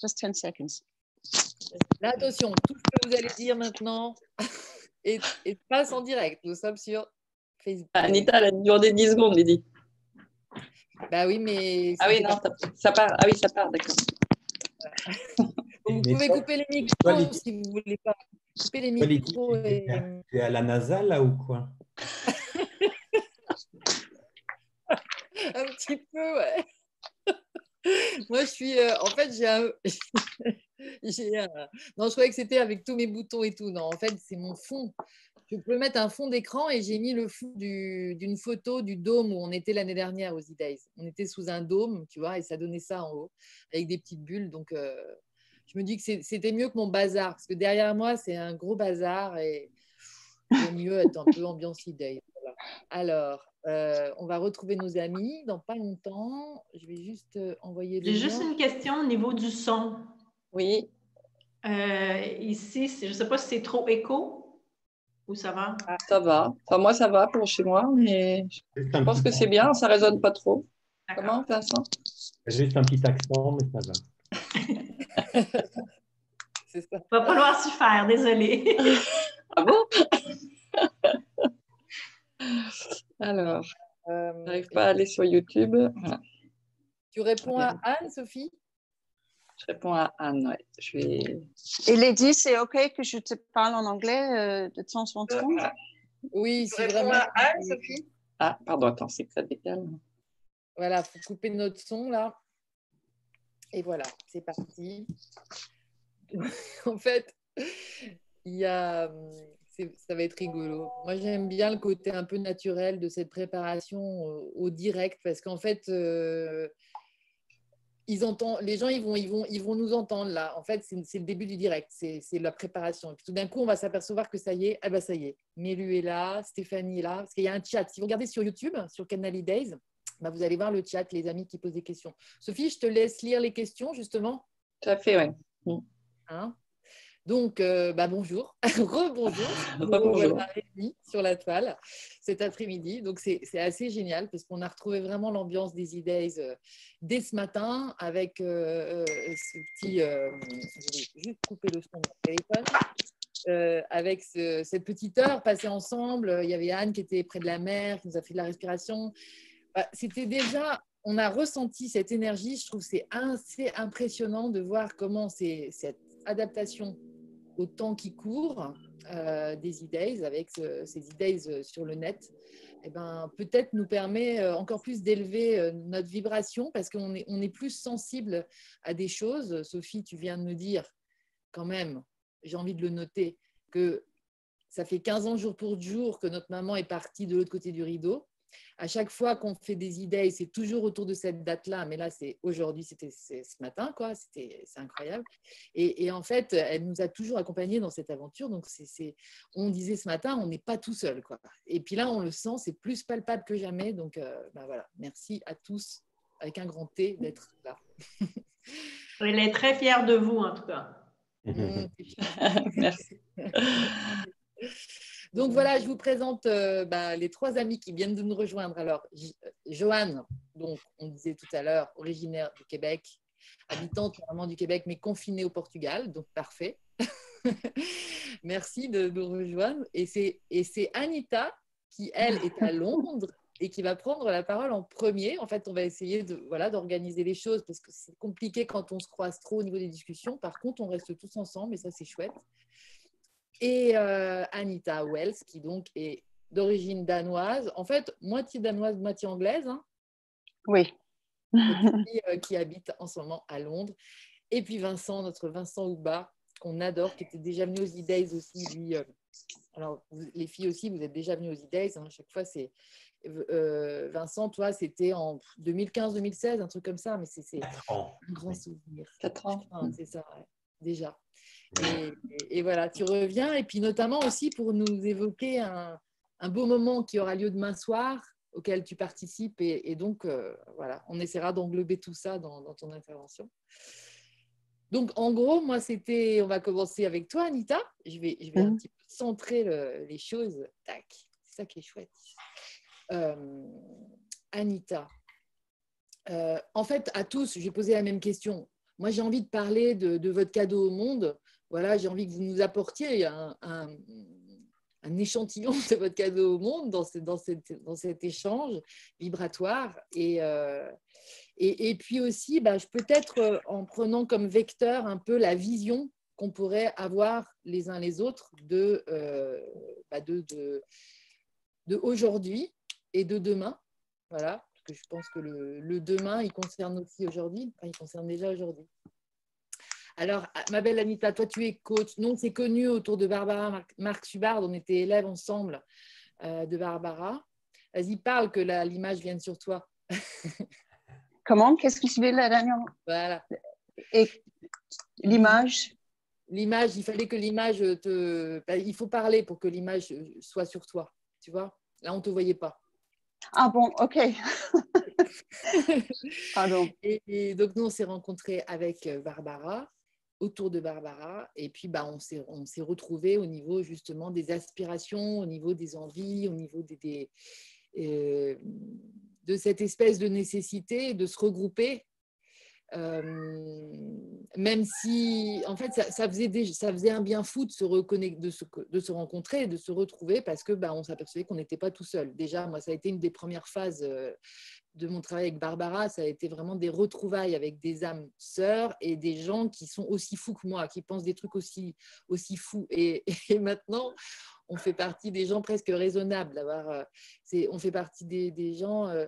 Just 10 seconds. Là, attention, tout ce que vous allez dire maintenant est, est passe en direct. Nous sommes sur Facebook. Anita, elle a demandé 10 secondes, Lydie. Bah oui, mais. Ah oui, non, ça part. Ah oui, ça part, d'accord. Vous Mais pouvez toi- couper les toi, micros Lydie- si vous voulez pas. Couper les Toi, micros. Et... Tu es à la NASA là ou quoi? Un petit peu, ouais. Moi, je suis. euh, en fait, j'ai un. Non, je croyais que c'était avec tous mes boutons et tout. Non, en fait, c'est mon fond. Je peux mettre un fond d'écran et j'ai mis le fond du- d'une photo du dôme où on était l'année dernière aux E-Days. On était sous un dôme, tu vois, et ça donnait ça en haut, avec des petites bulles. Donc, euh, je me dis que c'est- c'était mieux que mon bazar, parce que derrière moi, c'est un gros bazar et vaut mieux être un peu ambiance E-Days. Alors, euh, on va retrouver nos amis dans pas longtemps. Je vais juste euh, envoyer J'ai juste une question au niveau du son. Oui, Euh, ici, je ne sais pas si c'est trop écho ou ça va. ça va. Enfin, moi, ça va pour chez moi, mais je pense que c'est bien, ça résonne pas trop. Comment, Vincent? Juste un petit accent, mais ça va. C'est ça. Va falloir s'y faire, désolée. Ah bon? Alors, Euh, je n'arrive pas à aller sur YouTube. Voilà. tu réponds à Anne, Sophie? Je réponds à Anne. Je vais... Et Lady, c'est OK que je te parle en anglais euh, de temps en temps? Oui, Je si réponds vraiment. à Anne, Sophie? Ah, pardon, attends, c'est que ça décale. Voilà, faut couper notre son là. Et voilà, c'est parti. en fait, il y a, hum, c'est- ça va être rigolo. Moi, j'aime bien le côté un peu naturel de cette préparation au, au direct parce qu'en fait, euh, ils entendent, les gens, ils vont, ils vont, ils vont nous entendre là. En fait, c'est le début du direct, c'est la préparation. Et puis tout d'un coup, on va s'apercevoir que ça y est, ah bah ça y est, Mélu est là, Stéphanie est là, parce qu'il y a un chat. Si vous regardez sur YouTube, sur Canal Days, bah, vous allez voir le chat, les amis qui posent des questions. Sophie, je te laisse lire les questions justement. Tout à fait, oui. Hein? Donc, euh, bah, bonjour, rebonjour. Réunis sur la toile cet après-midi. Donc, c'est assez génial parce qu'on a retrouvé vraiment l'ambiance des E-Days euh, dès ce matin avec euh, euh, ce petit. je vais juste couper le son de mon téléphone. Euh, avec ce- cette petite heure passée ensemble, il y avait Anne qui était près de la mer, qui nous a fait de la respiration. Bah, C'était déjà, on a ressenti cette énergie. Je trouve que c'est assez impressionnant de voir comment c'est cette adaptation au temps qui court euh, des e-days avec ce- ces e-days euh, sur le net. Eh ben, peut-être nous permet euh, encore plus d'élever euh, notre vibration parce qu'on est, on est plus sensible à des choses. Sophie, tu viens de me dire quand même, j'ai envie de le noter, que ça fait 15 ans jour pour jour que notre maman est partie de l'autre côté du rideau. À chaque fois qu'on fait des idées, c'est toujours autour de cette date-là, mais là, c'est aujourd'hui, c'était ce matin, quoi. C'était c'est incroyable. Et, et en fait, elle nous a toujours accompagnés dans cette aventure. Donc, c'est on disait ce matin, on n'est pas tout seul, quoi. Et puis là, on le sent, c'est plus palpable que jamais. Donc, euh, ben voilà, merci à tous avec un grand T d'être là. Elle est très fière de vous, en tout cas. Mmh, Merci. Donc voilà, je vous présente euh, bah, les trois amis qui viennent de nous rejoindre. Alors, euh, Joanne, donc on disait tout à l'heure, originaire du Québec, habitante vraiment du Québec, mais confinée au Portugal, donc parfait. Merci de nous rejoindre. Et c'est et c'est Anita qui, elle, est à Londres et qui va prendre la parole en premier. En fait, on va essayer de voilà d'organiser les choses parce que c'est compliqué quand on se croise trop au niveau des discussions. Par contre, on reste tous ensemble et ça, c'est chouette et euh, Anita Wells, qui donc est d'origine danoise, en fait, moitié danoise, moitié anglaise, hein, Oui. euh, qui habite en ce moment à Londres. Et puis Vincent, notre Vincent Houba, qu'on adore, qui était déjà venu aux E-Days aussi, lui. euh, alors, vous- les filles aussi, vous êtes déjà venues aux E-Days, hein, à chaque fois, c'est. euh, Vincent, toi, c'était en 2015-2016, un truc comme ça, mais c'est c'est Quatre ans. un grand souvenir. 4 ans. C'est ça, ouais, déjà. Et, et- et voilà, tu reviens, et puis notamment aussi pour nous évoquer un, un beau moment qui aura lieu demain soir, auquel tu participes, et, et donc euh, voilà, on essaiera d'englober tout ça dans, dans ton intervention. Donc en gros, moi c'était, on va commencer avec toi, Anita. Je vais, je vais un Mhm. petit peu centrer le- les choses. Tac, c'est ça qui est chouette. Euh, Anita, euh, en fait, à tous, j'ai posé la même question. moi, j'ai envie de parler de, de, votre cadeau au monde. Voilà, j'ai envie que vous nous apportiez un, échantillon de votre cadeau au monde dans, cet échange vibratoire. Et, euh, puis aussi, bah, peut-être euh, en prenant comme vecteur un peu la vision qu'on pourrait avoir les uns les autres de, euh, bah, aujourd'hui et de demain. Voilà, parce que je pense que le, demain, il concerne aussi aujourd'hui, il concerne déjà aujourd'hui. Alors, ma belle Anita, toi, tu es coach. Nous, on s'est connus autour de Barbara Marc, Marc Subard. On était élèves ensemble euh, de Barbara. Vas-y, parle que l'image vienne sur toi. Comment? Qu'est-ce que tu veux la dernière Voilà. Et l'image? L'image, il fallait que l'image te. Ben, il faut parler pour que l'image soit sur toi. Tu vois? Là, on ne te voyait pas. Ah bon, ok. Pardon. Et, et, donc, nous, on s'est rencontrés avec Barbara, autour de Barbara, et puis bah, on s'est on s'est retrouvés au niveau justement des aspirations, au niveau des envies, au niveau des, euh, de cette espèce de nécessité de se regrouper euh, même si, en fait, ça, faisait ça faisait un bien fou de se, reconnecter, de se, de se rencontrer, de se retrouver, parce que bah, on s'apercevait qu'on n'était pas tout seul. Déjà, moi, ça a été une des premières phases euh, de mon travail avec Barbara, ça a été vraiment des retrouvailles avec des âmes sœurs et des gens qui sont aussi fous que moi, qui pensent des trucs aussi, aussi fous. Et, maintenant, on fait partie des gens presque raisonnables. Euh, c'est, on fait partie des, des gens euh,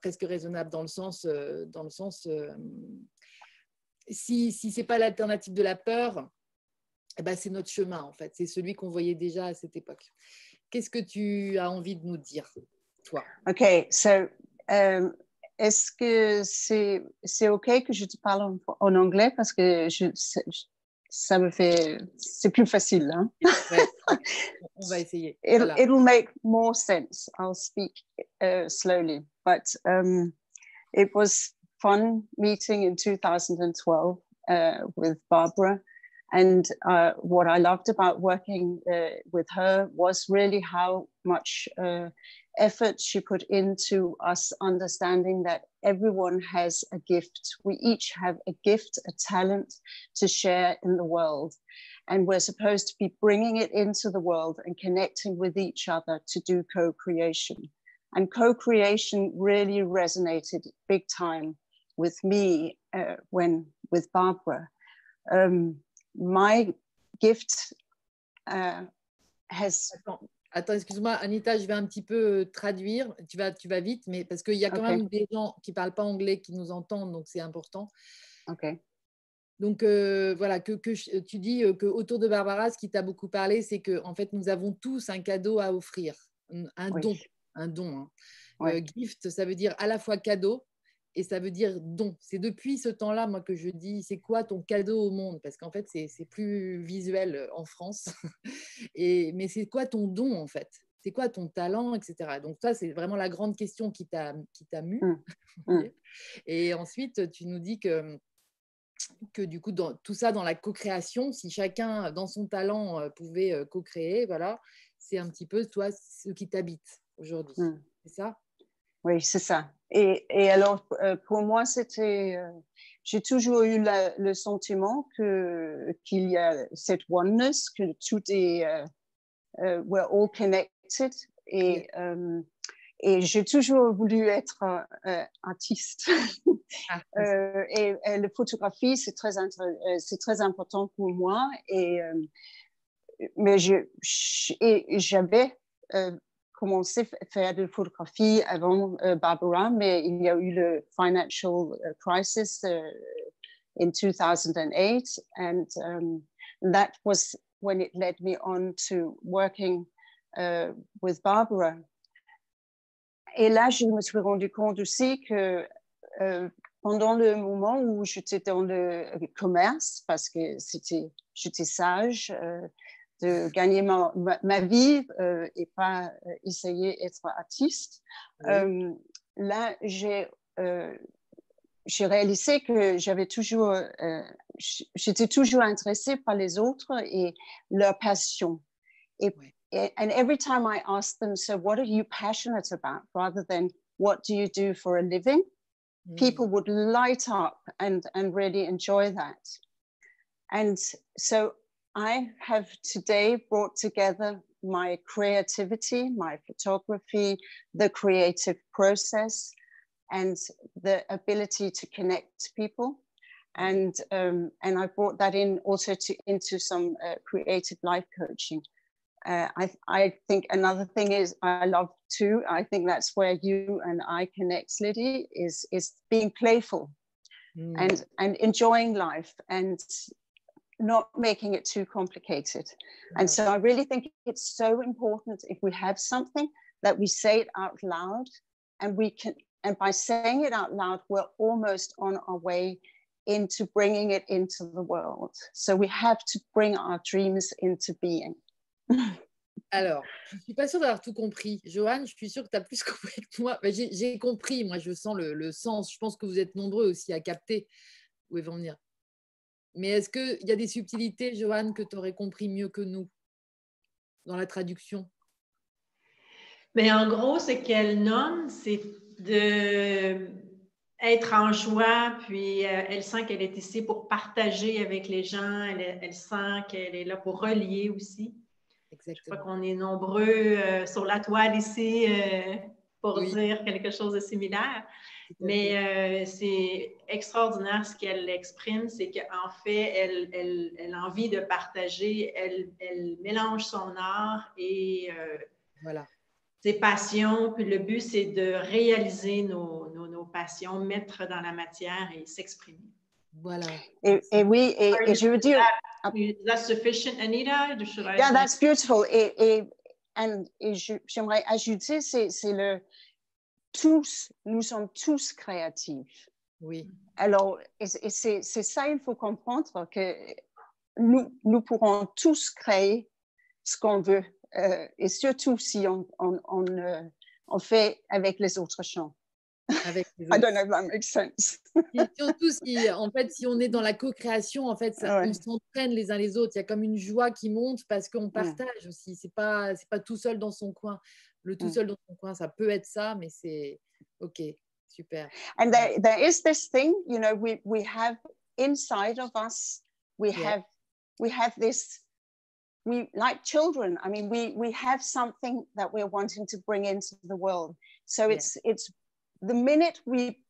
presque raisonnables dans le sens, euh, dans le sens euh, si, si ce n'est pas l'alternative de la peur, eh ben, c'est notre chemin en fait. C'est celui qu'on voyait déjà à cette époque. Qu'est-ce que tu as envie de nous dire, toi? Ok, so um, est-ce que c'est c'est ok que je te parle en, en anglais parce que je, ça me fait c'est plus facile. Hein? Ouais, on va essayer. It'll, it'll make more sense. I'll speak uh, slowly, but um, it was fun meeting in 2012 uh, with Barbara. And uh, what I loved about working uh, with her was really how much uh, effort she put into us understanding that everyone has a gift. We each have a gift, a talent to share in the world. And we're supposed to be bringing it into the world and connecting with each other to do co creation. And co creation really resonated big time with me uh, when with Barbara. Um, my gift uh, has. Attends, excuse-moi, Anita, je vais un petit peu traduire. Tu vas, tu vas vite, mais parce qu'il y a quand okay. même des gens qui ne parlent pas anglais qui nous entendent, donc c'est important. Ok. Donc euh, voilà, que, que, tu dis que autour de Barbara, ce qui t'a beaucoup parlé, c'est que en fait, nous avons tous un cadeau à offrir, un oui. don, un don. Hein. Ouais. Euh, gift, ça veut dire à la fois cadeau et ça veut dire don. C'est depuis ce temps-là, moi, que je dis, c'est quoi ton cadeau au monde? Parce qu'en fait, c'est plus visuel en France. Et, mais c'est quoi ton don, en fait? C'est quoi ton talent, etc. Donc ça, c'est vraiment la grande question qui t'a mu. Mm. Mm. Et ensuite, tu nous dis que que du coup, dans, tout ça dans la co-création, si chacun, dans son talent, euh, pouvait euh, co-créer, voilà, c'est un petit peu, toi, ce qui t'habite aujourd'hui. Mm. C'est ça? Oui, c'est ça. Et, et, alors, euh, pour moi, c'était. Euh, j'ai toujours eu la, le sentiment que qu'il y a cette oneness, que tout est. Uh, we're all connected. Et, Yeah. um, et j'ai toujours voulu être euh, artiste. Ah, Euh, et, et la photographie, c'est très, euh, c'est très important pour moi. Et, euh, mais je, je- et j'avais euh, commencé à faire de la photographie avant euh, Barbara, mais il y a eu le financial euh, crisis euh, in 2008, and um, that was when it led me on to working uh, with Barbara. Et là, je me suis rendu compte aussi que euh, pendant le moment où j'étais dans le commerce, parce que c'était, j'étais sage de gagner ma, ma, ma vie euh, et pas euh, essayer d'être artiste, Oui. euh, là, j'ai euh, j'ai réalisé que j'avais toujours, euh, j'étais toujours intéressée par les autres et leur passion. Et, et- and every time I asked them, so what are you passionate about, rather than what do you do for a living, Mm. people would light up and, and really enjoy that. And so I have today brought together my creativity, my photography, the creative process, and the ability to connect people. And, um, and I brought that in also to, into some uh, creative life coaching. Uh, I, I think another thing is I love too. I think that's where you and I connect, Liddy, is is being playful Mm. and and enjoying life and not making it too complicated. And so I really think it's so important if we have something that we say it out loud, and we can. And by saying it out loud, we're almost on our way into bringing it into the world. So we have to bring our dreams into being. Alors, je ne suis pas sûre d'avoir tout compris. Johan, je suis sûre que tu as plus compris que moi. J'ai j'ai compris, moi, je sens le, le sens. Je pense que vous êtes nombreux aussi à capter où ils vont venir. Mais est-ce qu'il y a des subtilités, Johan, que tu aurais compris mieux que nous dans la traduction? Mais en gros, ce qu'elle nomme, c'est de être en joie, puis euh, elle sent qu'elle est ici pour partager avec les gens, elle, elle sent qu'elle est là pour relier aussi. Je crois Exactement. qu'on est nombreux euh, sur la toile ici euh, pour Oui. dire quelque chose de similaire. Mais euh, c'est extraordinaire ce qu'elle exprime, c'est qu'en fait, elle, elle, elle a envie de partager, elle, elle mélange son art et euh, Voilà. ses passions. Puis le but, c'est de réaliser nos, nos, nos passions, mettre dans la matière et s'exprimer. Voilà. Et, et oui, et, et je veux dire, Is that sufficient, Anita? Yeah, that's beautiful. Et, et, and, et je- j'aimerais ajouter, c'est c'est le tous, nous sommes tous créatifs. Oui. Alors, et, et c'est ça, il faut comprendre que nous, nous pourrons tous créer ce qu'on veut, euh, et surtout si on, on, on, euh, on fait avec les autres champs. Avec les I autres. don't know if that makes sense. Et surtout, si, en fait, si on est dans la co-création, en fait, ça- Ouais. on s'entraîne les uns les autres. Il y a comme une joie qui monte parce qu'on partage aussi. C'est pas, c'est pas tout seul dans son coin. Le tout Mm. seul dans son coin, ça peut être ça, mais c'est ok, super. And there, there is this thing, you know, we, we have inside of us, we Yeah. have we have this, we like children. I mean, we we have something that we're wanting to bring into the world. So Yeah. it's it's the minute we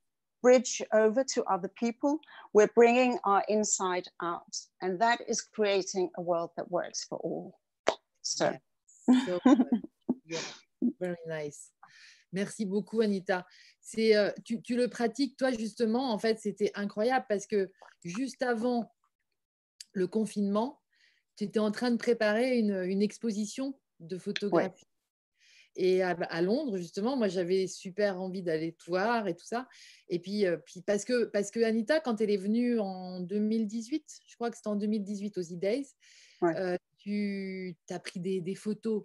bridge over to other people, we're bringing our inside out, and that is creating a world that works for all. So. So. Yeah. Very nice. Merci beaucoup, Anita. Euh, tu, tu le pratiques, toi, justement. En fait, c'était incroyable parce que juste avant le confinement, tu étais en train de préparer une, une exposition de photographie. Et à, à Londres, justement, moi, j'avais super envie d'aller te voir et tout ça. Et puis, euh, puis parce, que, parce que Anita, quand elle est venue en 2018, je crois que c'était en 2018 aux E-Days, Ouais. euh, tu as pris des, des photos.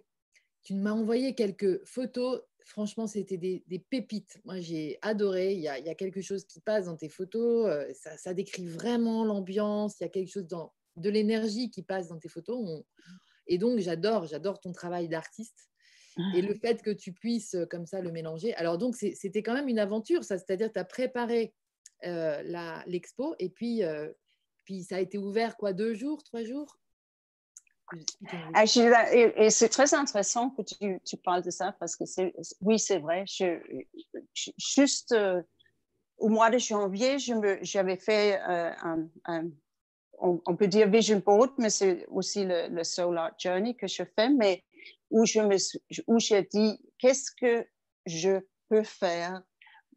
Tu m'as envoyé quelques photos. Franchement, c'était des, pépites. Moi, j'ai adoré. Il y, a, quelque chose qui passe dans tes photos. euh, ça, décrit vraiment l'ambiance. Il y a quelque chose dans, de l'énergie qui passe dans tes photos. Et donc, j'adore, j'adore ton travail d'artiste. Et le fait que tu puisses euh, comme ça le mélanger. Alors, donc, c'était quand même une aventure, ça. C'est-à-dire, tu as préparé euh, l'expo et puis, puis ça a été ouvert, quoi, deux jours, trois jours? That- et, et c'est très intéressant que tu, tu parles de ça parce que c'est, oui, c'est vrai. Je, je- juste euh, au mois de janvier, je me, j'avais fait euh, un, un- on, on peut dire vision board, mais c'est aussi le, le soul art journey que je fais, mais où je me, où j'ai dit qu'est-ce que je peux faire,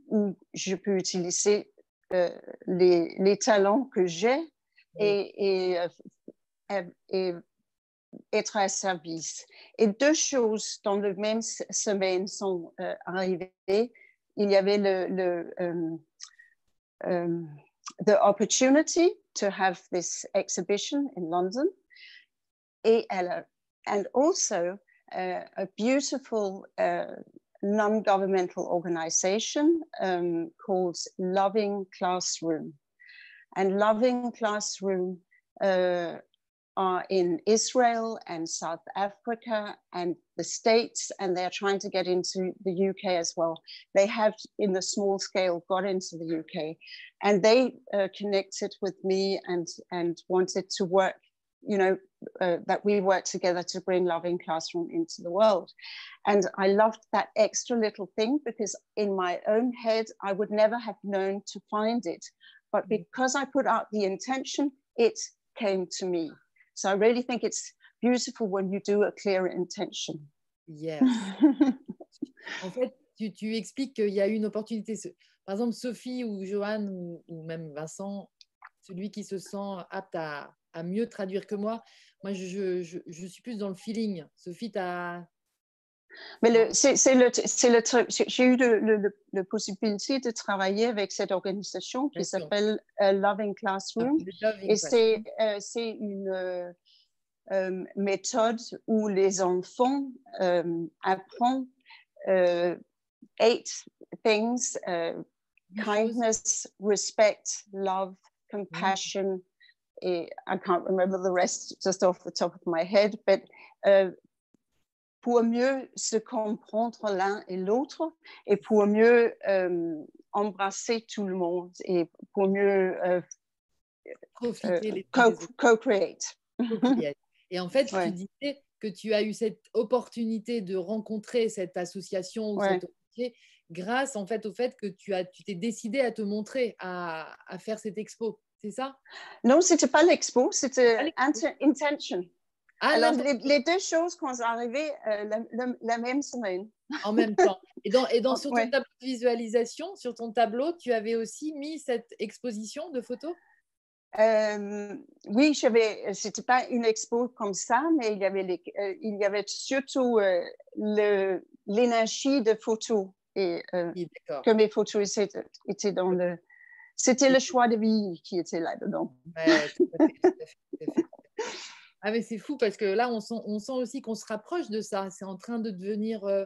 où je peux utiliser euh, les, les talents que j'ai et, et, et être à service. Et deux choses dans la même semaine sont euh, arrivées. Il y avait le, le um, um, the opportunity to have this exhibition in London, et elle, and also uh, a beautiful uh, non-governmental organization um, called Loving Classroom. And Loving Classroom uh, are in Israel and South Africa and the States, and they're trying to get into the UK as well. They have, in the small scale, got into the UK, and they uh, connected with me and and wanted to work. You know uh, that we work together to bring Loving Classroom into the world, and I loved that extra little thing because in my own head I would never have known to find it, but because I put out the intention, it came to me. So I really think it's beautiful when you do a clear intention. Yes. en fait, tu, tu expliques qu'il y a une opportunité. Par exemple, Sophie ou Johan ou, ou, même Vincent, celui qui se sent apte à, à mieux traduire que moi, moi, je, je, je, suis plus dans le feeling. Sophie, tu as... Mais c'est le, le. J'ai eu la possibilité de travailler avec cette organisation qui s'appelle uh, Loving Classroom. Ah, loving et c'est euh, une euh, euh, méthode où les enfants euh, apprennent euh, eight things kindness, respect, love, compassion. Mm. Et I can't remember the rest just off the top of my head, but pour mieux se comprendre l'un et l'autre et pour mieux euh, embrasser tout le monde et pour mieux euh, euh, co-create. Co et en fait, ouais. tu disais que tu as eu cette opportunité de rencontrer cette association ou ouais. cette grâce en fait au fait que tu as tu t'es décidé à te montrer à, à faire cette expo c'est ça? Non c'était pas l'expo c'était intention ah, Alors, les, les, deux choses quand sont arrivées euh, la, la, la, même semaine. En même temps. Et, dans, et dans, sur ton ouais. tableau de visualisation, sur ton tableau, tu avais aussi mis cette exposition de photos? Euh, Oui, j'avais. C'était pas une expo comme ça, mais il y avait, les, euh, il y avait surtout euh, l'énergie de photos et oui, que mes photos étaient, étaient dans le. C'était le choix de vie qui était là-dedans. Ouais, tout à fait, tout à fait, tout à fait. Ah mais c'est fou parce que là, on sent, on sent aussi qu'on se rapproche de ça. C'est en train de devenir euh,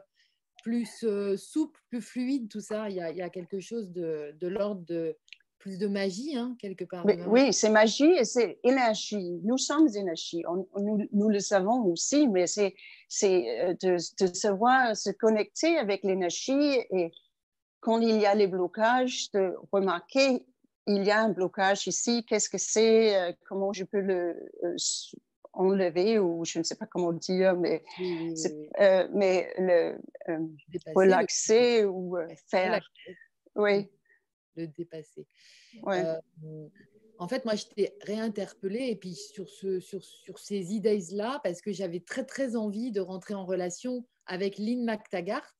plus euh, souple, plus fluide, tout ça. Il y a, il y a quelque chose de, de l'ordre de plus de magie, hein, quelque part. Mais, oui, c'est magie et c'est énergie. Nous sommes énergie. On, nous, nous, le savons aussi, mais c'est de, de savoir se connecter avec l'énergie et quand il y a les blocages, de remarquer il y a un blocage ici, qu'est-ce que c'est, comment je peux le enlever ou je ne sais pas comment dire, mais, oui, oui, oui. Euh, mais le euh, relaxer le... ou euh, faire. Oui. Le dépasser. Ouais. en fait, moi, je t'ai réinterpellée et puis sur, ce, sur, sur ces idées-là, parce que j'avais très, très envie de rentrer en relation avec Lynn McTaggart,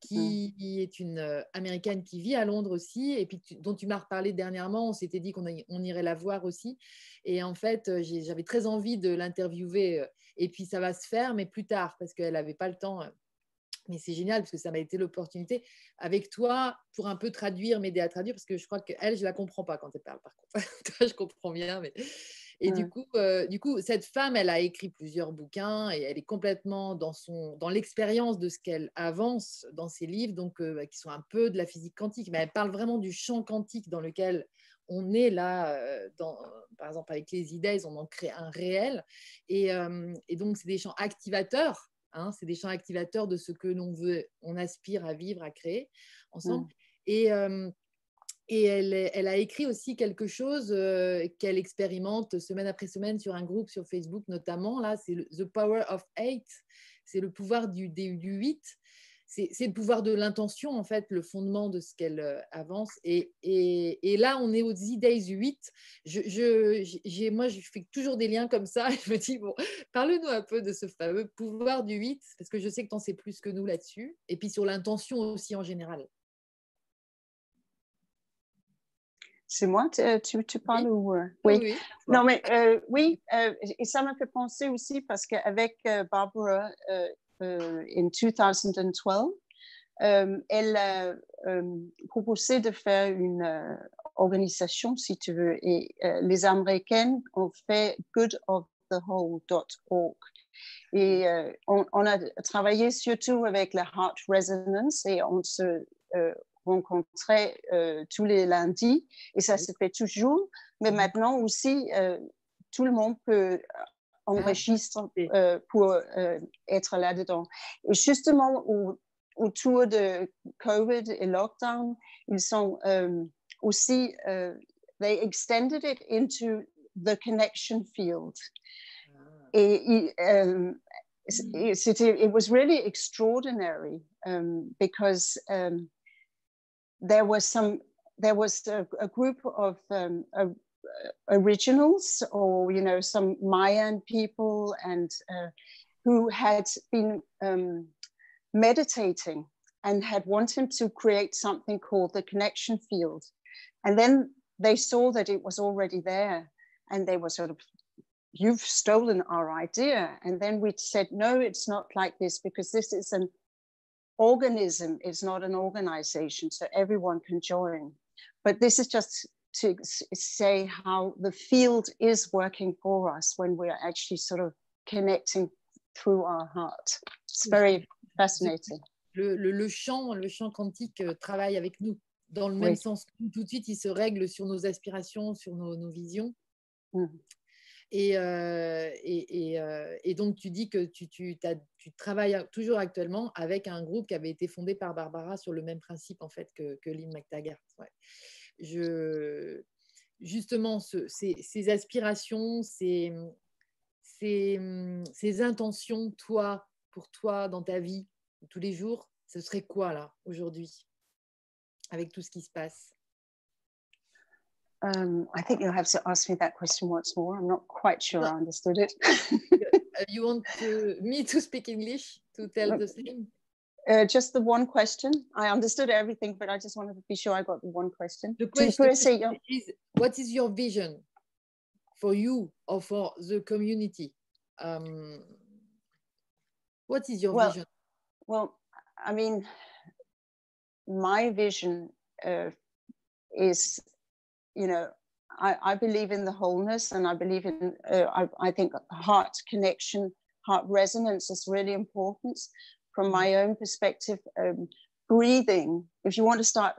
qui mmh. est une euh, américaine qui vit à Londres aussi, et puis dont tu m'as reparlé dernièrement. On s'était dit qu'on on irait la voir aussi. Et en fait, euh, j'avais très envie de l'interviewer. Euh, et puis ça va se faire, mais plus tard, parce qu'elle n'avait pas le temps. Mais c'est génial, parce que ça m'a été l'opportunité avec toi pour un peu traduire, m'aider à traduire, parce que je crois qu'elle, je ne la comprends pas quand elle parle, par contre. je comprends bien, mais et du, coup, euh, du coup, cette femme, elle a écrit plusieurs bouquins et elle est complètement dans, son, dans l'expérience de ce qu'elle avance dans ses livres, donc euh, qui sont un peu de la physique quantique, mais elle parle vraiment du champ quantique dans lequel on est là, euh, dans, par exemple avec les idées, on en crée un réel. Et, et donc, c'est des champs activateurs, hein, c'est des champs activateurs de ce que l'on veut, on aspire à vivre, à créer ensemble. Et et elle, a écrit aussi quelque chose euh, qu'elle expérimente semaine après semaine sur un groupe sur Facebook notamment. Là, c'est The Power of Eight. C'est le pouvoir du, du, du 8. C'est le pouvoir de l'intention, en fait, le fondement de ce qu'elle euh, avance. Et, là, on est aux E-Days 8. Je, je, moi, je fais toujours des liens comme ça. Je me dis, bon, parle-nous un peu de ce fameux pouvoir du 8, parce que je sais que tu en sais plus que nous là-dessus. Et puis sur l'intention aussi en général. C'est moi, tu, tu parles oui. ou... Euh, oui. oui. Non, mais euh, oui, euh, et ça m'a fait penser aussi parce qu'avec euh, Barbara, en 2012, elle a proposé de faire une organisation, si tu veux, et les Américaines ont fait goodofthewhole.org. Et on, on, a travaillé surtout avec la Heart Resonance et on se rencontrait euh, tous les lundis et ça se fait toujours. Mais maintenant aussi, euh, tout le monde peut enregistrer euh, pour euh, être là-dedans. Et justement, au, autour de COVID et lockdown, ils sont euh, aussi, they extended it into the connection field. Ah. Et um, it, it was really extraordinary um, because um, there was some there was a, a group of um, a, originals or you know some Mayan people and uh, who had been um, meditating and had wanted to create something called the connection field. And then they saw that it was already there and they were sort of, you've stolen our idea. And then we said, no, it's not like this because this is an organism, it's not an organization, so everyone can join. But this is just to say how the field is working for us when we're actually sort of connecting through our heart. It's very fascinating. Le, le, le, champ, le champ quantique euh, travaille avec nous dans le même oui. sens. Tout de suite, il se règle sur nos aspirations, sur nos, nos visions. Mmh. Et, euh, et, et, euh, et, donc, tu dis que tu, tu, tu, travailles toujours actuellement avec un groupe qui avait été fondé par Barbara sur le même principe en fait que, que Lynn McTaggart. Ouais. Je, justement, ce, ces, ces, aspirations, ces, ces, ces intentions, toi, pour toi, dans ta vie, tous les jours, ce serait quoi là, aujourd'hui, avec tout ce qui se passe? Um, I think you'll have to ask me that question once more. I'm not quite sure I understood it. You want to, me to speak English to tell the same? Uh, just the one question. I understood everything, but I just wanted to be sure I got the one question. The question is, what is your vision for you or for the community? Um, what is your well, vision? Well, I mean, my vision uh, is you know, I, I, believe in the wholeness and I believe in, uh, I, I, think heart connection, heart resonance is really important. From my own perspective, um, breathing, if you want to start,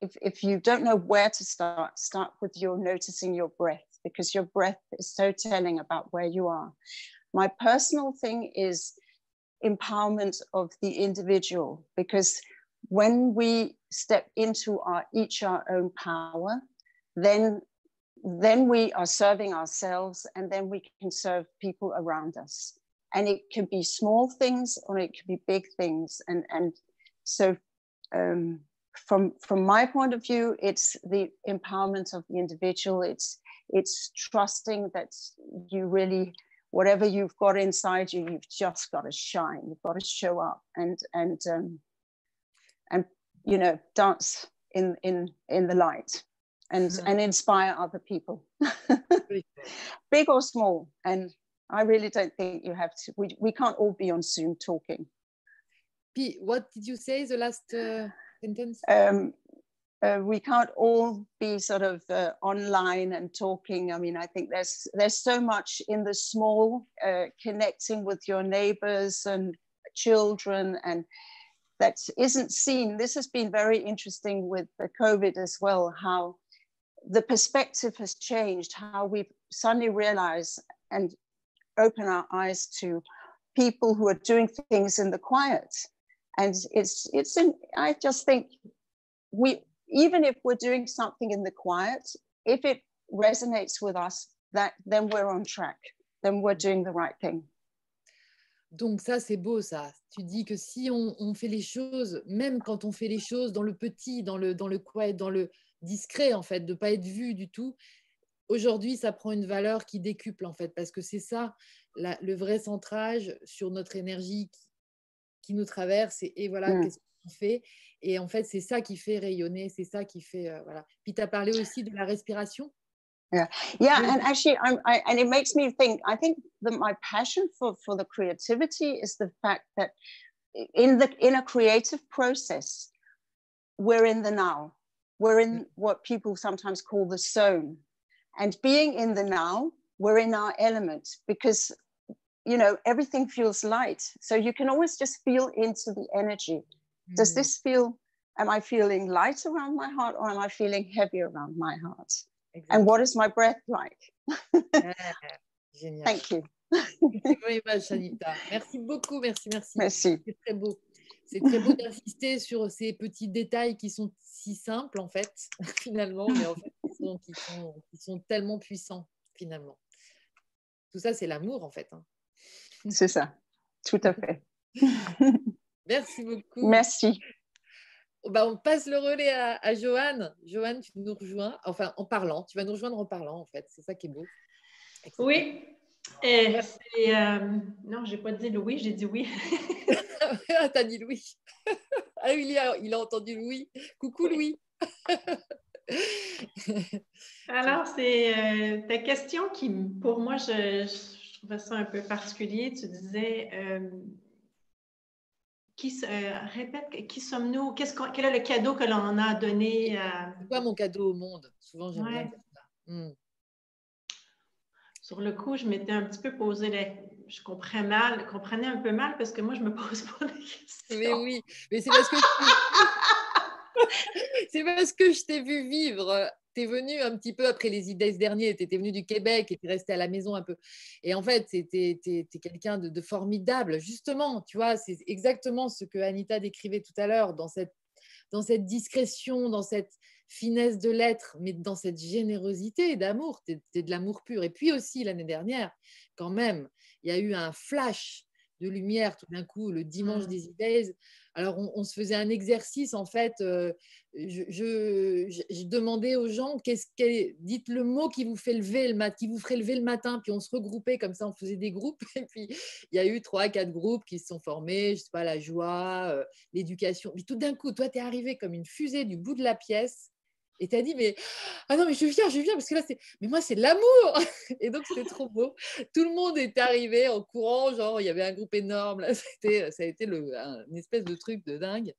if, if you don't know where to start, start with your noticing your breath because your breath is so telling about where you are. My personal thing is empowerment of the individual because when we step into our each our own power then then we are serving ourselves and then we can serve people around us. And it can be small things or it can be big things. And and so um, from from my point of view it's the empowerment of the individual. It's it's trusting that you really whatever you've got inside you you've just got to shine. You've got to show up and and um, and you know dance in in in the light and mm-hmm. and inspire other people. Big or small and i really don't think you have to we, we can't all be on zoom talking. P, what did you say the last uh, sentence? Um, uh, we can't all be sort of uh, online and talking. I mean i think there's there's so much in the small uh, connecting with your neighbors and children and that isn't seen. This has been very interesting with the covid as well how the perspective has changed, how we suddenly realize and open our eyes to people who are doing things in the quiet. And it's, it's in, I just think we, even if we're doing something in the quiet, if it resonates with us, that then we're on track, then we're doing the right thing. Donc ça, c'est beau, ça. Tu dis que si on, on, fait les choses, même quand on fait les choses dans le petit, dans le, dans le quiet, dans le, discret, en fait, de ne pas être vu du tout. Aujourd'hui, ça prend une valeur qui décuple, en fait, parce que c'est ça, la, le vrai centrage sur notre énergie qui, qui nous traverse. Et, et voilà, mm. qu'est-ce qu'on fait Et en fait, c'est ça qui fait rayonner, c'est ça qui fait. Euh, voilà. Puis tu as parlé aussi de la respiration. Yeah, yeah, and actually, I'm, I, and it makes me think. I think that my passion for for the creativity is the fact that in the in a creative process, we're in the now. We're in what people sometimes call the zone. And being in the now, we're in our element because, you know, everything feels light. So you can always just feel into the energy. Mm. Does this feel, am I feeling light around my heart or am I feeling heavy around my heart? Exactly. And what is my breath like? génial. Thank you. very much, Anita. Merci beaucoup, merci, merci. Merci. C'est très beau. C'est très beau d'insister sur ces petits détails qui sont si simples, en fait, finalement, mais en fait, qui sont, qui sont, qui sont tellement puissants, finalement. Tout ça, c'est l'amour, en fait. hein. C'est ça. Tout à fait. Merci beaucoup. Merci. Bah, on passe le relais à, à Joanne. Joanne, tu nous rejoins, enfin en parlant. Tu vas nous rejoindre en parlant, en fait. C'est ça qui est beau. Oui. Euh, c'est, euh, non, j'ai pas dit Louis, j'ai dit oui. ah, t'as dit Louis. ah oui, il a, il a entendu Louis. Coucou Louis. Alors, c'est euh, ta question qui, pour moi, je, je trouvais ça un peu particulier. Tu disais, euh, qui, euh, répète, qui sommes-nous? Quel est le cadeau que l'on a donné à... C'est quoi mon cadeau au monde? Souvent, j'aime bien Ouais. dire ça. Hmm. Sur le coup, je m'étais un petit peu posé la... Je comprenais mal, comprenais un peu mal parce que moi, je me pose pas de questions. Mais oui, mais c'est parce que c'est parce que je t'ai vu vivre. Tu es venu un petit peu après les idées derniers, tu étais venu du Québec et tu es resté à la maison un peu. Et en fait, tu es, quelqu'un de, de formidable. Justement, tu vois, c'est exactement ce que Anita décrivait tout à l'heure dans cette, dans cette discrétion, dans cette finesse de l'être, mais dans cette générosité d'amour. Tu es, de l'amour pur. Et puis aussi, l'année dernière, quand même, il y a eu un flash de lumière tout d'un coup le dimanche Mm. des idées. Alors, on, on se faisait un exercice, en fait. euh, je, je- je- je demandais aux gens, qu'est-ce qu'est- dites le mot qui vous fait lever le mat, qui vous ferait lever le matin. Puis on se regroupait comme ça, on faisait des groupes. Et puis, il y a eu trois, quatre groupes qui se sont formés. Je sais pas, la joie, euh, l'éducation. Puis tout d'un coup, toi, tu es arrivé comme une fusée du bout de la pièce. Et tu as dit, mais ah non, mais je viens, je viens, parce que là, c'est, mais moi, c'est l'amour. Et donc, c'était trop beau. Tout le monde est arrivé en courant, genre, il y avait un groupe énorme. Là, c'était, ça a été le, un, une espèce de truc de dingue.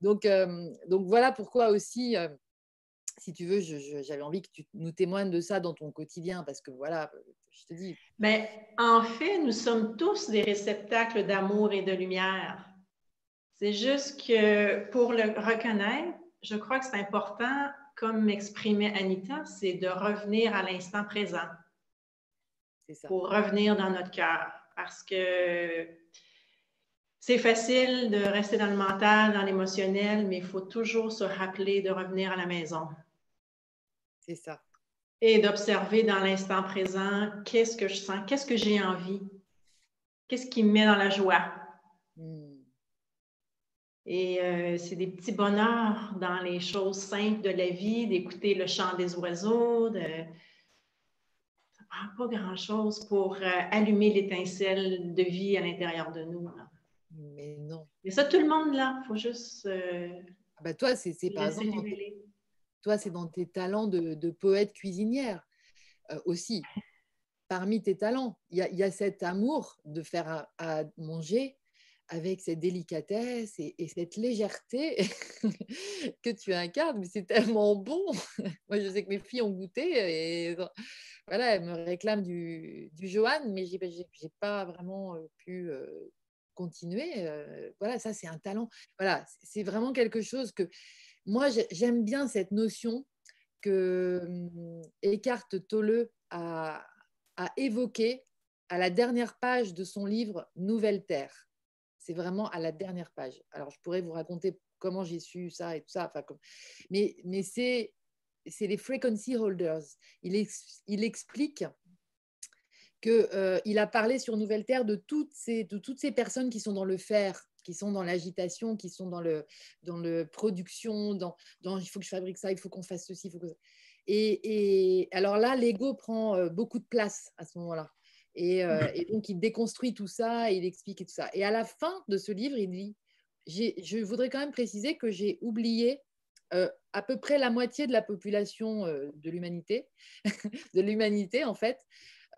Donc, euh, donc voilà pourquoi aussi, euh, si tu veux, j'avais envie que tu nous témoignes de ça dans ton quotidien, parce que voilà, je te dis, Mais en fait, nous sommes tous des réceptacles d'amour et de lumière. C'est juste que pour le reconnaître, je crois que c'est important, comme m'exprimait Anita, c'est de revenir à l'instant présent c'est ça. pour revenir dans notre cœur. Parce que c'est facile de rester dans le mental, dans l'émotionnel, mais il faut toujours se rappeler de revenir à la maison C'est ça. et d'observer dans l'instant présent qu'est-ce que je sens, qu'est-ce que j'ai envie, qu'est-ce qui me met dans la joie? Et euh, c'est des petits bonheurs dans les choses simples de la vie, d'écouter le chant des oiseaux. De... Ça ne prend pas grand-chose pour euh, allumer l'étincelle de vie à l'intérieur de nous. là. Mais non. Mais ça, tout le monde là, il faut juste euh, Ah bah toi, c'est, par exemple, dans tes- toi, c'est dans tes talents de, de poète cuisinière euh, aussi. Parmi tes talents, il y a, il y a cet amour de faire à, à manger avec cette délicatesse et, et cette légèreté que tu incarnes, mais c'est tellement bon. Moi, je sais que mes filles ont goûté et voilà, elles me réclament du, du Johan, mais j'ai j'ai pas vraiment euh, pu euh, continuer. euh, voilà, ça, c'est un talent. Voilà, c'est- vraiment quelque chose que moi, j'ai- j'aime bien cette notion que hum, Eckhart Tolle a évoquée à la dernière page de son livre Nouvelle Terre. C'est vraiment à la dernière page. Alors, je pourrais vous raconter comment j'ai su ça et tout ça. Enfin. Mais, c'est c'est les frequency holders. Il, ex- il explique qu'il euh, a parlé sur Nouvelle Terre de toutes, ces, de toutes ces personnes qui sont dans le faire, qui sont dans l'agitation, qui sont dans le, dans le production, dans, il faut que je fabrique ça, il faut qu'on fasse ceci. Et, et alors là, l'ego prend euh, beaucoup de place à ce moment-là. Et, euh, et donc, il déconstruit tout ça, il explique et tout ça. Et à la fin de ce livre, il dit, je voudrais quand même préciser que j'ai oublié euh, à peu près la moitié de la population euh, de l'humanité, de l'humanité en fait.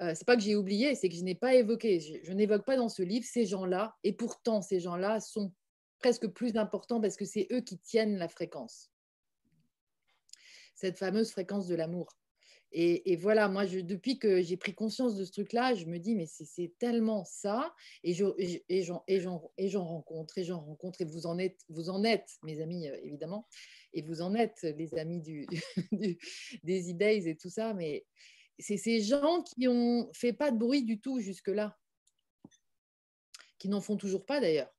C'est pas que j'ai oublié, c'est que je n'ai pas évoqué. Je, je n'évoque pas dans ce livre ces gens-là, et pourtant ces gens-là sont presque plus importants parce que c'est eux qui tiennent la fréquence, cette fameuse fréquence de l'amour. Et, voilà, moi, depuis que j'ai pris conscience de ce truc-là, je me dis, mais c'est tellement ça. Et je- et et j'en rencontre, et j'en rencontre, et vous en êtes, vous en êtes, mes amis, euh, évidemment, et vous en êtes, les amis des e-days et tout ça. Mais, c'est ces gens qui ont fait pas de bruit du tout jusque-là, qui n'en font toujours pas d'ailleurs.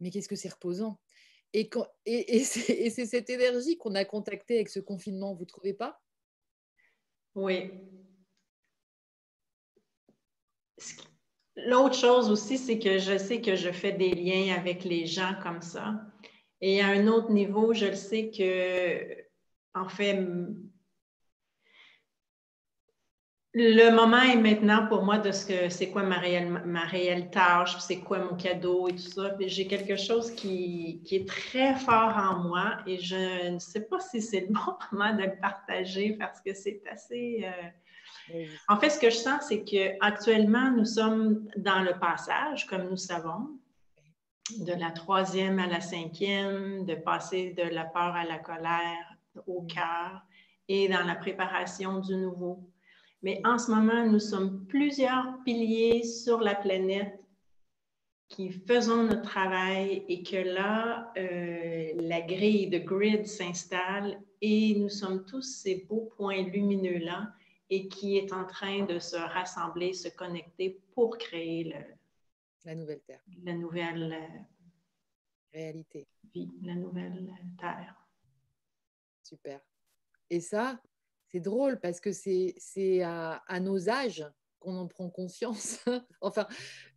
Mais qu'est-ce que c'est reposant et, et c'est cette énergie qu'on a contactée avec ce confinement, vous ne trouvez pas? Oui. L'autre chose aussi, c'est que je sais que je fais des liens avec les gens comme ça. Et à un autre niveau, je le sais que, en fait, le moment est maintenant pour moi de ce que c'est quoi ma réelle, ma réelle tâche, c'est quoi mon cadeau et tout ça. J'ai quelque chose qui, est très fort en moi et je ne sais pas si c'est le bon moment de le partager parce que c'est assez. Euh, en fait, ce que je sens, c'est qu'actuellement, nous sommes dans le passage, comme nous savons, de la troisième à la cinquième, de passer de la peur à la colère au cœur et dans la préparation du nouveau. Mais en ce moment, nous sommes plusieurs piliers sur la planète qui faisons notre travail et que là, euh, la grille de grid s'installe et nous sommes tous ces beaux points lumineux-là et qui est en train de se rassembler, se connecter pour créer le, la nouvelle Terre. La nouvelle euh, réalité. Vie, la nouvelle Terre. Super. Et ça, c'est drôle parce que c'est à, nos âges qu'on en prend conscience. enfin,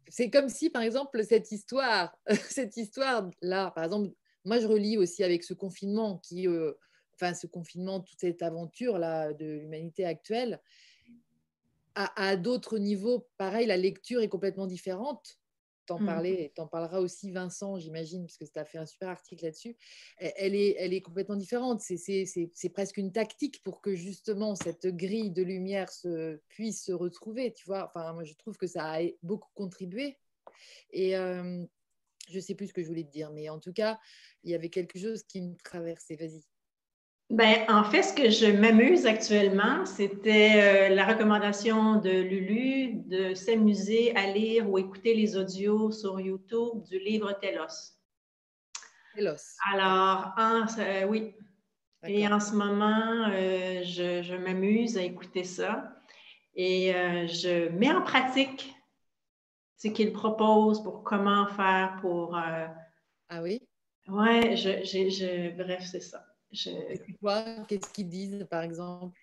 c'est comme si, par exemple, cette histoire, cette histoire-là, par exemple, moi, je relis aussi avec ce confinement qui, euh, enfin, ce confinement, toute cette aventure-là de l'humanité actuelle, à, à d'autres niveaux, pareil, la lecture est complètement différente t'en mmh. parler, t'en parleras aussi Vincent, j'imagine, parce que tu as fait un super article là-dessus. Elle est, elle est complètement différente. C'est presque une tactique pour que justement cette grille de lumière se, puisse se retrouver. Tu vois, enfin, moi je trouve que ça a beaucoup contribué. Et euh, je sais plus ce que je voulais te dire, mais en tout cas, il y avait quelque chose qui me traversait. Vas-y. Ben, en fait, ce que je m'amuse actuellement, c'était euh, la recommandation de Lulu de s'amuser à lire ou écouter les audios sur YouTube du livre Telos. Telos. Alors, euh, oui. Et en ce moment, euh, je, m'amuse à écouter ça et je mets en pratique ce qu'il propose pour comment faire pour. ah oui? Oui, je, bref, c'est ça. Qu'est-ce qu'ils disent, par exemple?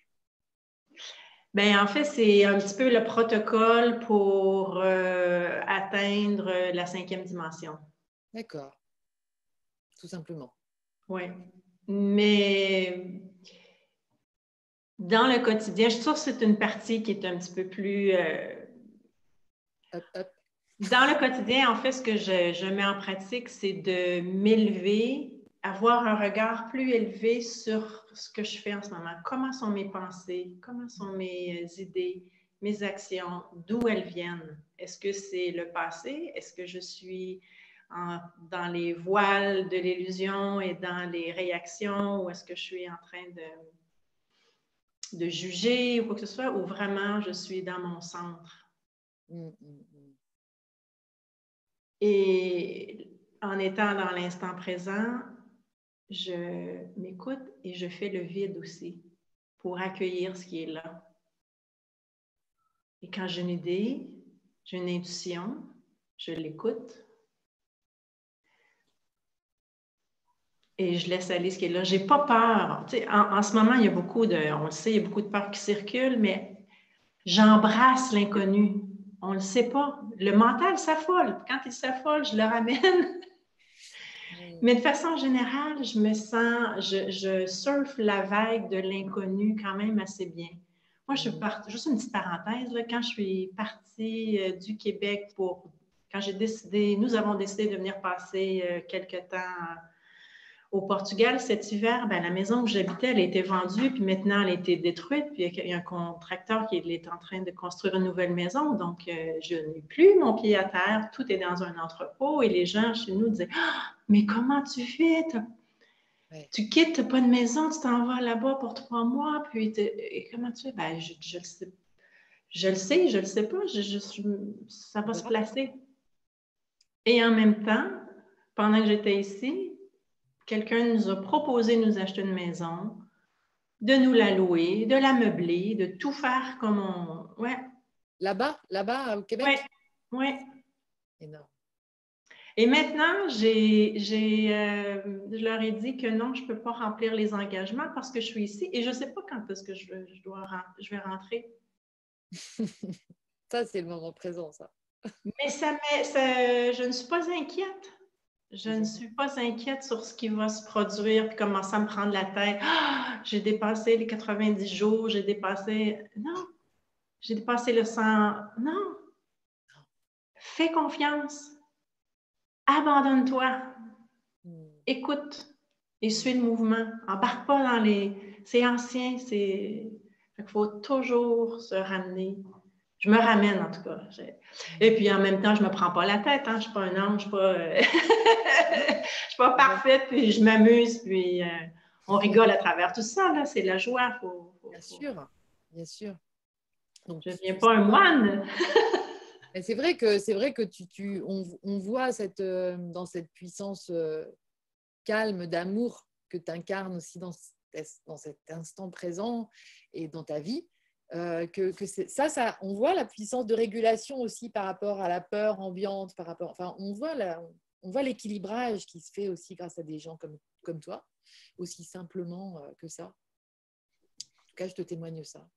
Bien, en fait, c'est un petit peu le protocole pour euh, atteindre la cinquième dimension. D'accord. Tout simplement. Oui. Mais dans le quotidien, je suis sûre que c'est une partie qui est un petit peu plus. Euh, dans le quotidien, en fait, ce que je mets en pratique, c'est de m'élever avoir un regard plus élevé sur ce que je fais en ce moment. Comment sont mes pensées? Comment sont mes euh, idées, mes actions? D'où elles viennent? Est-ce que c'est le passé? Est-ce que je suis dans les voiles de l'illusion et dans les réactions? Ou est-ce que je suis en train de, de juger ou quoi que ce soit? Ou vraiment je suis dans mon centre? Mm, mm, mm. Et en étant dans l'instant présent, je m'écoute et je fais le vide aussi pour accueillir ce qui est là. Et quand j'ai une idée, j'ai une intuition, je l'écoute et je laisse aller ce qui est là. Je n'ai pas peur. en, ce moment, il y a beaucoup de, on le sait, il y a beaucoup de peur qui circule, mais j'embrasse l'inconnu. On ne le sait pas. Le mental s'affole. Quand il s'affole, je le ramène mais de façon générale, je me sens, je, je surfe la vague de l'inconnu quand même assez bien. Moi, je suis mm. partie, juste une petite parenthèse, là, quand je suis partie euh, du Québec pour, quand j'ai décidé, nous avons décidé de venir passer euh, quelques temps au Portugal, cet hiver, ben, la maison où j'habitais, elle a été vendue, puis maintenant elle a été détruite, puis il y a un contracteur qui est en train de construire une nouvelle maison. Donc, euh, je n'ai plus mon pied à terre, tout est dans un entrepôt, et les gens chez nous disaient ah, Mais comment tu fais Tu quittes, tu n'as pas de maison, tu t'en vas là-bas pour trois mois, puis comment tu fais? Ben, je, je, le sais. Je le sais, je le sais pas, ça va se placer. Et en même temps, pendant que j'étais ici, quelqu'un nous a proposé de nous acheter une maison de nous la louer, de la meubler, de tout faire comme on. Ouais. Là-bas, là-bas au Québec? Oui. Ouais. Énorme. Et maintenant, j'ai, euh, je leur ai dit que non, je ne peux pas remplir les engagements parce que je suis ici et je ne sais pas quand est-ce que je, je, dois, je vais rentrer. ça, c'est le moment présent, ça. Mais ça, ça, je ne suis pas inquiète. Je ne suis pas inquiète sur ce qui va se produire puis commencer à me prendre la tête. Ah, j'ai dépassé les 90 jours, j'ai dépassé. Non, j'ai dépassé le 100. Non. Fais confiance. Abandonne-toi. Hmm. Écoute et suis le mouvement. Embarque pas dans les. C'est ancien, c'est. Il faut toujours se ramener. Je me ramène en tout cas. Et puis en même temps, je ne me prends pas la tête. Hein. Je ne suis pas un ange, je ne suis pas, euh, suis pas parfaite, puis je m'amuse, puis euh, on rigole à travers tout ça. C'est la joie. bien sûr, bien sûr. Donc, je ne deviens pas un moine. c'est vrai que c'est vrai que tu, tu on, voit cette, euh, dans cette puissance euh, calme d'amour que tu incarnes aussi dans, dans cet instant présent et dans ta vie. Euh, que, que ça, ça, on voit la puissance de régulation aussi par rapport à la peur ambiante, par rapport, enfin, on voit la, on voit l'équilibrage qui se fait aussi grâce à des gens comme, comme toi, aussi simplement que ça. En tout cas, je te témoigne ça.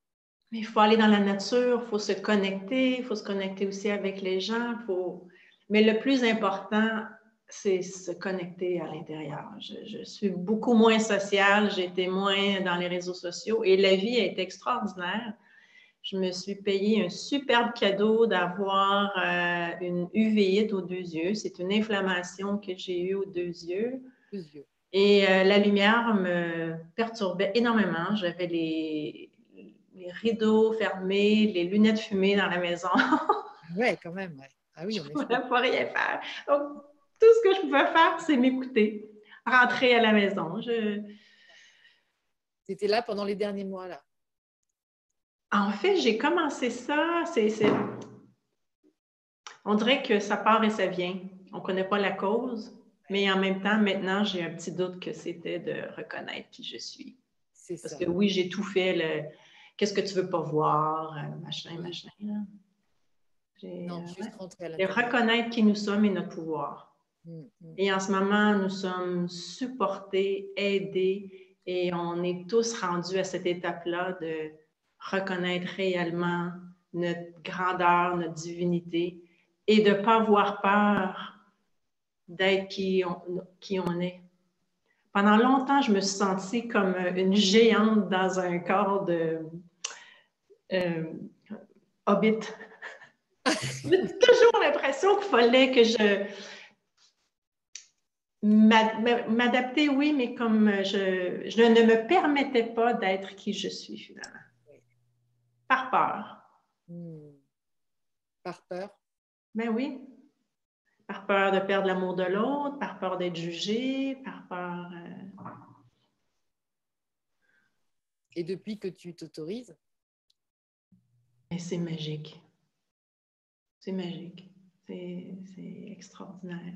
Mais il faut aller dans la nature, il faut se connecter, il faut se connecter aussi avec les gens. Faut... Mais le plus important, c'est se connecter à l'intérieur. Je, suis beaucoup moins sociale, j'étais moins dans les réseaux sociaux et la vie est extraordinaire. Je me suis payé un superbe cadeau d'avoir euh, une uvéite aux deux yeux. C'est une inflammation que j'ai eue aux deux yeux. Et euh, la lumière me perturbait énormément. J'avais les, les rideaux fermés, les lunettes fumées dans la maison. oui, quand même. Ah oui, on ne pouvais rien faire. Donc, tout ce que je pouvais faire, c'est m'écouter, rentrer à la maison. Je... Tu étais là pendant les derniers mois, là? En fait, j'ai commencé ça. C'est, On dirait que ça part et ça vient. On ne connaît pas la cause, mais en même temps, maintenant, j'ai un petit doute que c'était de reconnaître qui je suis. C'est Parce que oui, j'ai tout fait. Qu'est-ce que tu veux pas voir, euh, machin, machin. Non, euh, juste rentrer à la Et reconnaître qui nous sommes et notre pouvoir. Mm, mm. Et en ce moment, nous sommes supportés, aidés et on est tous rendus à cette étape-là de reconnaître réellement notre grandeur, notre divinité et de ne pas avoir peur d'être qui qui on est. Pendant longtemps, je me suis sentie comme une géante dans un corps de euh, hobbit. J'ai toujours l'impression qu'il fallait que je m'adapter, oui, mais comme je, je, ne me permettais pas d'être qui je suis finalement. Par peur. Hmm. Par peur? Ben oui par peur de perdre l'amour de l'autre, par peur d'être jugé, par peur. Euh, Et depuis que tu t'autorises? C'est magique. C'est magique. C'est extraordinaire.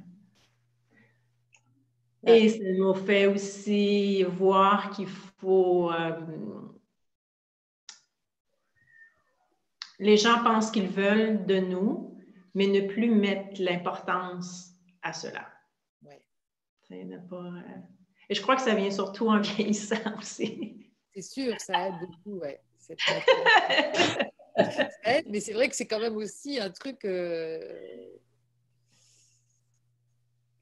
Et ça nous fait aussi voir qu'il faut. Euh, les gens pensent qu'ils veulent de nous, mais ne plus mettre l'importance à cela. Oui. Euh, et je crois que ça vient surtout en vieillissant aussi. C'est sûr, ça aide beaucoup, oui. mais c'est vrai que c'est quand même aussi un truc. Euh,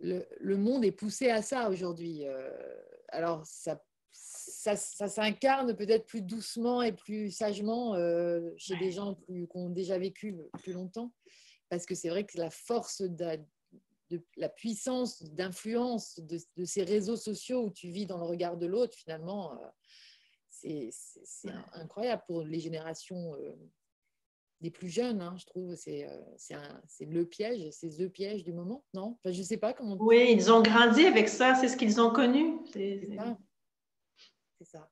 le, monde est poussé à ça aujourd'hui. Euh, alors, ça, ça, s'incarne peut-être plus doucement et plus sagement chez des gens qui ont déjà vécu plus longtemps parce que c'est vrai que la force de, la puissance d'influence de, ces réseaux sociaux où tu vis dans le regard de l'autre, finalement, euh, c'est incroyable pour les générations euh, des plus jeunes, hein, je trouve. C'est euh, le piège, c'est le piège du moment, non? Je ne sais pas comment. Oui, ils ont grandi avec ça, c'est ce qu'ils ont connu. C'est ça.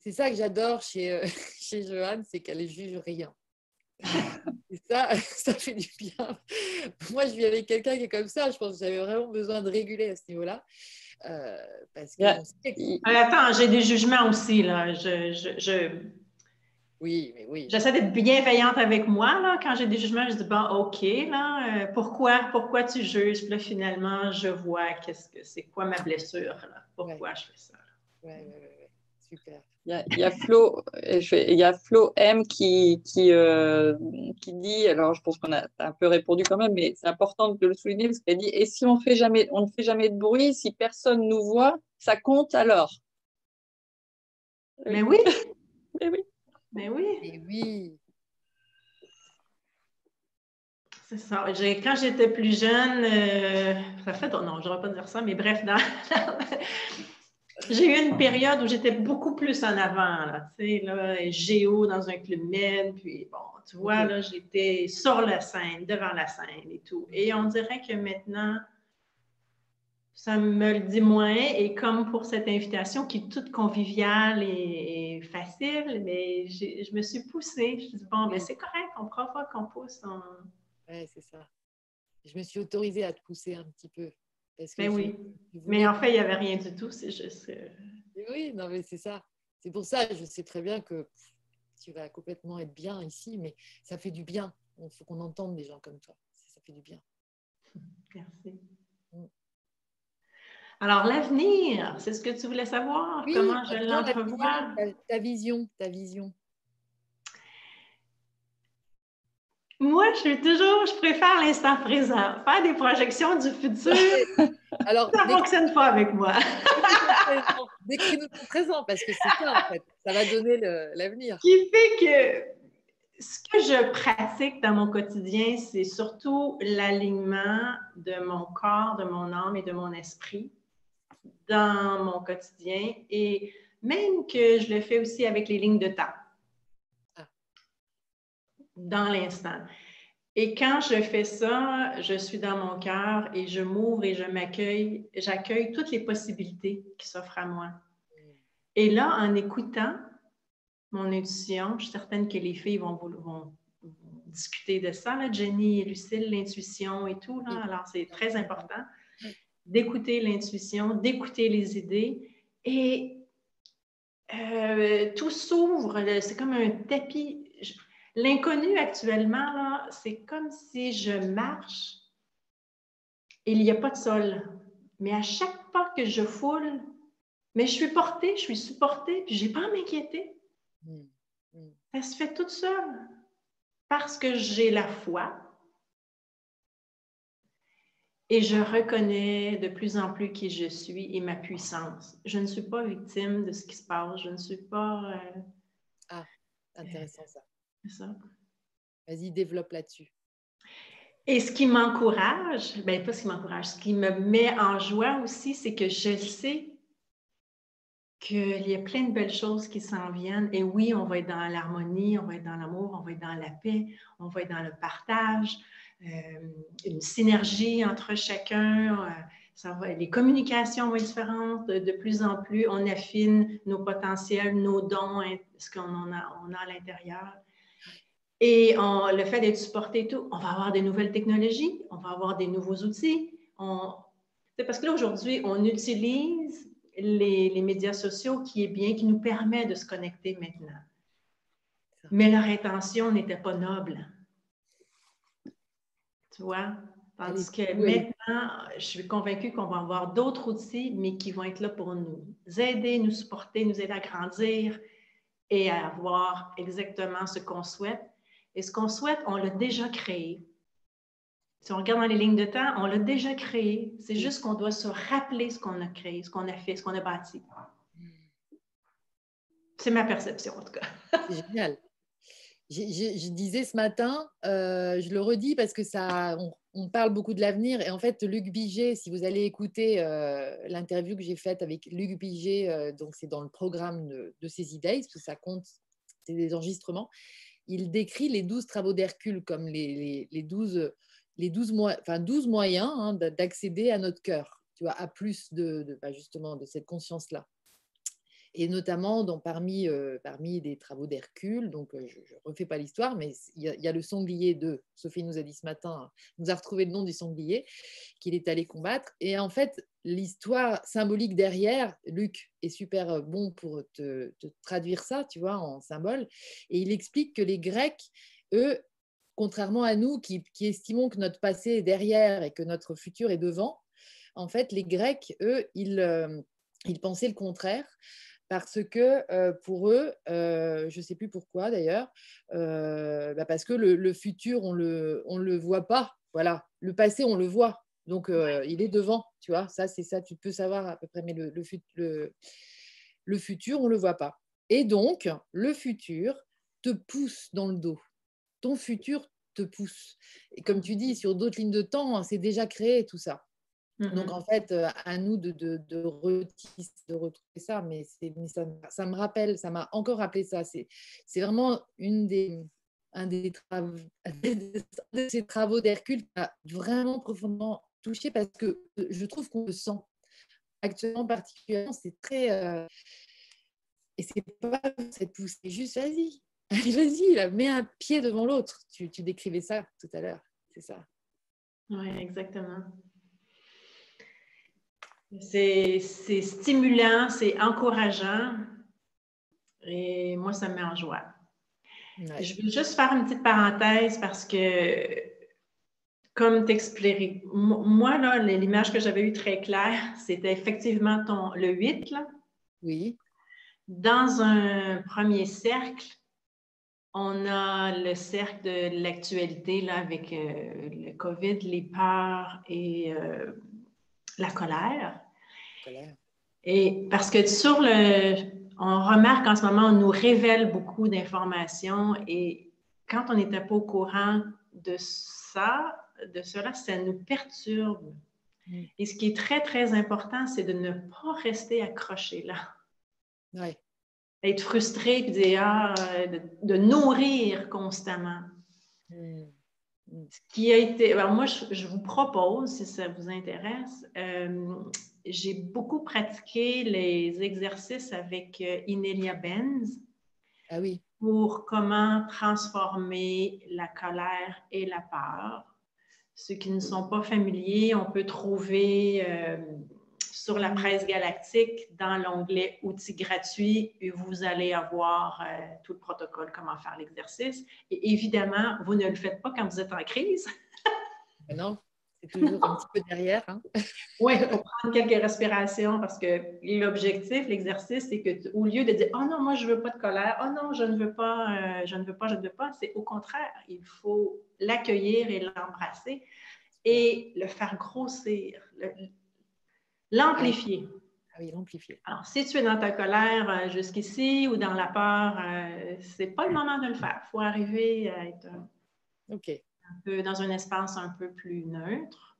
C'est ça. que j'adore chez, chez Joanne, c'est qu'elle ne juge rien. Et ça, ça fait du bien. Moi, je vis avec quelqu'un qui est comme ça. Je pense que j'avais vraiment besoin de réguler à ce niveau-là. Euh, parce que Yeah. Attends, j'ai des jugements aussi. Là. Je, je- je- Oui, mais oui. j'essaie d'être bienveillante avec moi. Là. Quand j'ai des jugements, je dis bon, OK, là, euh, pourquoi, pourquoi tu juges? Puis là, finalement, je vois qu'est-ce que c'est quoi ma blessure. Là? Pourquoi je fais ça? Ouais, ouais, ouais. Super. Il y a, il y a Flo, euh, je vais- il y a Flo M qui, qui, euh, qui dit, alors je pense qu'on a un peu répondu quand même, mais c'est important de le souligner parce qu'elle dit, et si on fait jamais, on ne fait jamais de bruit, si personne nous voit, ça compte alors. Mais oui, Mais oui. mais oui. Oui. C'est ça. J'ai- Quand j'étais plus jeune, euh, ça fait, non, je ne pas dire ça, mais bref, dans- j'ai eu une période où j'étais beaucoup plus en avant, là, tu sais, là, géo dans un club med, puis bon, tu vois, là, j'étais sur la scène, devant la scène et tout. Et on dirait que maintenant, ça me le dit moins, et comme pour cette invitation qui est toute conviviale et, et facile, mais je me suis poussée. Je me suis dit, bon, ben c'est correct, on prend pas qu'on pousse. on- Ouais, c'est ça. Je me suis autorisée à te pousser un petit peu. Parce que je- oui. Mais en fait, il n'y avait rien du tout. C'est juste. Oui, non, mais c'est ça. C'est pour ça, je sais très bien que tu vas complètement être bien ici, mais ça fait du bien. Il faut qu'on entende des gens comme toi. Ça fait du bien. Merci. Mm. Alors, l'avenir, c'est ce que tu voulais savoir? Oui, Comment je l'entrevois? Ta, ta vision, ta vision. Moi, je suis toujours, je préfère l'instant présent. Faire des projections du futur, Alors, ça ne fonctionne pas avec moi. décris-nous ton présent, parce que c'est ça, en fait. Ça va donner l'avenir. Ce qui fait que ce que je pratique dans mon quotidien, c'est surtout l'alignement de mon corps, de mon âme et de mon esprit dans mon quotidien et même que je le fais aussi avec les lignes de temps. Dans l'instant. Et quand je fais ça, je suis dans mon cœur et je m'ouvre et je m'accueille, j'accueille toutes les possibilités qui s'offrent à moi. Et là, en écoutant mon intuition, je suis certaine que les filles vont, discuter de ça, là, Jenny et Lucille, l'intuition et tout. Là. Alors, c'est très important d'écouter l'intuition, d'écouter les idées et euh, tout s'ouvre. C'est comme un tapis. L'inconnu actuellement, c'est comme si je marche et il n'y a pas de sol. Mais à chaque pas que je foule, mais je suis portée, je suis supportée, puis je n'ai pas à m'inquiéter. Mm. Mm. Ça se fait toute seule parce que j'ai la foi et je reconnais de plus en plus qui je suis et ma puissance. Je ne suis pas victime de ce qui se passe. Je ne suis pas. euh, Intéressant, ça. C'est ça. Vas-y, développe là-dessus. Et ce qui m'encourage, bien pas ce qui m'encourage, ce qui me met en joie aussi, c'est que je sais qu'il y a plein de belles choses qui s'en viennent. Et oui, on va être dans l'harmonie, on va être dans l'amour, on va être dans la paix, on va être dans le partage, euh, une synergie entre chacun. euh, ça va, les communications vont être différentes. De, de plus en plus, on affine nos potentiels, nos dons, hein, ce qu'on en a, on a à l'intérieur. Et on- le fait d'être supporté et tout, on va avoir des nouvelles technologies, on va avoir des nouveaux outils. On, c'est parce que là, aujourd'hui, on utilise les, les médias sociaux qui est bien, qui nous permet de se connecter maintenant. Mais leur intention n'était pas noble. Tu vois? Tandis que Oui. maintenant, je suis convaincue qu'on va avoir d'autres outils, mais qui vont être là pour nous aider, nous supporter, nous aider à grandir et à avoir exactement ce qu'on souhaite. Et ce qu'on souhaite, on l'a déjà créé. Si on regarde dans les lignes de temps, on l'a déjà créé. C'est juste qu'on doit se rappeler ce qu'on a créé, ce qu'on a fait, ce qu'on a bâti. C'est ma perception, en tout cas. C'est génial. Je disais ce matin, euh, je le redis parce que ça, on parle beaucoup de l'avenir. Et en fait, Luc Biget, si vous allez écouter euh, l'interview que j'ai faite avec Luc Biget, euh, donc c'est dans le programme de, de ces idées, parce que ça compte, c'est des enregistrements. Il décrit les 12 travaux d'Hercule comme les, les 12, les 12, mois, enfin 12 moyens hein, d'a- d'accéder à notre cœur, tu vois, à plus de, de bah, justement de cette conscience-là. Et notamment dans, parmi, euh, parmi des travaux d'Hercule, donc euh, je ne refais pas l'histoire, mais il y, a le sanglier de, Sophie nous a dit ce matin, nous a retrouvé le nom du sanglier qu'il est allé combattre. Et en fait, l'histoire symbolique derrière, Luc est super euh, bon pour te, traduire ça, tu vois, en symbole. Et il explique que les Grecs, eux, contrairement à nous qui, estimons que notre passé est derrière et que notre futur est devant, en fait, les Grecs, eux, ils, ils pensaient le contraire parce que euh, pour eux, euh, je ne sais plus pourquoi d'ailleurs, euh, bah, parce que le, futur, on le, on le voit pas. Voilà, le passé, on le voit. Donc, il est devant, tu vois. Ça, c'est ça, tu peux savoir à peu près, mais le, le, le futur, on ne le voit pas. Et donc, le futur te pousse dans le dos. Ton futur te pousse. Et comme tu dis, sur d'autres lignes de temps, c'est déjà créé tout ça. Donc, en fait, à nous de, de, de, de retrouver ça, mais, ça, ça, me rappelle, ça m'a encore rappelé ça. C'est vraiment une des, un des travaux, de ces travaux d'Hercule qui m'a vraiment profondément touchée parce que je trouve qu'on le sent. Actuellement, particulièrement, c'est très. et c'est pas cette pousse, c'est juste vas-y, vas-y, mets un pied devant l'autre. Tu, tu décrivais ça tout à l'heure, c'est ça. Oui, exactement. C'est stimulant, c'est encourageant. Et moi, ça me met en joie. Je veux juste faire une petite parenthèse parce que, comme t'expliquer, moi, là, l'image que j'avais eue très claire, c'était effectivement ton, le 8. Là. Oui. Dans un premier cercle, on a le cercle de l'actualité avec euh, le COVID, les peurs et euh, la colère. Et parce que sur le, on remarque en ce moment, on nous révèle beaucoup d'informations et quand on n'était pas au courant de ça, de cela, ça nous perturbe. Mm. Et ce qui est très, très important, c'est de ne pas rester accroché là. Oui. Être frustré et dire, ah, de, nourrir constamment. Mm. Ce qui a été. Alors moi, je, vous propose, si ça vous intéresse, euh, j'ai beaucoup pratiqué les exercices avec euh, Inelia Benz. Ah oui. Pour comment transformer la colère et la peur. Ceux qui ne sont pas familiers, on peut trouver euh, sur la presse galactique, dans l'onglet outils gratuits, et vous allez avoir euh, tout le protocole, comment faire l'exercice. Et évidemment, vous ne le faites pas quand vous êtes en crise. non, c'est toujours un petit peu derrière. Hein. oui, il faut prendre quelques respirations parce que l'objectif, l'exercice, c'est que au lieu de dire Oh non, moi je ne veux pas de colère, oh non, je ne veux pas, euh, je ne veux pas, je ne veux pas, c'est au contraire, il faut l'accueillir et l'embrasser et le faire grossir. L'amplifier. Ah oui, l'amplifier. Alors, si tu es dans ta colère euh, jusqu'ici ou dans la peur, euh, ce n'est pas le moment de le faire. Il faut arriver à être un peu dans un espace un peu plus neutre.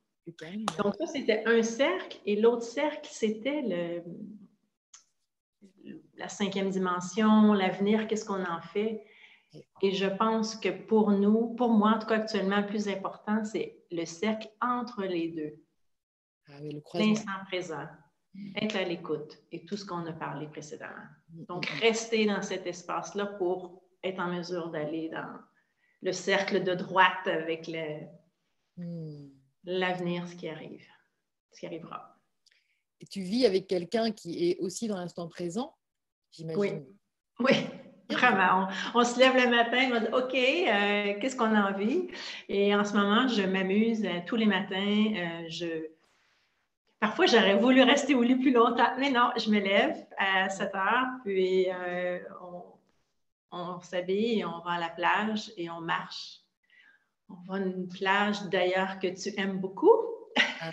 Donc, ça, c'était un cercle. Et l'autre cercle, c'était le, la cinquième dimension, l'avenir, qu'est-ce qu'on en fait? Et je pense que pour nous, pour moi, en tout cas actuellement, le plus important, c'est le cercle entre les deux. Ah L'instant présent, être à l'écoute et tout ce qu'on a parlé précédemment. Donc, rester dans cet espace-là pour être en mesure d'aller dans le cercle de droite avec hmm. l'avenir, ce qui arrive, ce qui arrivera. Et tu vis avec quelqu'un qui est aussi dans l'instant présent, j'imagine? Oui. Oui, Vraiment, on, se lève le matin, on dit OK, euh, qu'est-ce qu'on a envie? Et en ce moment, je m'amuse euh, tous les matins. Euh, je, Parfois, j'aurais voulu rester au lit plus longtemps, mais non, je me lève à 7 heures, puis euh, on, s'habille et on va à la plage et on marche. On va à une plage d'ailleurs que tu aimes beaucoup. Ah,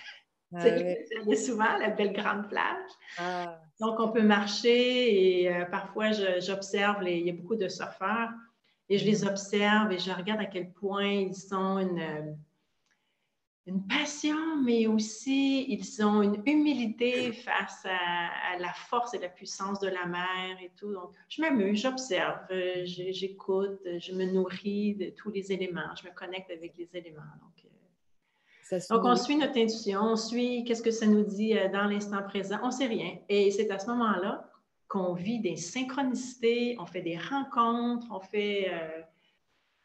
C'est souvent la belle grande plage. Ah. Donc, on peut marcher et euh, parfois, j'observe, il y a beaucoup de surfeurs et je les observe et je regarde à quel point ils sont une une passion, mais aussi ils ont une humilité face à, la force et la puissance de la mer et tout. Donc, je m'amuse, j'observe, j'écoute, je me nourris de tous les éléments, je me connecte avec les éléments. Donc, euh, donc on suit notre intuition, on suit qu'est-ce que ça nous dit euh, dans l'instant présent, on ne sait rien. Et c'est à ce moment-là qu'on vit des synchronicités, on fait des rencontres, on fait. Euh,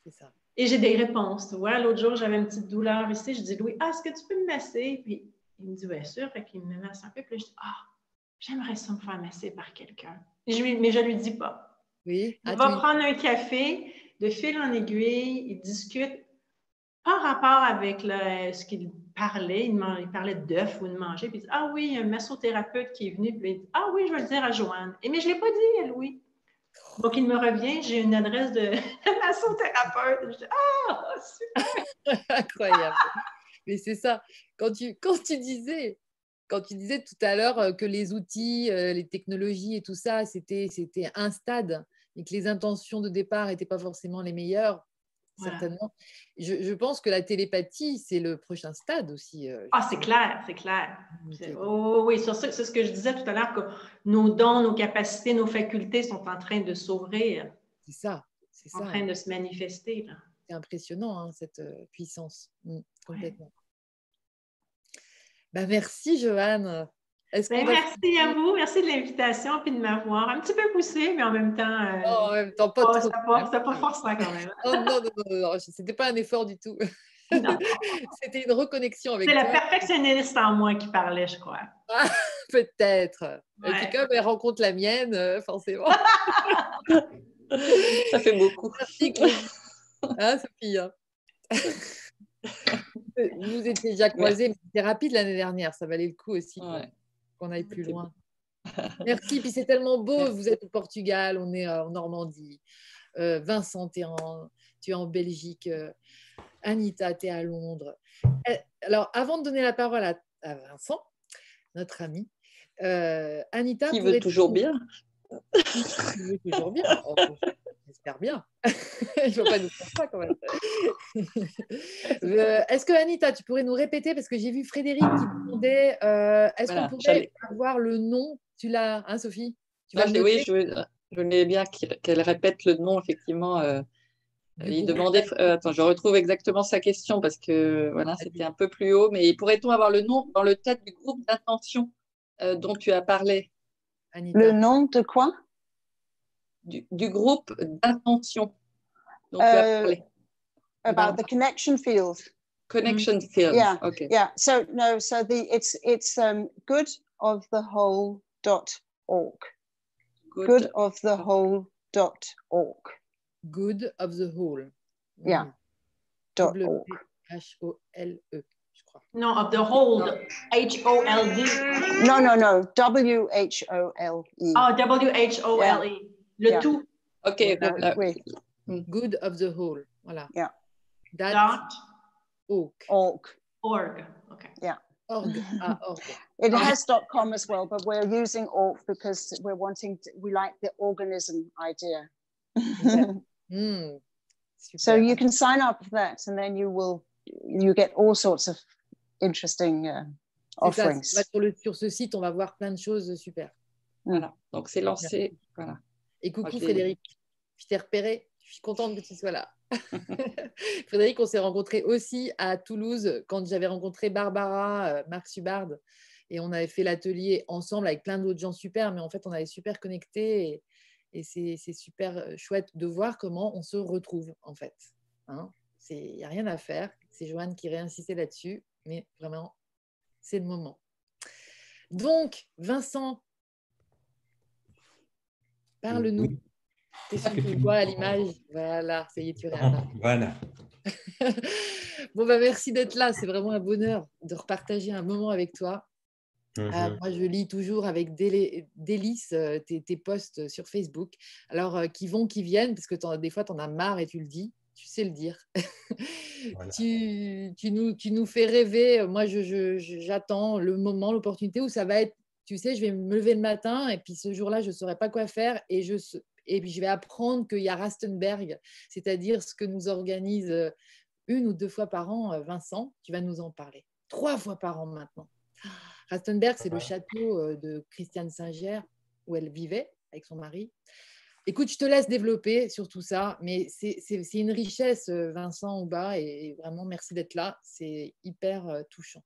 C'est ça. Et j'ai des réponses. Tu vois, l'autre jour, j'avais une petite douleur ici. Je dis, Louis, ah, est-ce que tu peux me masser? Puis il me dit, bien sûr. Fait qu'il me masse un peu. Puis je dis, ah, j'aimerais ça me faire masser par quelqu'un. Mais je ne lui dis pas. Oui. Il va prendre un café, de fil en aiguille, il discute par rapport avec ce qu'il parlait. Il, parlait d'œufs ou de manger. Puis il dit Ah oui, il y a un massothérapeute qui est venu. Puis il dit Ah oui, je vais le dire à Joanne. Et, mais je ne l'ai pas dit à Louis. Donc, il me revient, j'ai une adresse de massothérapeute. Je Ah, super! Incroyable. Mais c'est ça. Quand tu, quand tu disais, quand tu disais tout à l'heure euh, que les outils, euh, les technologies et tout ça, c'était un stade et que les intentions de départ n'étaient pas forcément les meilleures, certainement. Je, pense que la télépathie, c'est le prochain stade aussi. Euh, ah, c'est clair, c'est clair. Oh, oui, c'est ce que je disais tout à l'heure, que nos dons, nos capacités, nos facultés sont en train de s'ouvrir. C'est ça, c'est ça. En train de se manifester. C'est impressionnant, hein, cette euh, puissance, mmh, complètement. Ben, merci, Joanne. Ben, merci à vous, merci de l'invitation et de m'avoir un petit peu poussé, mais en même temps. Euh, en même temps, pas trop. C'était pas, forcément quand même. oh, non, non, non, non, c'était pas un effort du tout. c'était une reconnexion avec C'est la perfectionniste en moi qui parlait, je crois. Ah, peut-être. Et puis comme elle rencontre la mienne, euh, forcément. Ça fait beaucoup. Merci, hein, Sophie. Hein. Vous étiez déjà croisés, mais c'était rapide l'année dernière, ça valait le coup aussi. Ouais qu'on aille plus loin. Merci, puis c'est tellement beau. Vous êtes au Portugal, on est euh, en Normandie. Euh, Vincent, tu es, en, Belgique. Euh, Anita, tu es à Londres. Alors, avant de donner la parole à, Vincent, notre ami, Anita. Qui veut toujours bien. Qui veut toujours bien. Bien. Il ne faut pas nous faire ça quand même. Euh, est-ce que Anita, tu pourrais nous répéter parce que j'ai vu Frédéric qui demandait euh, est-ce qu'on pourrait avoir le nom Tu l'as, hein, Sophie? Tu Oui, je, voulais bien qu'elle répète le nom, effectivement. Euh, il demandait, attends, je retrouve exactement sa question parce que voilà, c'était un peu plus haut, mais pourrait-on avoir le nom dans le tête du groupe d'intention dont tu as parlé? Anita. Le nom de quoi? Du, du groupe d'intention dont tu as parlé. About the connection field. Connection mm. field. Yeah. Okay. Yeah. So no. So the it's it's um, good of the whole dot org. Good, good of the whole dot org. Good of the whole. Yeah. Mm. Dot org. H O L E. No, of the whole, H O L D. No, no, no, W H O L E. Oh, W H O L E. Le yeah. tout. OK. Uh, oui. Good of the whole. Voilà. Yeah. That Dot. Org. Org. Org. Okay. Yeah. Org. Ah, org. It has dot com as well, but we're using org because we're wanting to, we like the organism idea. mm, so you can sign up for that and then you will you get all sorts of interesting uh, offerings. Ça, sur, le, sur ce site, on va voir plein de choses super. Voilà. Donc c'est lancé. Voilà. Et coucou Frédéric, je t'ai repéré, je suis contente que tu sois là. Frédéric, on s'est rencontrés aussi à Toulouse quand j'avais rencontré Barbara, euh, Marc Subard, et on avait fait l'atelier ensemble avec plein d'autres gens super, mais en fait, on avait super connecté et, c'est super euh, chouette de voir comment on se retrouve en fait. Hein Il n'y a rien à faire, c'est Joanne qui réinsistait là-dessus, mais vraiment, c'est le moment. Donc, Vincent, Parle-nous. C'est ça que tu vois à l'image. Voilà, ça y est, tu regardes. Ah, voilà. bon, bah, merci d'être là. C'est vraiment un bonheur de repartager un moment avec toi. Mhm. Ah, moi, je lis toujours avec délice euh, tes, tes, posts sur Facebook. Alors, euh, qui vont, qui viennent, parce que des fois, tu en as marre et tu le dis. Tu sais le dire. tu, tu, nous, tu nous fais rêver. Moi, j'attends je, le moment, l'opportunité où ça va être tu sais, je vais me lever le matin et puis ce jour-là, je ne saurais pas quoi faire et, je, et puis je vais apprendre qu'il y a Rastenberg, c'est-à-dire ce que nous organise euh, une ou deux fois par an euh, Vincent. Tu vas nous en parler. Trois fois par an maintenant. Rastenberg, c'est le château euh, de Christiane Singer où elle vivait avec son mari. Écoute, je te laisse développer sur tout ça, mais c'est une richesse, Vincent Ouba, et vraiment merci d'être là. C'est hyper touchant.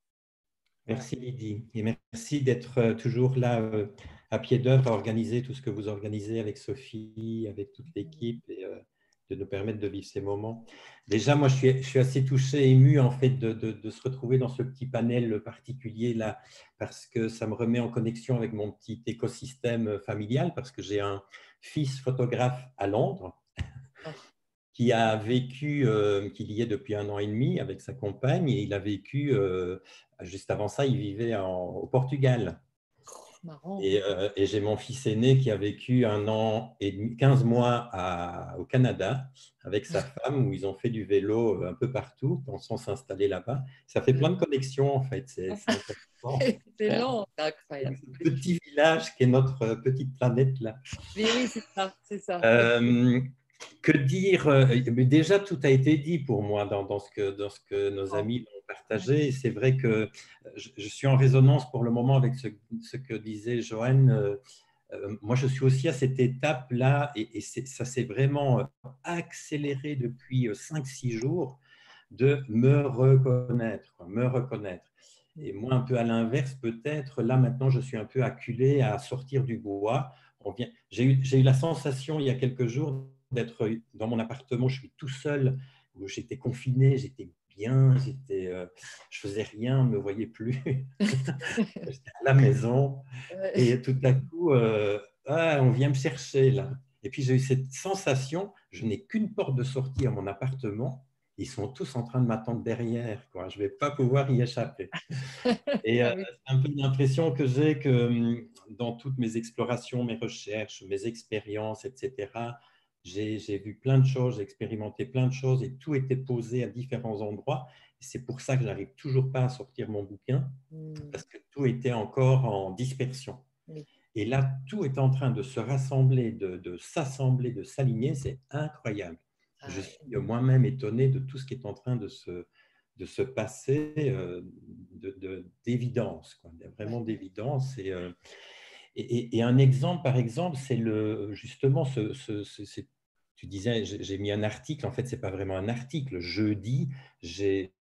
Merci Lydie. Et merci d'être euh, toujours là euh, à pied d'œuvre à organiser tout ce que vous organisez avec Sophie, avec toute l'équipe et euh, de nous permettre de vivre ces moments. Déjà, moi, je suis, je suis assez touché, ému en fait de, de, se retrouver dans ce petit panel particulier là, parce que ça me remet en connexion avec mon petit écosystème familial, parce que j'ai un fils photographe à Londres qui a vécu, euh, qu'il y est depuis un an et demi avec sa compagne, et il a vécu, euh, juste avant ça, il vivait au Portugal. Euh, et, j'ai mon fils aîné qui a vécu un an et demi, 15 mois au Canada avec sa femme, où ils ont fait du vélo euh, un peu partout, pensant s'installer là-bas. Ça fait plein de connexions, en fait. C'est long, c'est incroyable. Petit village qui est notre petite planète, là. Oui, oui, c'est ça. C'est ça. Que dire Déjà, tout a été dit pour moi dans, ce, que, dans ce que nos oh. amis partagé. C'est vrai que je, suis en résonance pour le moment avec ce, que disait Joanne. Euh, euh, moi, je suis aussi à cette étape-là et, ça s'est vraiment accéléré depuis 5-6 jours de me reconnaître, me reconnaître. Et moi, un peu à l'inverse, peut-être, là maintenant, je suis un peu acculé à sortir du bois. J'ai eu, eu la sensation il y a quelques jours d'être dans mon appartement, je suis tout seul, où j'étais confiné, j'étais bien, j'étais, euh, je faisais rien, on ne me voyait plus. j'étais à la maison et tout à coup, euh, ah, on vient me chercher là. Et puis j'ai eu cette sensation, je n'ai qu'une porte de sortie à mon appartement, ils sont tous en train de m'attendre derrière, quoi. je ne vais pas pouvoir y échapper. Et euh, c'est un peu l'impression que j'ai que hum, dans toutes mes explorations, mes recherches, mes expériences, etc., j'ai vu plein de choses, j'ai expérimenté plein de choses et tout était posé à différents endroits. C'est pour ça que j'arrive toujours pas à sortir mon bouquin, hmm. parce que tout était encore en dispersion. Et là, tout est en train de se rassembler, de, s'assembler, de s'aligner. C'est incroyable. Ah Je suis moi-même étonné de tout ce qui est en train de se, de se passer euh, d'évidence, vraiment d'évidence. Et, euh, et, un exemple, par exemple, c'est le, justement ce, tu disais, j'ai mis un article, en fait, ce n'est pas vraiment un article. Jeudi, j'ai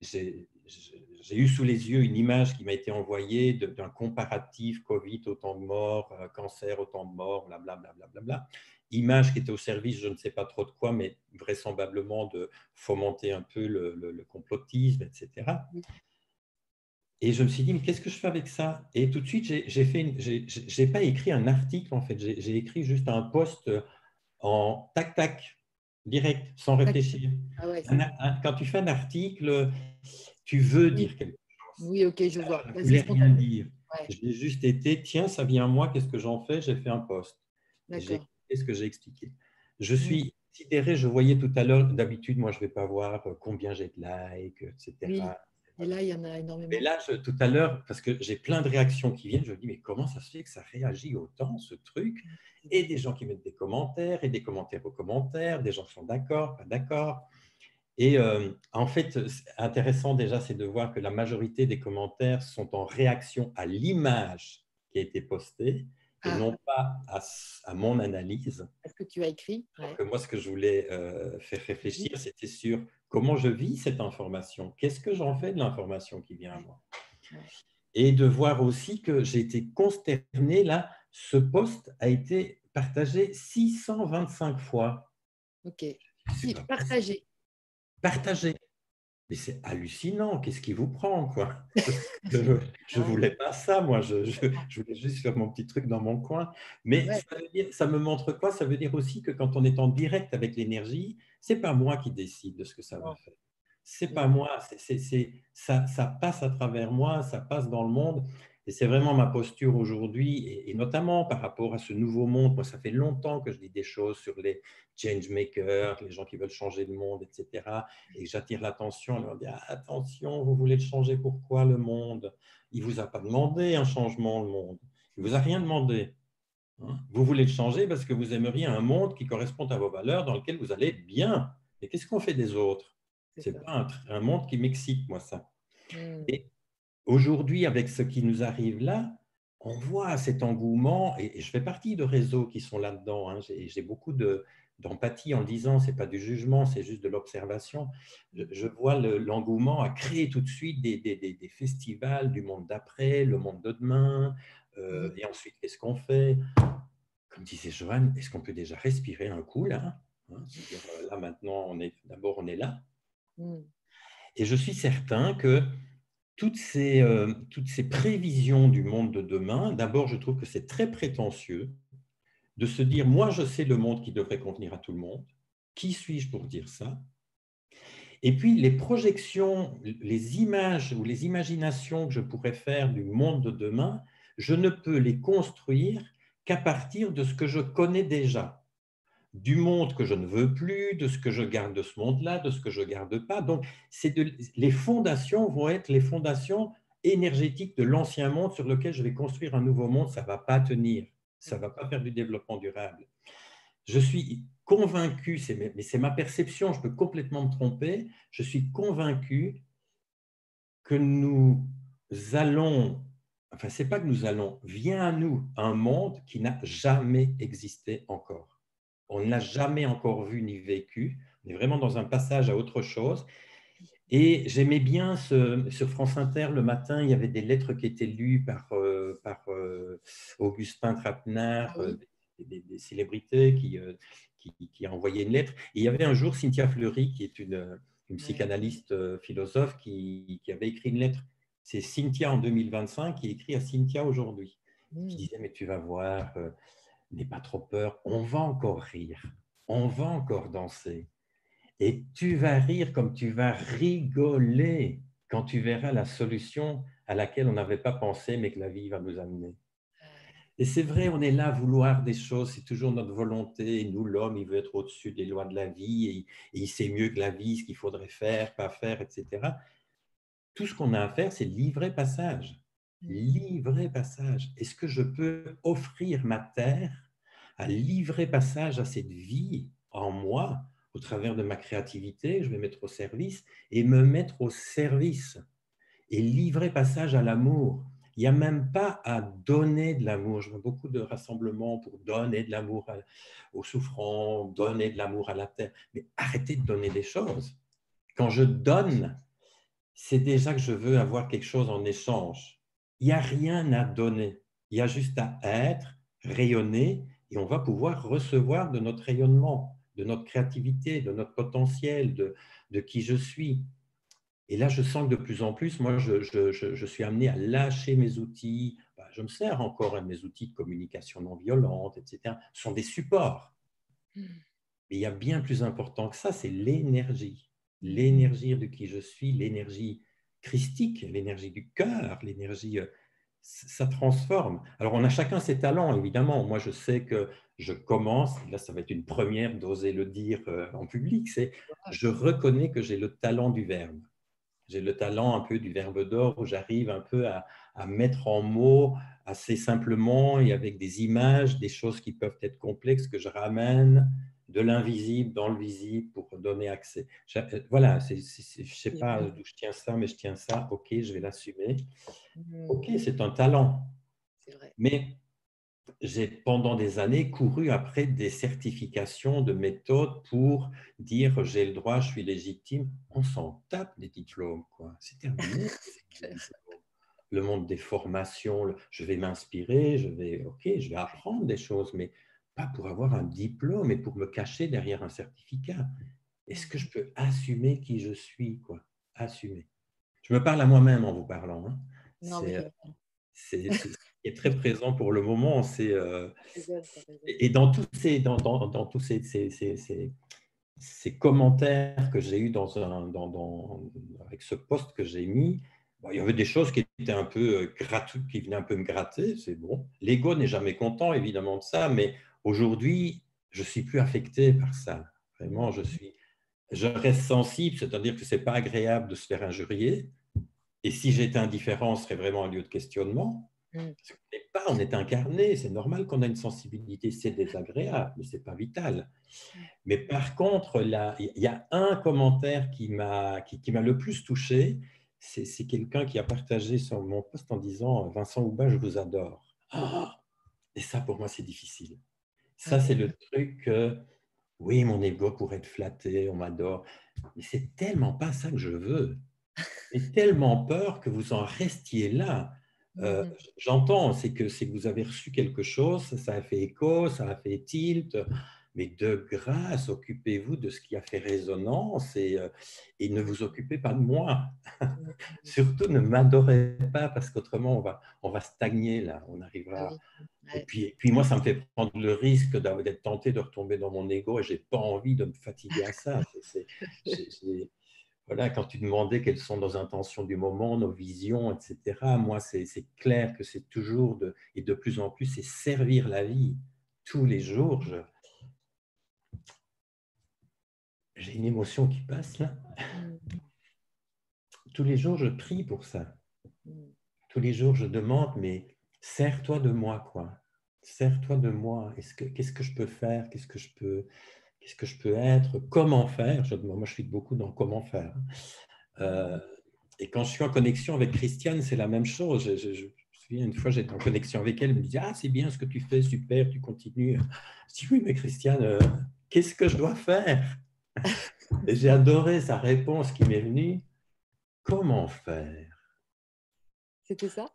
eu sous les yeux une image qui m'a été envoyée d'un comparatif Covid, autant de morts, euh, cancer, autant de morts, blablabla. Bla, bla, bla, image qui était au service, je ne sais pas trop de quoi, mais vraisemblablement de fomenter un peu le, le complotisme, etc. Et je me suis dit, mais qu'est-ce que je fais avec ça? Et tout de suite, j'ai fait, j'ai pas écrit un article en fait, j'ai écrit juste un post en tac tac, direct, sans réfléchir. Ah quand tu fais un article, tu veux dire quelque chose. Oui, ok, je vois. Je voulais rien dire. J'ai juste été, tiens, ça vient à moi, qu'est-ce que j'en fais? J'ai fait un post. Qu'est-ce que j'ai expliqué Je suis mm. sidéré, je voyais tout à l'heure, d'habitude, moi, je ne vais pas voir combien j'ai de likes, etc. Et là, il y en a énormément. Mais là, tout à l'heure, parce que j'ai plein de réactions qui viennent, je me dis, mais comment ça se fait que ça réagit autant, ce truc? Et des gens qui mettent des commentaires, et des commentaires aux commentaires, des gens qui sont d'accord, pas d'accord. Et euh, en fait, intéressant déjà, c'est de voir que la majorité des commentaires sont en réaction à l'image qui a été postée et ah. non pas à, mon analyse. Est-ce que tu as écrit que Moi, ce que je voulais euh, faire réfléchir, c'était sur comment je vis cette information, qu'est-ce que j'en fais de l'information qui vient à moi? Et de voir aussi que j'ai été consterné, là, ce poste a été partagé 625 fois. Ok, partagé. Partagé. Mais c'est hallucinant, qu'est-ce qui vous prend quoi? Je ne voulais pas ça, moi, je, voulais juste faire mon petit truc dans mon coin. Mais ça, ça, me montre quoi? Ça veut dire aussi que quand on est en direct avec l'énergie, c'est pas moi qui décide de ce que ça va faire. C'est pas moi, c'est, ça, ça, passe à travers moi, ça passe dans le monde. Et c'est vraiment ma posture aujourd'hui, et, notamment par rapport à ce nouveau monde. Moi, ça fait longtemps que je dis des choses sur les change makers, les gens qui veulent changer le monde, etc. Et j'attire l'attention, on leur dit attention, vous voulez le changer, pourquoi le monde? Il ne vous a pas demandé un changement, le monde. Il ne vous a rien demandé. Hein? Vous voulez le changer parce que vous aimeriez un monde qui corresponde à vos valeurs, dans lequel vous allez bien. Et qu'est-ce qu'on fait des autres? Ce n'est pas un, monde qui m'excite, moi, ça. Hmm. Et aujourd'hui, avec ce qui nous arrive là, on voit cet engouement, et, je fais partie de réseaux qui sont là-dedans. Hein. J'ai beaucoup d'empathie en le disant, ce n'est pas du jugement, c'est juste de l'observation. Je, vois l'engouement à créer tout de suite des, des, festivals du monde d'après, le monde de demain, Euh, et ensuite, qu'est-ce qu'on fait? Comme disait Joanne, est-ce qu'on peut déjà respirer un coup là hein? Là, maintenant, d'abord, on est là. Mm. Et je suis certain que toutes ces, euh, toutes ces prévisions du monde de demain, d'abord, je trouve que c'est très prétentieux de se dire, moi, je sais le monde qui devrait convenir à tout le monde. Qui suis-je pour dire ça? Et puis, les projections, les images ou les imaginations que je pourrais faire du monde de demain, je ne peux les construire qu'à partir de ce que je connais déjà du monde que je ne veux plus, de ce que je garde de ce monde-là, de ce que je garde pas. Donc, de, les fondations vont être les fondations énergétiques de l'ancien monde sur lequel je vais construire un nouveau monde. Ça va pas tenir, ça va pas faire du développement durable. Je suis convaincu, mais c'est ma perception, je peux complètement me tromper, je suis convaincu que nous allons, enfin, c'est pas que nous allons, vient à nous un monde qui n'a jamais existé encore on ne l'a jamais encore vu ni vécu. On est vraiment dans un passage à autre chose. Et j'aimais bien ce, sur France Inter le matin, il y avait des lettres qui étaient lues par, euh, par euh, Augustin Trappner, ah euh, des, célébrités qui, qui, qui, envoyaient une lettre. Et il y avait un jour Cynthia Fleury, qui est une, psychanalyste philosophe, qui, qui, avait écrit une lettre. C'est Cynthia en 2025 qui écrit à Cynthia aujourd'hui. Qui mmh. disait, mais tu vas voir, n'aie pas trop peur, on va encore rire, on va encore danser. Et tu vas rire comme tu vas rigoler quand tu verras la solution à laquelle on n'avait pas pensé, mais que la vie va nous amener. Et c'est vrai, on est là à vouloir des choses, c'est toujours notre volonté. Nous, l'homme, il veut être au-dessus des lois de la vie et, il sait mieux que la vie ce qu'il faudrait faire, pas faire, etc. Tout ce qu'on a à faire, c'est livrer passage livrer passage. Est-ce que je peux offrir ma terre à livrer passage à cette vie en moi au travers de ma créativité Je vais mettre au service et me mettre au service et livrer passage à l'amour? Il n'y a même pas à donner de l'amour. Je vois beaucoup de rassemblements pour donner de l'amour aux souffrants, donner de l'amour à la terre. Mais arrêtez de donner des choses. Quand je donne, c'est déjà que je veux avoir quelque chose en échange. Il n'y a rien à donner. Il y a juste à être, rayonner, et on va pouvoir recevoir de notre rayonnement, de notre créativité, de notre potentiel, de, de qui je suis. Et là, je sens que de plus en plus, moi, je, je, je, suis amené à lâcher mes outils. Bah, je me sers encore de mes outils de communication non violente, etc. Ce sont des supports. Hmm. Mais il y a bien plus important que ça, c'est l'énergie. L'énergie de qui je suis, l'énergie christique, l'énergie du cœur, l'énergie, euh, ça transforme. Alors, on a chacun ses talents, évidemment. Moi, je sais que je commence, là, ça va être une première d'oser le dire euh, en public, c'est je reconnais que j'ai le talent du verbe. J'ai le talent un peu du verbe d'or où j'arrive un peu à, à, mettre en mots assez simplement et avec des images, des choses qui peuvent être complexes que je ramène de l'invisible dans le visible pour donner accès. Euh, voilà, je ne sais pas d'où je tiens ça, mais je tiens ça, ok, je vais l'assumer. Mmh. Ok, c'est un talent. Vrai. Mais j'ai pendant des années couru après des certifications de méthode pour dire j'ai le droit, je suis légitime. On s'en tape des diplômes, quoi. C'est terminé. le monde des formations, je vais m'inspirer, je vais, ok, je vais apprendre des choses, mais pas pour avoir un diplôme, mais pour me cacher derrière un certificat. Est-ce que je peux assumer qui je suis quoi? Assumer. Je me parle à moi-même en vous parlant. Hein. C'est ce qui est très présent pour le moment. C'est euh, et dans tous ces dans, dans, dans tous ces, ces, ces, ces, commentaires que j'ai eu dans un dans, avec ce poste que j'ai mis, il y avait des choses qui étaient un peu euh, gratuites, qui venaient un peu me gratter. C'est bon. L'ego n'est jamais content évidemment de ça, mais Aujourd'hui, je suis plus affecté par ça. Vraiment, je suis, je reste sensible, c'est-à-dire que c'est pas agréable de se faire injurier. Et si j'étais indifférent, ce serait vraiment un lieu de questionnement. Mm. Parce qu'on n'est pas, on est incarné, c'est normal qu'on a une sensibilité, c'est désagréable, mais c'est pas vital. Mais par contre, là, il y a un commentaire qui m'a qui, qui le plus touché, c'est quelqu'un qui a partagé sur mon poste en disant Vincent Houba, je vous adore. Ah et ça, pour moi, c'est difficile. Ça, c'est le truc que, oui, mon ego pourrait être flatté, on m'adore, mais c'est tellement pas ça que je veux. J'ai tellement peur que vous en restiez là. Euh, mhm. J'entends, c'est que, que vous avez reçu quelque chose, ça a fait écho, ça a fait tilt, mais de grâce, occupez-vous de ce qui a fait résonance et, euh, et ne vous occupez pas de moi. Surtout ne m'adorez pas parce qu'autrement on va, on va stagner là, on arrivera. Et puis, puis moi, ça me fait prendre le risque d'être tenté de retomber dans mon ego et j'ai pas envie de me fatiguer à ça. voilà, quand tu demandais quelles sont nos intentions du moment, nos visions, etc., moi, c'est clair que c'est toujours, de, et de plus en plus, c'est servir la vie. Tous les jours, je, j'ai une émotion qui passe là. Mm. Tous les jours, je prie pour ça. Mm. Tous les jours, je demande, mais sers-toi de moi, quoi. Sers-toi de moi. Qu'est-ce que je peux faire? Qu'est-ce que je peux Qu'est-ce que je peux être? Comment faire? Je, Moi, je suis beaucoup dans comment faire. Euh, et quand je suis en connexion avec Christiane, c'est la même chose. Je, je, me souviens, une fois, j'étais en connexion avec elle, elle me disait Ah, c'est bien ce que tu fais, super, tu continues. Je dis Oui, mais Christiane, euh, qu'est-ce que je dois faire? J'ai adoré sa réponse qui m'est venue. Comment faire? C'était ça?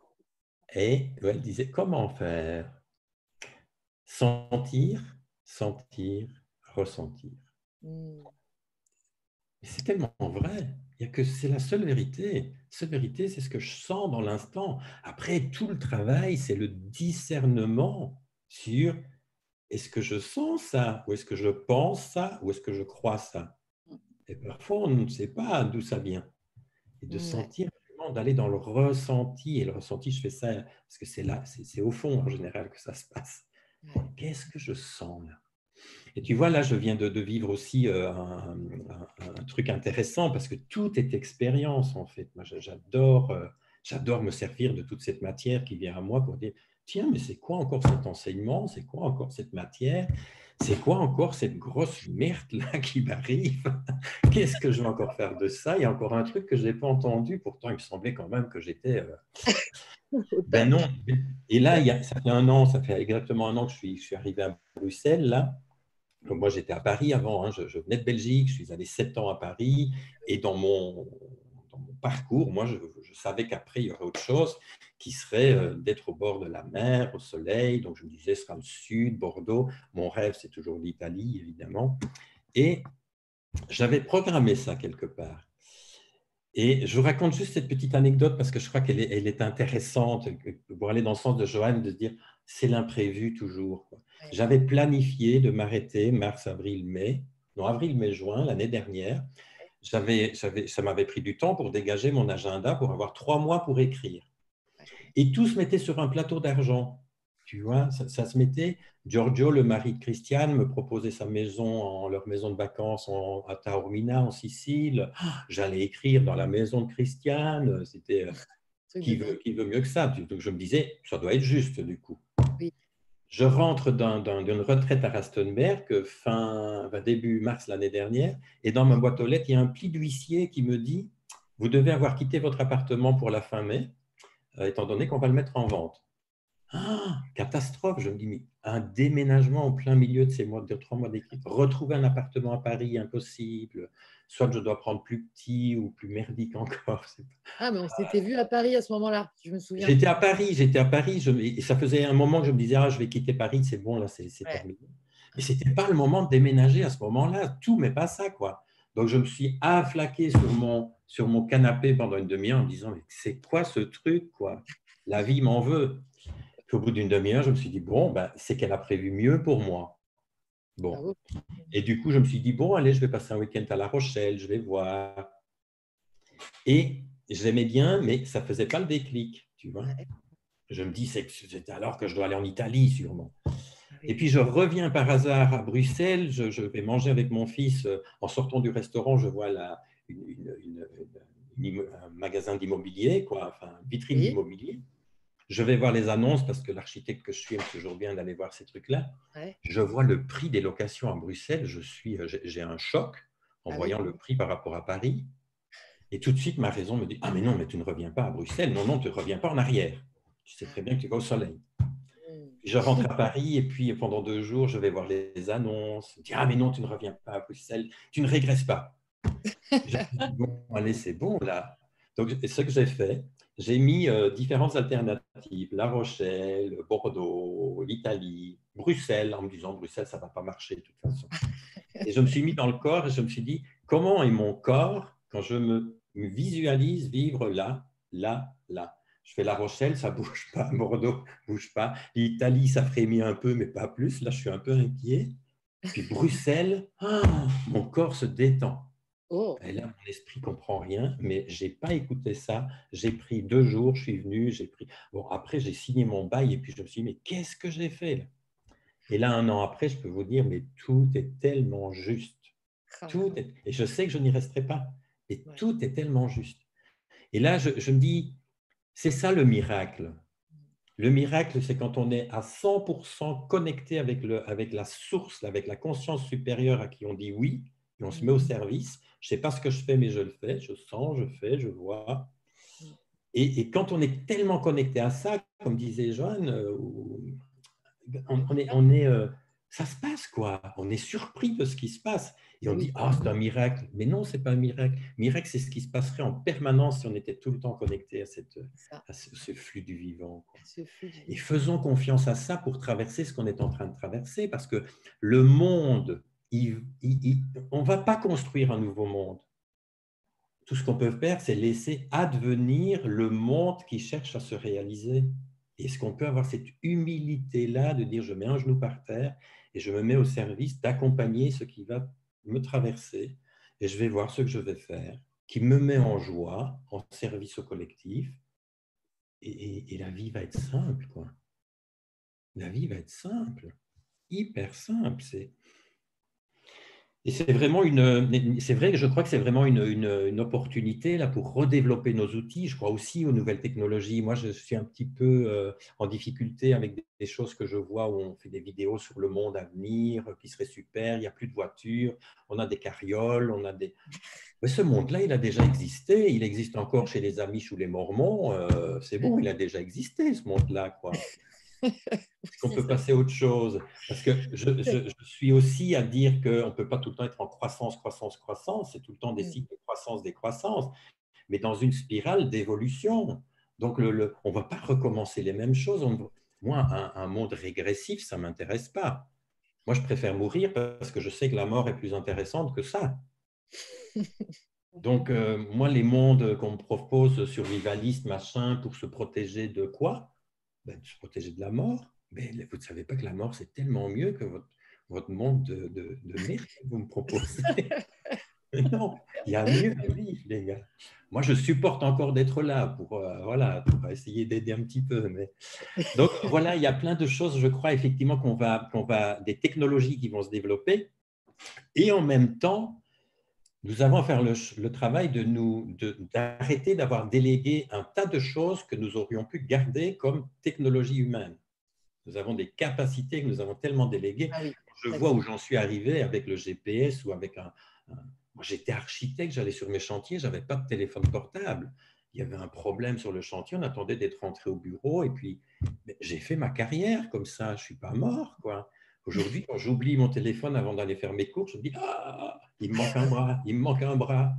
Et elle disait, comment faire? Sentir, sentir, ressentir. Hmm. C'est tellement vrai. Il y a que c'est la seule vérité. Cette vérité, c'est ce que je sens dans l'instant. Après, tout le travail, c'est le discernement sur est-ce que je sens ça Ou est-ce que je pense ça Ou est-ce que je crois ça? Et parfois, on ne sait pas d'où ça vient. Et de sentir vraiment, d'aller dans le ressenti. Et le ressenti, je fais ça parce que c'est là, c'est au fond en général que ça se passe. Qu'est-ce que je sens là? Et tu vois, là, je viens de, vivre aussi euh, un, truc intéressant parce que tout est expérience, en fait. Moi, j'adore, euh, j'adore me servir de toute cette matière qui vient à moi pour dire tiens, mais c'est quoi encore cet enseignement? C'est quoi encore cette matière? C'est quoi encore cette grosse merde-là qui m'arrive? Qu'est-ce que je vais encore faire de ça? Il y a encore un truc que je n'ai pas entendu, pourtant il me semblait quand même que j'étais... Euh, ben non. Et là, il y a, ça fait un an, ça fait exactement un an que je suis, je suis arrivé à Bruxelles, là. Donc moi, j'étais à Paris avant, hein. je, je, venais de Belgique, je suis allé sept ans à Paris, et dans mon, parcours, moi, je, savais qu'après, il y aurait autre chose qui serait euh, d'être au bord de la mer, au soleil. Donc, je me disais, ce sera le sud, Bordeaux. Mon rêve, c'est toujours l'Italie, évidemment. Et j'avais programmé ça quelque part. Et je vous raconte juste cette petite anecdote parce que je crois qu'elle est, elle est intéressante pour aller dans le sens de Joanne, de se dire, c'est l'imprévu toujours. J'avais planifié de m'arrêter mars, avril, mai, non, avril, mai, juin, l'année dernière, j'avais, ça m'avait pris du temps pour dégager mon agenda, pour avoir trois mois pour écrire. Et tout se mettait sur un plateau d'argent. Tu vois, ça, se mettait. Giorgio, le mari de Christiane, me proposait sa maison, en, leur maison de vacances en, à Taormina, en Sicile. J'allais écrire dans la maison de Christiane. C'était euh, qui veut, qui veut mieux que ça. Donc je me disais, ça doit être juste du coup. Oui je rentre d'une retraite à Rastenberg fin, début mars l'année dernière, et dans ma boîte aux lettres, il y a un pli d'huissier qui me dit Vous devez avoir quitté votre appartement pour la fin mai, étant donné qu'on va le mettre en vente. Ah, catastrophe, je me dis, mais un déménagement en plein milieu de ces mois, de trois mois d'écrit, retrouver un appartement à Paris, impossible. Soit je dois prendre plus petit ou plus merdique encore. Ah, mais on s'était vu à Paris à ce moment-là, je me souviens. J'étais à Paris, j'étais à Paris, et ça faisait un moment que je me disais, ah, je vais quitter Paris, c'est bon, là, c'est terminé. Mais ce n'était pas le moment de déménager à ce moment-là, tout, mais pas ça, quoi. Donc, je me suis afflaqué sur mon, sur mon canapé pendant une demi-heure en me disant, mais c'est quoi ce truc, quoi? La vie m'en veut au bout d'une demi-heure, je me suis dit, bon, ben, c'est qu'elle a prévu mieux pour moi. Bon. Ah Et du coup, je me suis dit, bon, allez, je vais passer un week-end à La Rochelle, je vais voir. Et j'aimais bien, mais ça ne faisait pas le déclic, tu vois. Je me dis, c'est alors que je dois aller en Italie, sûrement. Ah Et puis, je reviens par hasard à Bruxelles, je, vais manger avec mon fils. Euh, en sortant du restaurant, je vois la, une, un magasin d'immobilier, quoi, enfin, vitrine d'immobilier. Je vais voir les annonces parce que l'architecte que je suis aime toujours bien d'aller voir ces trucs-là. Je vois le prix des locations à Bruxelles. Je suis, euh, j'ai un choc en ah voyant le prix par rapport à Paris. Et tout de suite, ma raison me dit Ah, mais non, mais tu ne reviens pas à Bruxelles. Non, non, tu ne reviens pas en arrière. Tu sais très bien que tu vas au soleil. Je rentre à Paris et puis pendant deux jours, je vais voir les annonces. Je dis Ah, mais non, tu ne reviens pas à Bruxelles. Tu ne régresses pas. bon, allez, c'est bon là. Donc, ce que j'ai fait, j'ai mis euh, différentes alternatives, La Rochelle, Bordeaux, l'Italie, Bruxelles, en me disant Bruxelles, ça ne va pas marcher de toute façon. Et je me suis mis dans le corps et je me suis dit, comment est mon corps quand je me visualise vivre là, là, là? Je fais La Rochelle, ça ne bouge pas. Bordeaux ne bouge pas. L'Italie, ça frémit un peu, mais pas plus. Là, je suis un peu inquiet. Puis Bruxelles, ah, mon corps se détend. Oh. Et là, mon esprit comprend rien, mais j'ai pas écouté ça. J'ai pris deux jours, je suis venu, j'ai pris. Bon, après, j'ai signé mon bail et puis je me suis dit, mais qu'est-ce que j'ai fait là? Et là, un an après, je peux vous dire, mais tout est tellement juste. Ah. Tout Et je sais que je n'y resterai pas. Et tout est tellement juste. Et là, je, je me dis, c'est ça le miracle. Le miracle, c'est quand on est à 100% connecté avec, le, avec la source, avec la conscience supérieure à qui on dit oui, et on se met au service. Je ne sais pas ce que je fais, mais je le fais. Je sens, je fais, je vois. Et, quand on est tellement connecté à ça, comme disait Joanne, euh, on, est, on est, euh, ça se passe quoi. On est surpris de ce qui se passe. Et on dit, ah, c'est un miracle. Mais non, ce n'est pas un miracle. Miracle, c'est ce qui se passerait en permanence si on était tout le temps connecté à, cette, ce, flux du vivant. Et faisons confiance à ça pour traverser ce qu'on est en train de traverser, parce que le monde on ne va pas construire un nouveau monde. Tout ce qu'on peut faire, c'est laisser advenir le monde qui cherche à se réaliser. Est-ce qu'on peut avoir cette humilité-là de dire je mets un genou par terre et je me mets au service d'accompagner ce qui va me traverser et je vais voir ce que je vais faire, qui me met en joie, en service au collectif. Et, la vie va être simple. La vie va être simple, hyper simple. C'est et c'est vraiment une, vrai que je crois que c'est vraiment une, opportunité là pour redévelopper nos outils. Je crois aussi aux nouvelles technologies. Moi, je suis un petit peu euh, en difficulté avec des choses que je vois où on fait des vidéos sur le monde à venir qui serait super. Il n'y a plus de voitures, on a des carrioles, on a des. Mais ce monde-là, il a déjà existé. Il existe encore chez les Amish ou les Mormons. Euh, c'est bon, il a déjà existé ce monde-là, quoi. Est-ce qu'on peut passer à autre chose? Parce que je, suis aussi à dire qu'on ne peut pas tout le temps être en croissance, croissance, croissance. C'est tout le temps des mm. cycles de croissance, décroissance, mais dans une spirale d'évolution. Donc, le, on ne va pas recommencer les mêmes choses. moi, un, monde régressif, ça ne m'intéresse pas. Moi, je préfère mourir parce que je sais que la mort est plus intéressante que ça. Donc, euh, moi, les mondes qu'on me propose, survivalistes, machin, pour se protéger de quoi? Ben, se protéger de la mort. Mais vous ne savez pas que la mort, c'est tellement mieux que votre, votre monde de, de, merde que vous me proposez. non, il y a mieux à vivre, les gars. Moi, je supporte encore d'être là pour, euh, voilà, pour essayer d'aider un petit peu. Mais... Donc, voilà, il y a plein de choses, je crois, effectivement, qu'on va, qu'on va, des technologies qui vont se développer. Et en même temps, nous avons à faire le, travail de nous d'arrêter d'avoir délégué un tas de choses que nous aurions pu garder comme technologie humaine. Nous avons des capacités que nous avons tellement déléguées. Ah je vois où j'en suis arrivé avec le GPS ou avec un. Moi, j'étais architecte, j'allais sur mes chantiers, j'avais pas de téléphone portable. Il y avait un problème sur le chantier, on attendait d'être rentré au bureau et puis j'ai fait ma carrière comme ça. Je suis pas mort, quoi. Aujourd'hui, quand j'oublie mon téléphone avant d'aller faire mes courses, je me dis Ah, il me manque un bras, il me manque un bras.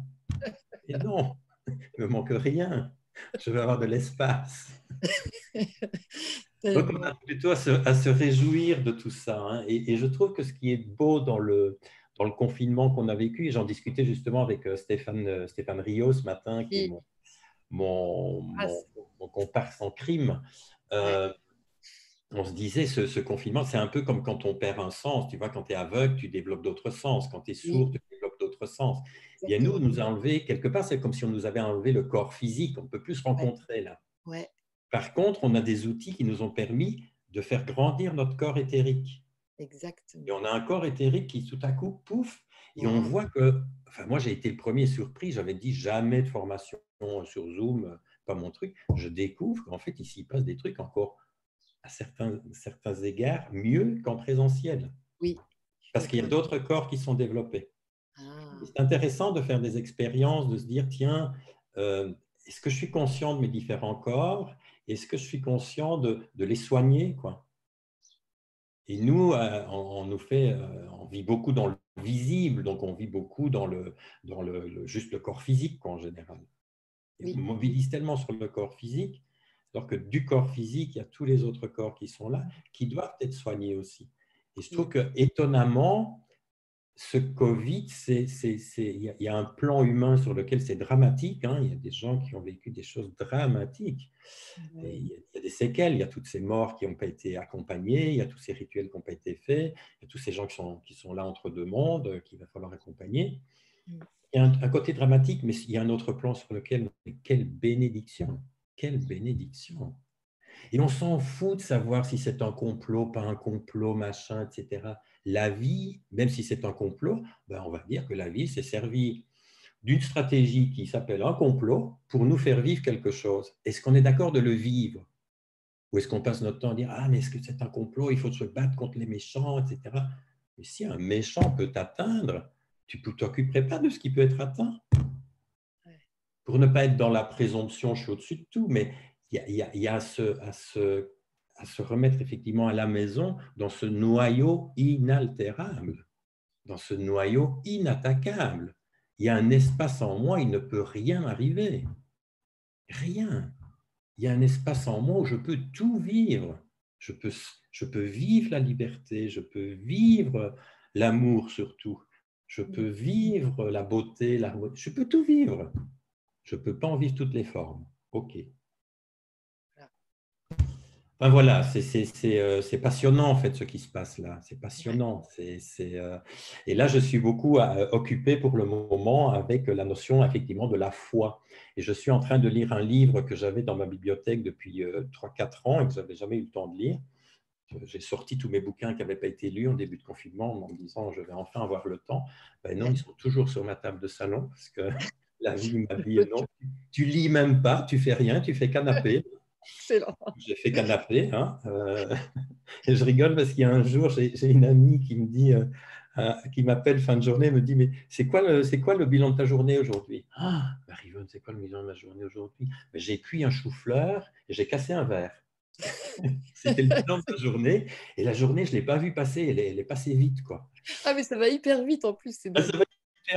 Et non, il ne me manque rien. Je vais avoir de l'espace. Donc, on a plutôt à se, réjouir de tout ça. Hein. Et, je trouve que ce qui est beau dans le, dans le confinement qu'on a vécu, et j'en discutais justement avec euh, Stéphane, euh, Stéphane Rio ce matin, qui est mon, mon, ah, mon, comparse en crime. Euh, on se disait, ce, confinement, c'est un peu comme quand on perd un sens. Tu vois, quand tu es aveugle, tu développes d'autres sens. Quand tu es sourd, tu développes d'autres sens. Et nous, nous a enlevé, quelque part, c'est comme si on nous avait enlevé le corps physique. On ne peut plus se rencontrer là. Ouais. Par contre, on a des outils qui nous ont permis de faire grandir notre corps éthérique. Exactement. Et on a un corps éthérique qui, tout à coup, pouf, et on voit que, enfin, moi, j'ai été le premier surpris. J'avais dit jamais de formation sur Zoom, pas mon truc. Je découvre qu'en fait, ici, il passe des trucs encore à certains, certains égards mieux qu'en présentiel. Oui. Parce qu'il y a d'autres corps qui sont développés. Ah. C'est intéressant de faire des expériences, de se dire, tiens, euh, est-ce que je suis conscient de mes différents corps? Est-ce que je suis conscient de, de les soigner quoi? Et nous, euh, on, nous fait, euh, on vit beaucoup dans le visible, donc on vit beaucoup dans le, dans le, juste le corps physique quoi, en général. Et on mobilise tellement sur le corps physique, alors que du corps physique, il y a tous les autres corps qui sont là, qui doivent être soignés aussi. Et je trouve que étonnamment, ce Covid, il y, a un plan humain sur lequel c'est dramatique. Hein. Il y a des gens qui ont vécu des choses dramatiques. il, y a, des séquelles, il y a toutes ces morts qui n'ont pas été accompagnées, il y a tous ces rituels qui n'ont pas été faits, il y a tous ces gens qui sont, qui sont là entre deux mondes, qu'il va falloir accompagner. Mm. Il y a un, côté dramatique, mais il y a un autre plan sur lequel, quelle bénédiction, quelle bénédiction. Et on s'en fout de savoir si c'est un complot, pas un complot, machin, etc la vie, même si c'est un complot, ben on va dire que la vie s'est servie d'une stratégie qui s'appelle un complot pour nous faire vivre quelque chose. Est-ce qu'on est, d'accord de le vivre? Ou est-ce qu'on passe notre temps à dire Ah, mais est-ce que c'est un complot Il faut se battre contre les méchants, etc. Mais si un méchant peut t'atteindre, tu ne t'occuperais pas de ce qui peut être atteint. Pour ne pas être dans la présomption, je suis au-dessus de tout, mais il y a, à se remettre effectivement à la maison dans ce noyau inaltérable, dans ce noyau inattaquable. Il y a un espace en moi, il ne peut rien arriver. Rien. Il y a un espace en moi où je peux tout vivre. Je peux, je peux vivre la liberté, je peux vivre l'amour surtout. Je peux vivre la beauté, la... je peux tout vivre. Je ne peux pas en vivre toutes les formes. OK voilà, euh, c'est passionnant en fait ce qui se passe là. C'est passionnant. Euh, Et là, je suis beaucoup euh, occupé pour le moment avec la notion effectivement de la foi. Et je suis en train de lire un livre que j'avais dans ma bibliothèque depuis 3-4 ans et que je n'avais jamais eu le temps de lire. J'ai sorti tous mes bouquins qui n'avaient pas été lus en début de confinement en me disant je vais enfin avoir le temps. Ben non, ils sont toujours sur ma table de salon parce que la vie m'a dit non, tu lis même pas, tu fais rien, tu fais canapé. J'ai fait canapé. Hein, euh, et je rigole parce qu'il y a un jour, j'ai une amie qui me dit, euh, euh, qui m'appelle fin de journée, me dit Mais c'est quoi, le, quoi le bilan de ta journée aujourd'hui? Ah, Marivonne, c'est quoi le bilan de ma journée aujourd'hui? J'ai cuit un chou-fleur et j'ai cassé un verre. C'était le bilan de ta journée. Et la journée, je ne l'ai pas vue passer. Elle est, elle est, passée vite. Quoi. Ah, mais ça va hyper vite en plus. Ah, ça va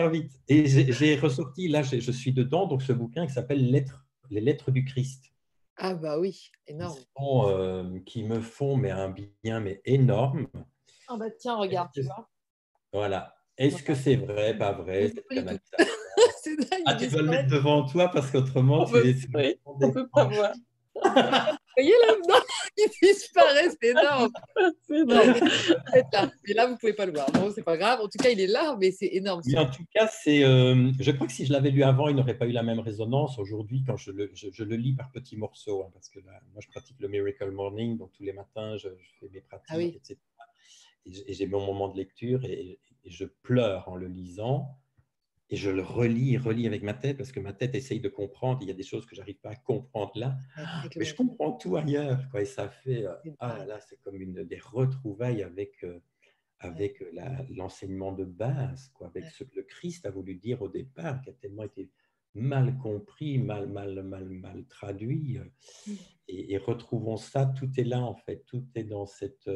vite. Et j'ai ressorti, là, je suis dedans, donc ce bouquin qui s'appelle Les lettres du Christ. Ah bah oui, énorme. Euh, qui me font mais un bien mais énorme. Ah bah tiens, regarde, tu vois. Voilà. Est-ce que c'est vrai, pas vrai C'est Ah, tu dois le mettre devant toi parce qu'autrement, tu es... on ne peut pas voir. Vous voyez là il disparaît, c'est énorme. C'est énorme. Là. Mais là, vous ne pouvez pas le voir. Bon, c'est pas grave. En tout cas, il est là, mais c'est énorme. Mais en tout cas, c'est. Euh, je crois que si je l'avais lu avant, il n'aurait pas eu la même résonance. Aujourd'hui, quand je le, je, le, lis par petits morceaux, hein, parce que là, moi, je pratique le Miracle Morning, donc tous les matins, je, fais mes pratiques, ah etc. Et j'ai mon moment de lecture et, et je pleure en le lisant et je le relis, relis avec ma tête parce que ma tête essaye de comprendre. Il y a des choses que j'arrive pas à comprendre là, mais je comprends tout ailleurs. Quoi, et ça fait, euh, ah là, c'est comme une des retrouvailles avec euh, avec l'enseignement de base, quoi, avec ce que le Christ a voulu dire au départ, qui a tellement été mal compris, mal, mal, mal, mal traduit. Euh, mmh. Et, retrouvons ça, tout est là en fait, tout est dans cette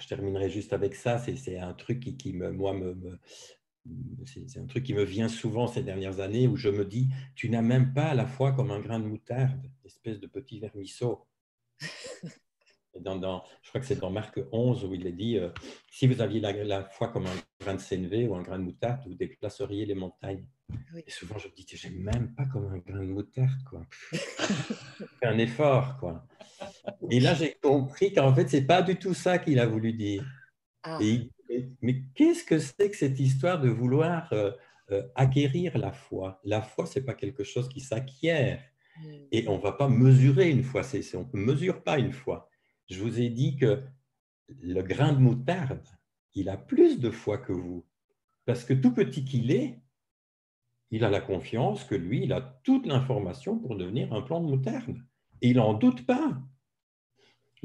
je terminerai juste avec ça. C'est un truc qui, me, moi, me, c'est un truc qui me vient souvent ces dernières années où je me dis, tu n'as même pas à la foi comme un grain de moutarde, espèce de petit vermisseau. Dans, je crois que c'est dans Marc 11 où il est dit, euh, si vous aviez la, foi comme un grain de sénévé ou un grain de moutarde, vous déplaceriez les montagnes. Et souvent je me dis, j'ai même pas comme un grain de moutarde, quoi. Fais un effort, quoi. Et là, j'ai compris qu'en fait, c'est pas du tout ça qu'il a voulu dire. Ah. mais qu'est-ce que c'est que cette histoire de vouloir euh, euh, acquérir la foi? La foi, c'est pas quelque chose qui s'acquiert. Hmm. Et on va pas mesurer une foi. on ne mesure pas une foi. Je vous ai dit que le grain de moutarde, il a plus de foi que vous. Parce que tout petit qu'il est, il a la confiance que lui, il a toute l'information pour devenir un plant de moutarde. Et il n'en doute pas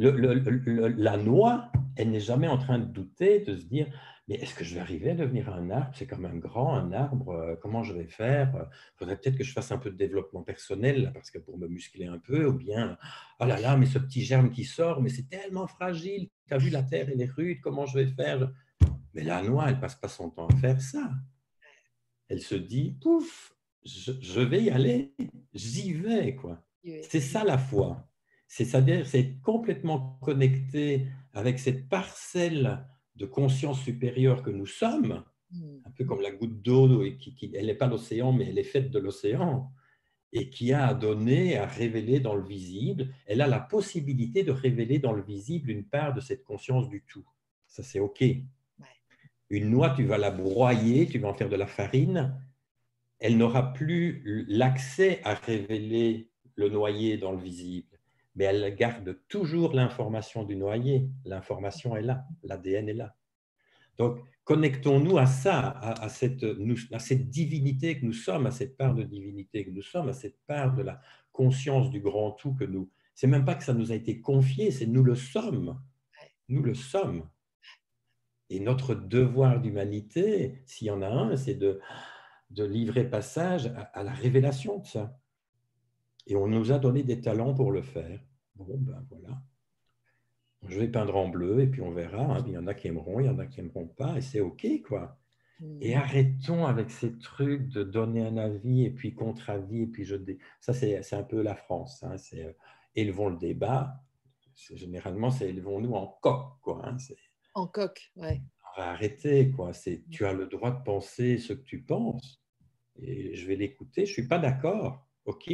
la noix, elle n'est jamais en train de douter, de se dire, mais est-ce que je vais arriver à devenir un arbre? C'est comme un grand, un arbre, euh, comment je vais faire? Il faudrait peut-être que je fasse un peu de développement personnel, parce que pour me muscler un peu, ou bien, oh là là, mais ce petit germe qui sort, mais c'est tellement fragile, tu as vu la terre, elle est rude, comment je vais faire? Mais la noix, elle passe pas son temps à faire ça. Elle se dit, pouf, je, vais y aller, j'y vais. quoi. C'est ça la foi. C'est-à-dire, c'est complètement connecté avec cette parcelle de conscience supérieure que nous sommes, hmm. un peu comme la goutte d'eau, qui, qui, elle n'est pas l'océan, mais elle est faite de l'océan, et qui a à donner, à révéler dans le visible. Elle a la possibilité de révéler dans le visible une part de cette conscience du tout. Ça, c'est OK. Une noix, tu vas la broyer, tu vas en faire de la farine. Elle n'aura plus l'accès à révéler le noyer dans le visible, mais elle garde toujours l'information du noyer. L'information est là, l'ADN est là. Donc, connectons-nous à ça, à, cette, divinité que nous sommes, à cette part de divinité que nous sommes, à cette part de la conscience du grand tout que nous. C'est même pas que ça nous a été confié, c'est nous le sommes. Nous le sommes. Et notre devoir d'humanité, s'il y en a un, c'est de, livrer passage à, la révélation de ça. Et on nous a donné des talents pour le faire. Bon, ben voilà je vais peindre en bleu et puis on verra. Hein. Il y en a qui aimeront, il y en a qui aimeront pas et c'est OK, quoi. Et hmm. arrêtons avec ces trucs de donner un avis et puis contre-avis et puis je... Ça, c'est un peu la France. Hein. C'est euh, élevons le débat. Généralement, c'est élevons-nous en coq, quoi. Hein. En coq, ouais. On va arrêter, quoi. C'est tu as le droit de penser ce que tu penses et je vais l'écouter. Je suis pas d'accord, OK.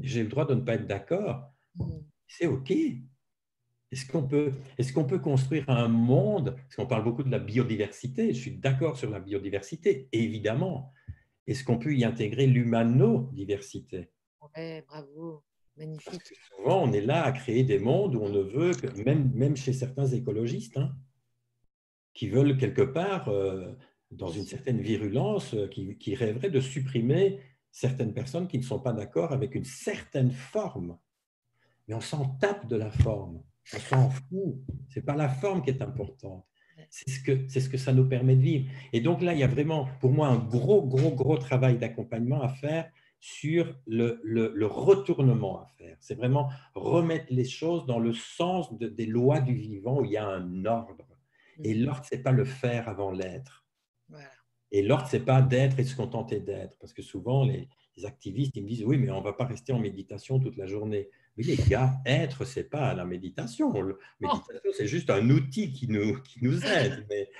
J'ai le droit de ne pas être d'accord. Hmm. C'est OK. Est-ce qu'on peut, est qu'on peut construire un monde, parce qu'on parle beaucoup de la biodiversité, je suis d'accord sur la biodiversité, évidemment. Est-ce qu'on peut y intégrer l'humanodiversité? Oui, bravo, magnifique. souvent, on est là à créer des mondes où on ne veut que, même, même chez certains écologistes, hein, qui veulent quelque part, euh, dans une certaine virulence, euh, qui, qui rêveraient de supprimer certaines personnes qui ne sont pas d'accord avec une certaine forme. Mais on s'en tape de la forme. On s'en fout. Ce n'est pas la forme qui est importante. C'est ce, que, c'est ce que ça nous permet de vivre. Et donc là, il y a vraiment, pour moi, un gros, gros, gros travail d'accompagnement à faire sur le, le, retournement à faire. C'est vraiment remettre les choses dans le sens des lois du vivant où il y a un ordre. Et mm. l'ordre, ce n'est pas le faire avant l'être. Et l'ordre, ce n'est pas d'être et se contenter d'être. Parce que souvent, les, les activistes, ils me disent, oui, mais on ne va pas rester en méditation toute la journée. Oui, les gars, être, ce n'est pas la méditation. La oh. méditation, c'est juste un outil qui nous, qui nous aide. Mais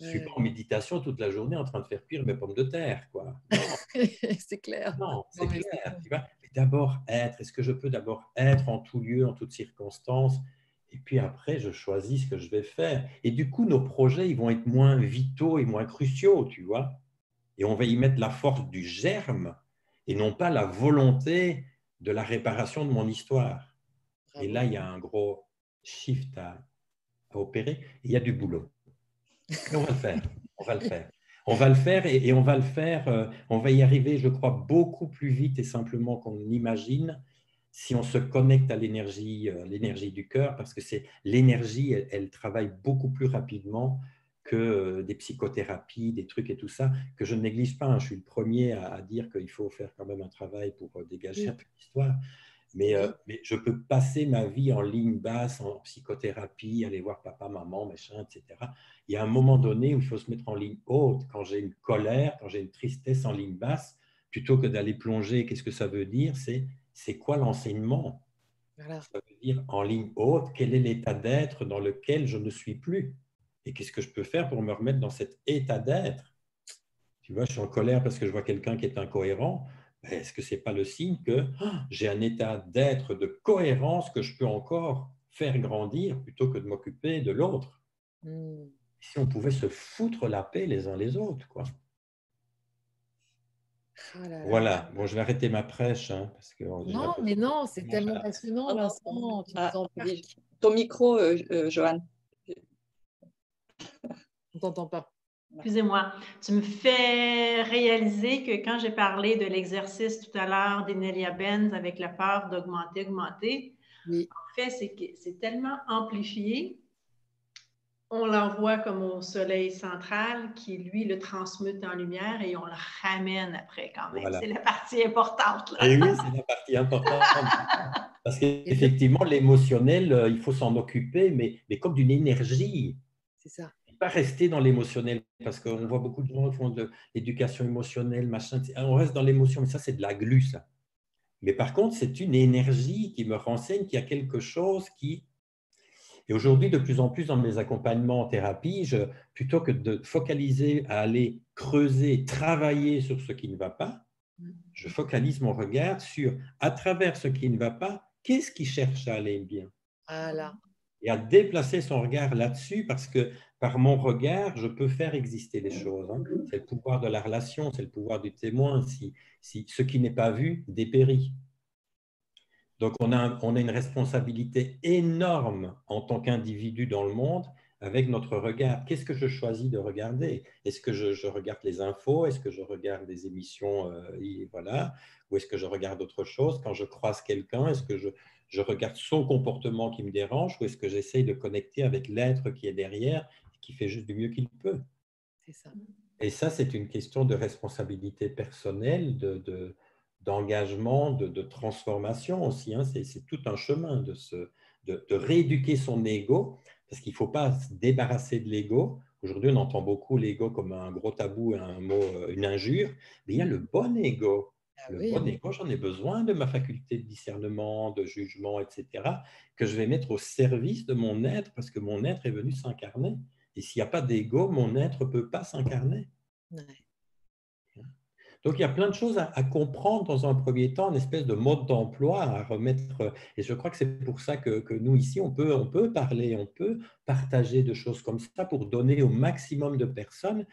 je ne suis pas en méditation toute la journée en train de faire cuire mes pommes de terre. quoi. c'est clair. Non, c'est clair. Tu vois mais d'abord, être. Est-ce que je peux d'abord être en tout lieu, en toutes circonstances? Et puis après, je choisis ce que je vais faire. Et du coup, nos projets, ils vont être moins vitaux et moins cruciaux, tu vois. Et on va y mettre la force du germe et non pas la volonté de la réparation de mon histoire. Et là, il y a un gros shift à, opérer. il y a du boulot. on va le faire. On va le faire. On va le faire et, on va le faire. Euh, on va y arriver, je crois, beaucoup plus vite et simplement qu'on imagine si on se connecte à l'énergie, euh, l'énergie du cœur, parce que c'est l'énergie, elle, travaille beaucoup plus rapidement que euh, des psychothérapies, des trucs et tout ça, que je ne néglige pas. Hein. Je suis le premier à, dire qu'il faut faire quand même un travail pour euh, dégager un peu d'histoire. Mais, euh, mais, je peux passer ma vie en ligne basse, en psychothérapie, aller voir papa, maman, machin, etc. Il y a un moment donné où il faut se mettre en ligne haute. Quand j'ai une colère, quand j'ai une tristesse en ligne basse, plutôt que d'aller plonger, qu'est-ce que ça veut dire? C'est c'est quoi l'enseignement? Ça veut dire en ligne haute, quel est l'état d'être dans lequel je ne suis plus? Et qu'est-ce que je peux faire pour me remettre dans cet état d'être? Tu vois, je suis en colère parce que je vois quelqu'un qui est incohérent. Ben, est-ce que ce n'est pas le signe que ah, j'ai un état d'être, de cohérence que je peux encore faire grandir plutôt que de m'occuper de l'autre? Hmm. Si on pouvait se foutre la paix les uns les autres, quoi. Oh voilà, bon, je vais arrêter ma prêche. Hein, parce que non, mais non, c'est tellement passionnant, Vincent. Ah, ton micro, euh, euh Joanne. On t'entend pas. Excusez-moi. Tu me fais réaliser que quand j'ai parlé de l'exercice tout à l'heure d'Enelia Benz avec la peur d'augmenter, augmenter, en fait, c'est que c'est tellement amplifié. On l'envoie comme au soleil central qui, lui, le transmute en lumière et on le ramène après quand même. C'est la partie importante. Et oui, c'est la partie importante. Parce qu'effectivement, l'émotionnel, euh, il faut s'en occuper, mais, mais comme d'une énergie. C'est ça pas rester dans l'émotionnel, parce qu'on voit beaucoup de gens qui font de l'éducation émotionnelle, machin, on reste dans l'émotion, mais ça, c'est de la glu, ça. Mais par contre, c'est une énergie qui me renseigne qu'il y a quelque chose qui... Et aujourd'hui, de plus en plus dans mes accompagnements en thérapie, je, plutôt que de focaliser à aller creuser, travailler sur ce qui ne va pas, je focalise mon regard sur, à travers ce qui ne va pas, qu'est-ce qui cherche à aller bien? Voilà. Et à déplacer son regard là-dessus parce que par mon regard, je peux faire exister les choses. Hein. C'est le pouvoir de la relation, c'est le pouvoir du témoin. Si, si ce qui n'est pas vu dépérit. Donc on a, on a une responsabilité énorme en tant qu'individu dans le monde avec notre regard. Qu'est-ce que je choisis de regarder? Est-ce que je, regarde les infos? Est-ce que je regarde des émissions euh, voilà, Ou est-ce que je regarde autre chose? Quand je croise quelqu'un, est-ce que je, je, regarde son comportement qui me dérange? Ou est-ce que j'essaye de connecter avec l'être qui est derrière qui fait juste du mieux qu'il peut? C'est ça. Et ça, c'est une question de responsabilité personnelle, de, d'engagement, de, transformation aussi. Hein. C'est, tout un chemin de, se, de, rééduquer son ego parce qu'il ne faut pas se débarrasser de l'ego. Aujourd'hui, on entend beaucoup l'ego comme un gros tabou, un mot, euh, une injure. Mais il y a le bon ego. Ah le bon ego, j'en ai besoin de ma faculté de discernement, de jugement, etc., que je vais mettre au service de mon être parce que mon être est venu s'incarner. Et s'il n'y a pas d'ego, mon être ne peut pas s'incarner. Donc, il y a plein de choses à, comprendre dans un premier temps, une espèce de mode d'emploi à remettre. Et je crois que c'est pour ça que, nous, ici, on peut, on peut parler, on peut partager de choses comme ça pour donner au maximum de personnes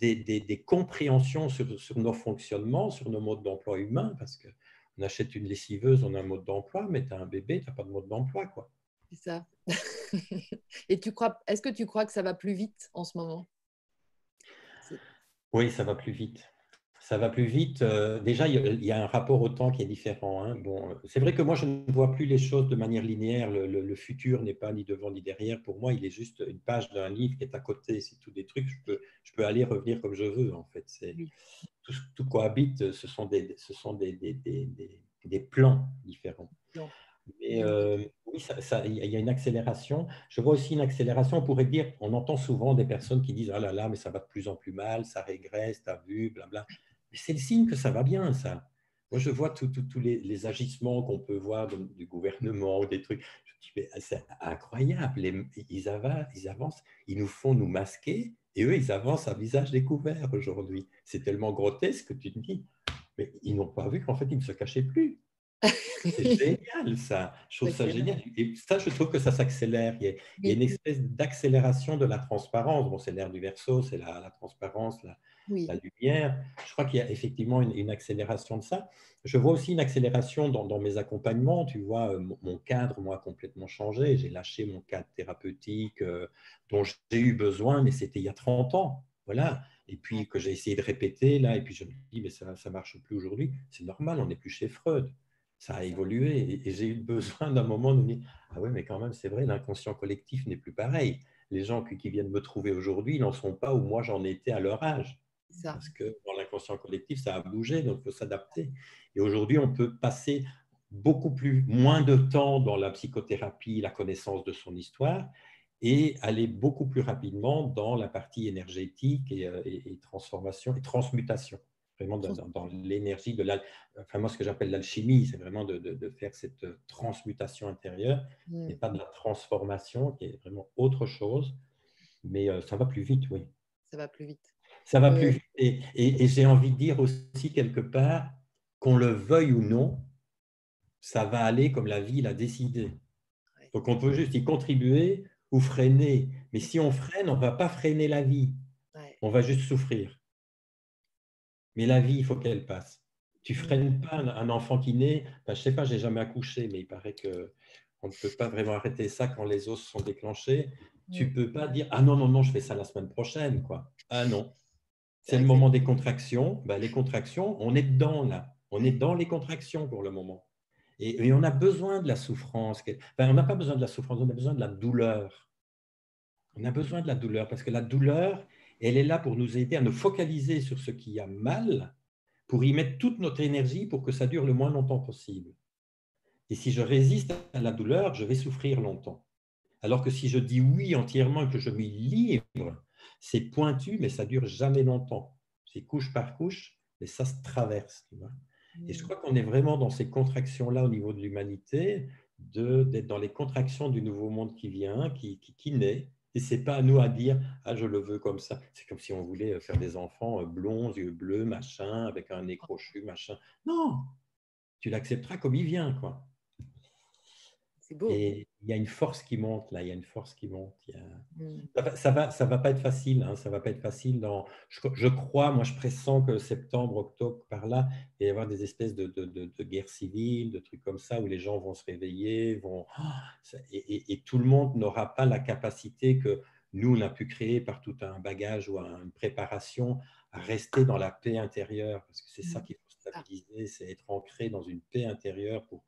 des, compréhensions sur, sur, nos fonctionnements, sur nos modes d'emploi humains, parce qu'on achète une lessiveuse, on a un mode d'emploi, mais tu as un bébé, tu n'as pas de mode d'emploi. quoi. C'est ça. Et tu crois, est-ce que tu crois que ça va plus vite en ce moment? Oui, ça va plus vite ça va plus vite. Euh, déjà, il y a un rapport au temps qui est différent. Hein. Bon, c'est vrai que moi, je ne vois plus les choses de manière linéaire. Le, futur n'est pas ni devant ni derrière. Pour moi, il est juste une page d'un livre qui est à côté. C'est tout des trucs. Je peux, je peux aller revenir comme je veux. En fait, c'est tout, tout, cohabite. Ce sont des, ce sont des, des, des, des plans différents. Mais euh, oui, il y a une accélération. Je vois aussi une accélération. On pourrait dire, on entend souvent des personnes qui disent Ah là là, mais ça va de plus en plus mal, ça régresse, t'as vu, blabla c'est le signe que ça va bien, ça. Moi, je vois tous les, agissements qu'on peut voir du gouvernement ou des trucs. Je me dis, mais c'est incroyable. ils, avancent, ils avancent, ils nous font nous masquer et eux, ils avancent à visage découvert aujourd'hui. C'est tellement grotesque que tu te dis, mais ils n'ont pas vu qu'en fait, ils ne se cachaient plus. C'est génial, ça. Je trouve ça génial. Et ça, je trouve que ça s'accélère. Il, y a une espèce d'accélération de la transparence. Bon, c'est l'air du verso, c'est la, transparence, la, la, lumière. Je crois qu'il y a effectivement une, accélération de ça. Je vois aussi une accélération dans, mes accompagnements. Tu vois, euh, mon, cadre, moi, a complètement changé. J'ai lâché mon cadre thérapeutique euh, dont j'ai eu besoin, mais c'était il y a 30 ans. Voilà. Et puis que j'ai essayé de répéter là, et puis je me dis, mais ça ne marche plus aujourd'hui. C'est normal, on n'est plus chez Freud ça a évolué et, j'ai eu besoin d'un moment de me dire Ah oui, mais quand même, c'est vrai, l'inconscient collectif n'est plus pareil. Les gens qui, viennent me trouver aujourd'hui, n'en sont pas où moi j'en étais à leur âge. Parce que dans l'inconscient collectif, ça a bougé, donc il faut s'adapter. Et aujourd'hui, on peut passer beaucoup plus, moins de temps dans la psychothérapie, la connaissance de son histoire, et aller beaucoup plus rapidement dans la partie énergétique et euh, transformation et transmutation vraiment dans, l'énergie de la, enfin moi ce que j'appelle l'alchimie, c'est vraiment de, de, faire cette transmutation intérieure, et pas de la transformation, qui est vraiment autre chose, mais euh, ça va plus vite, oui. Ça va plus vite. Ça va plus vite, et, et, j'ai envie de dire aussi quelque part, qu'on le veuille ou non, ça va aller comme la vie l'a décidé. Donc on peut juste y contribuer ou freiner, mais si on freine, on ne va pas freiner la vie, on va juste souffrir. Mais la vie, il faut qu'elle passe. Tu freines pas un enfant qui naît. je ne sais pas, j'ai jamais accouché, mais il paraît que on ne peut pas vraiment arrêter ça quand les os sont déclenchés. Tu ne peux pas dire ah non non non, je fais ça la semaine prochaine quoi. Ah non. C'est le moment des contractions. Ben, les contractions, on est dedans là. On est dans les contractions pour le moment. Et, on a besoin de la souffrance. on n'a pas besoin de la souffrance, on a besoin de la douleur. On a besoin de la douleur parce que la douleur, elle est là pour nous aider à nous focaliser sur ce qui a mal, pour y mettre toute notre énergie pour que ça dure le moins longtemps possible. Et si je résiste à la douleur, je vais souffrir longtemps. Alors que si je dis oui entièrement et que je m'y livre, C'est pointu, mais ça dure jamais longtemps. C'est couche par couche, mais ça se traverse. Et je mm. crois qu'on est vraiment dans ces contractions-là au niveau de l'humanité, d'être dans les contractions du nouveau monde qui vient, qui, qui, qui naît. Et ce n'est pas à nous à dire Ah, je le veux comme ça. C'est comme si on voulait faire des enfants euh, blonds, yeux bleus, machin, avec un nez crochu, machin. Non, tu l'accepteras comme il vient. quoi. Et il y a une force qui monte là, il y a une force qui monte. Mm. Ça, va, ça va, pas être facile. Hein, ça va pas être facile. Dans... Je, crois, moi, je pressens que septembre, octobre, par là, il va y avoir des espèces de, de, de, guerres civiles, de trucs comme ça, où les gens vont se réveiller, vont et, et, tout le monde n'aura pas la capacité que nous on a pu créer par tout un bagage ou une préparation à rester dans la paix intérieure, parce que c'est ça mm. qu'il faut stabiliser, c'est être ancré dans une paix intérieure pour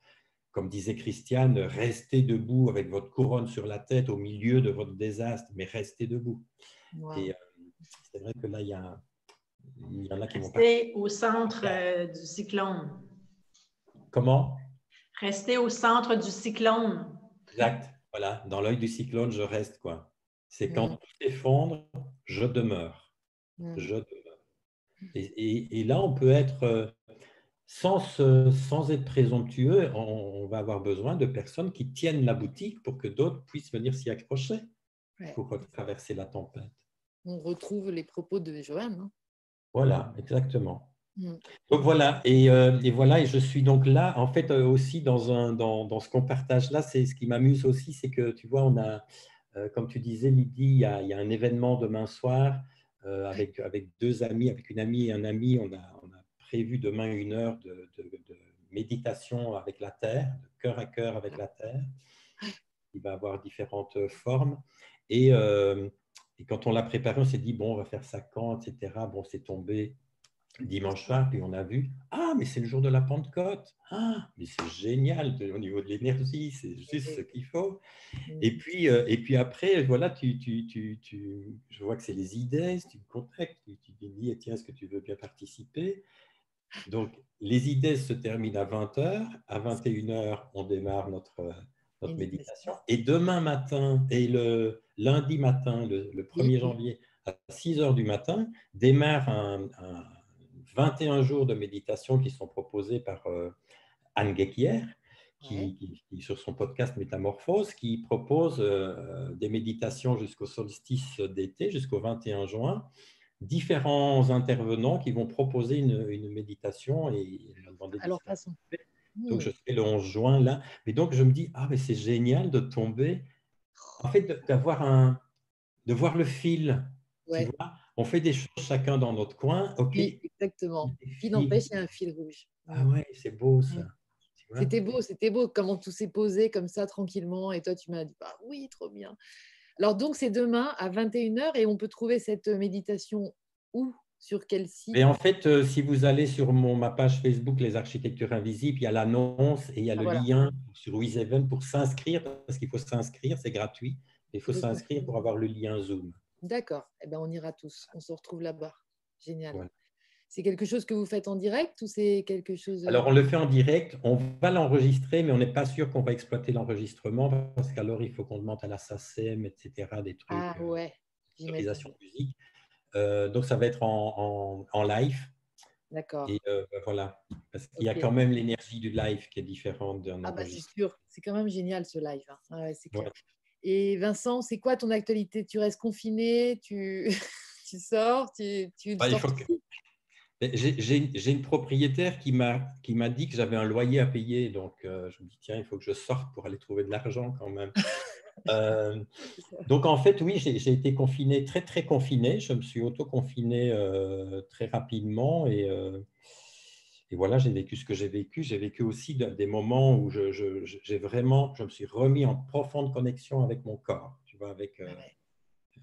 comme disait Christiane, restez debout avec votre couronne sur la tête au milieu de votre désastre, mais restez debout. Et euh, c'est vrai que là, il y, a, il y en a qui vont Restez au centre euh, du cyclone. Comment? Restez au centre du cyclone. Exact. Voilà, dans l'œil du cyclone, je reste quoi. C'est quand tout s'effondre, je demeure. Je demeure. Et, et, là, on peut être sans, sans être présomptueux, on, va avoir besoin de personnes qui tiennent la boutique pour que d'autres puissent venir s'y accrocher pour traverser la tempête. On retrouve les propos de Joanne. Hein. voilà, exactement. Mm. Donc voilà, euh, et, voilà, et je suis donc là, en fait, euh, aussi dans, un, dans, dans ce qu'on partage là, c'est ce qui m'amuse aussi, c'est que tu vois, on a, euh, comme tu disais, Lydie, il y, a, il y a un événement demain soir avec, avec deux amis, avec une amie et un ami, on a, on a prévu demain une heure de, méditation avec la Terre, de cœur à cœur avec la Terre. Il va avoir différentes formes. Et, euh, et quand on l'a préparé, on s'est dit, bon, on va faire ça quand, etc. Bon, c'est tombé dimanche soir, puis on a vu, ah, mais c'est le jour de la Pentecôte. Ah, mais c'est génial au niveau de l'énergie, c'est juste ce qu'il faut. Et puis, euh, et puis après, voilà, tu, tu, tu, tu, je vois que c'est les idées, tu me contactes, tu, tu dis, tiens, est-ce que tu veux bien participer? Donc, les idées se terminent à 20h. À 21h, on démarre notre, notre méditation. Et demain matin, et le lundi matin, le, 1er janvier, à 6h du matin, démarre un, 21 jours de méditation qui sont proposés par euh, Anne Gekier, qui, sur son podcast Métamorphose, qui propose euh, des méditations jusqu'au solstice d'été, jusqu'au 21 juin, différents intervenants qui vont proposer une, méditation et façon. Donc, je serai le 11 juin là. Mais donc, je me dis, ah, mais c'est génial de tomber, en fait, d'avoir un, de voir le fil. on fait des choses chacun dans notre coin. ok exactement. Qui n'empêche, il y a un fil rouge. Ah ouais, c'est beau ça. C'était beau, c'était beau comment tout s'est posé comme ça tranquillement. Et toi, tu m'as dit, bah oui, trop bien. Alors donc c'est demain à 21h et on peut trouver cette méditation où? Sur quel site? Et en fait, euh, si vous allez sur mon, ma page Facebook Les Architectures Invisibles, il y a l'annonce et il y a ah, le lien sur WizEven pour s'inscrire, parce qu'il faut s'inscrire, c'est gratuit. Il faut s'inscrire pour avoir le lien Zoom. D'accord, eh ben, on ira tous, on se retrouve là-bas. Génial. C'est quelque chose que vous faites en direct ou c'est quelque chose... Alors, on le fait en direct. On va l'enregistrer, mais on n'est pas sûr qu'on va exploiter l'enregistrement parce qu'alors, il faut qu'on demande à la SACEM, etc., des trucs. Ah euh, ouais. Autorisation musique. Euh, donc, ça va être en, en, live. D'accord. Et euh, bah, voilà, parce qu'il y a quand même l'énergie du live qui est différente d'un Ah bah c'est sûr, c'est quand même génial ce live. Hein. Ah ouais, Et Vincent, c'est quoi ton actualité? Tu restes confiné? Tu, tu sors? Tu, tu bah, j'ai une propriétaire qui m'a dit que j'avais un loyer à payer, donc euh, je me dis tiens, il faut que je sorte pour aller trouver de l'argent quand même. Euh, donc en fait, oui, j'ai été confiné, très très confiné. Je me suis auto-confiné euh, très rapidement et, et voilà, j'ai vécu ce que j'ai vécu. J'ai vécu aussi des moments où j'ai vraiment, je me suis remis en profonde connexion avec mon corps, tu vois, avec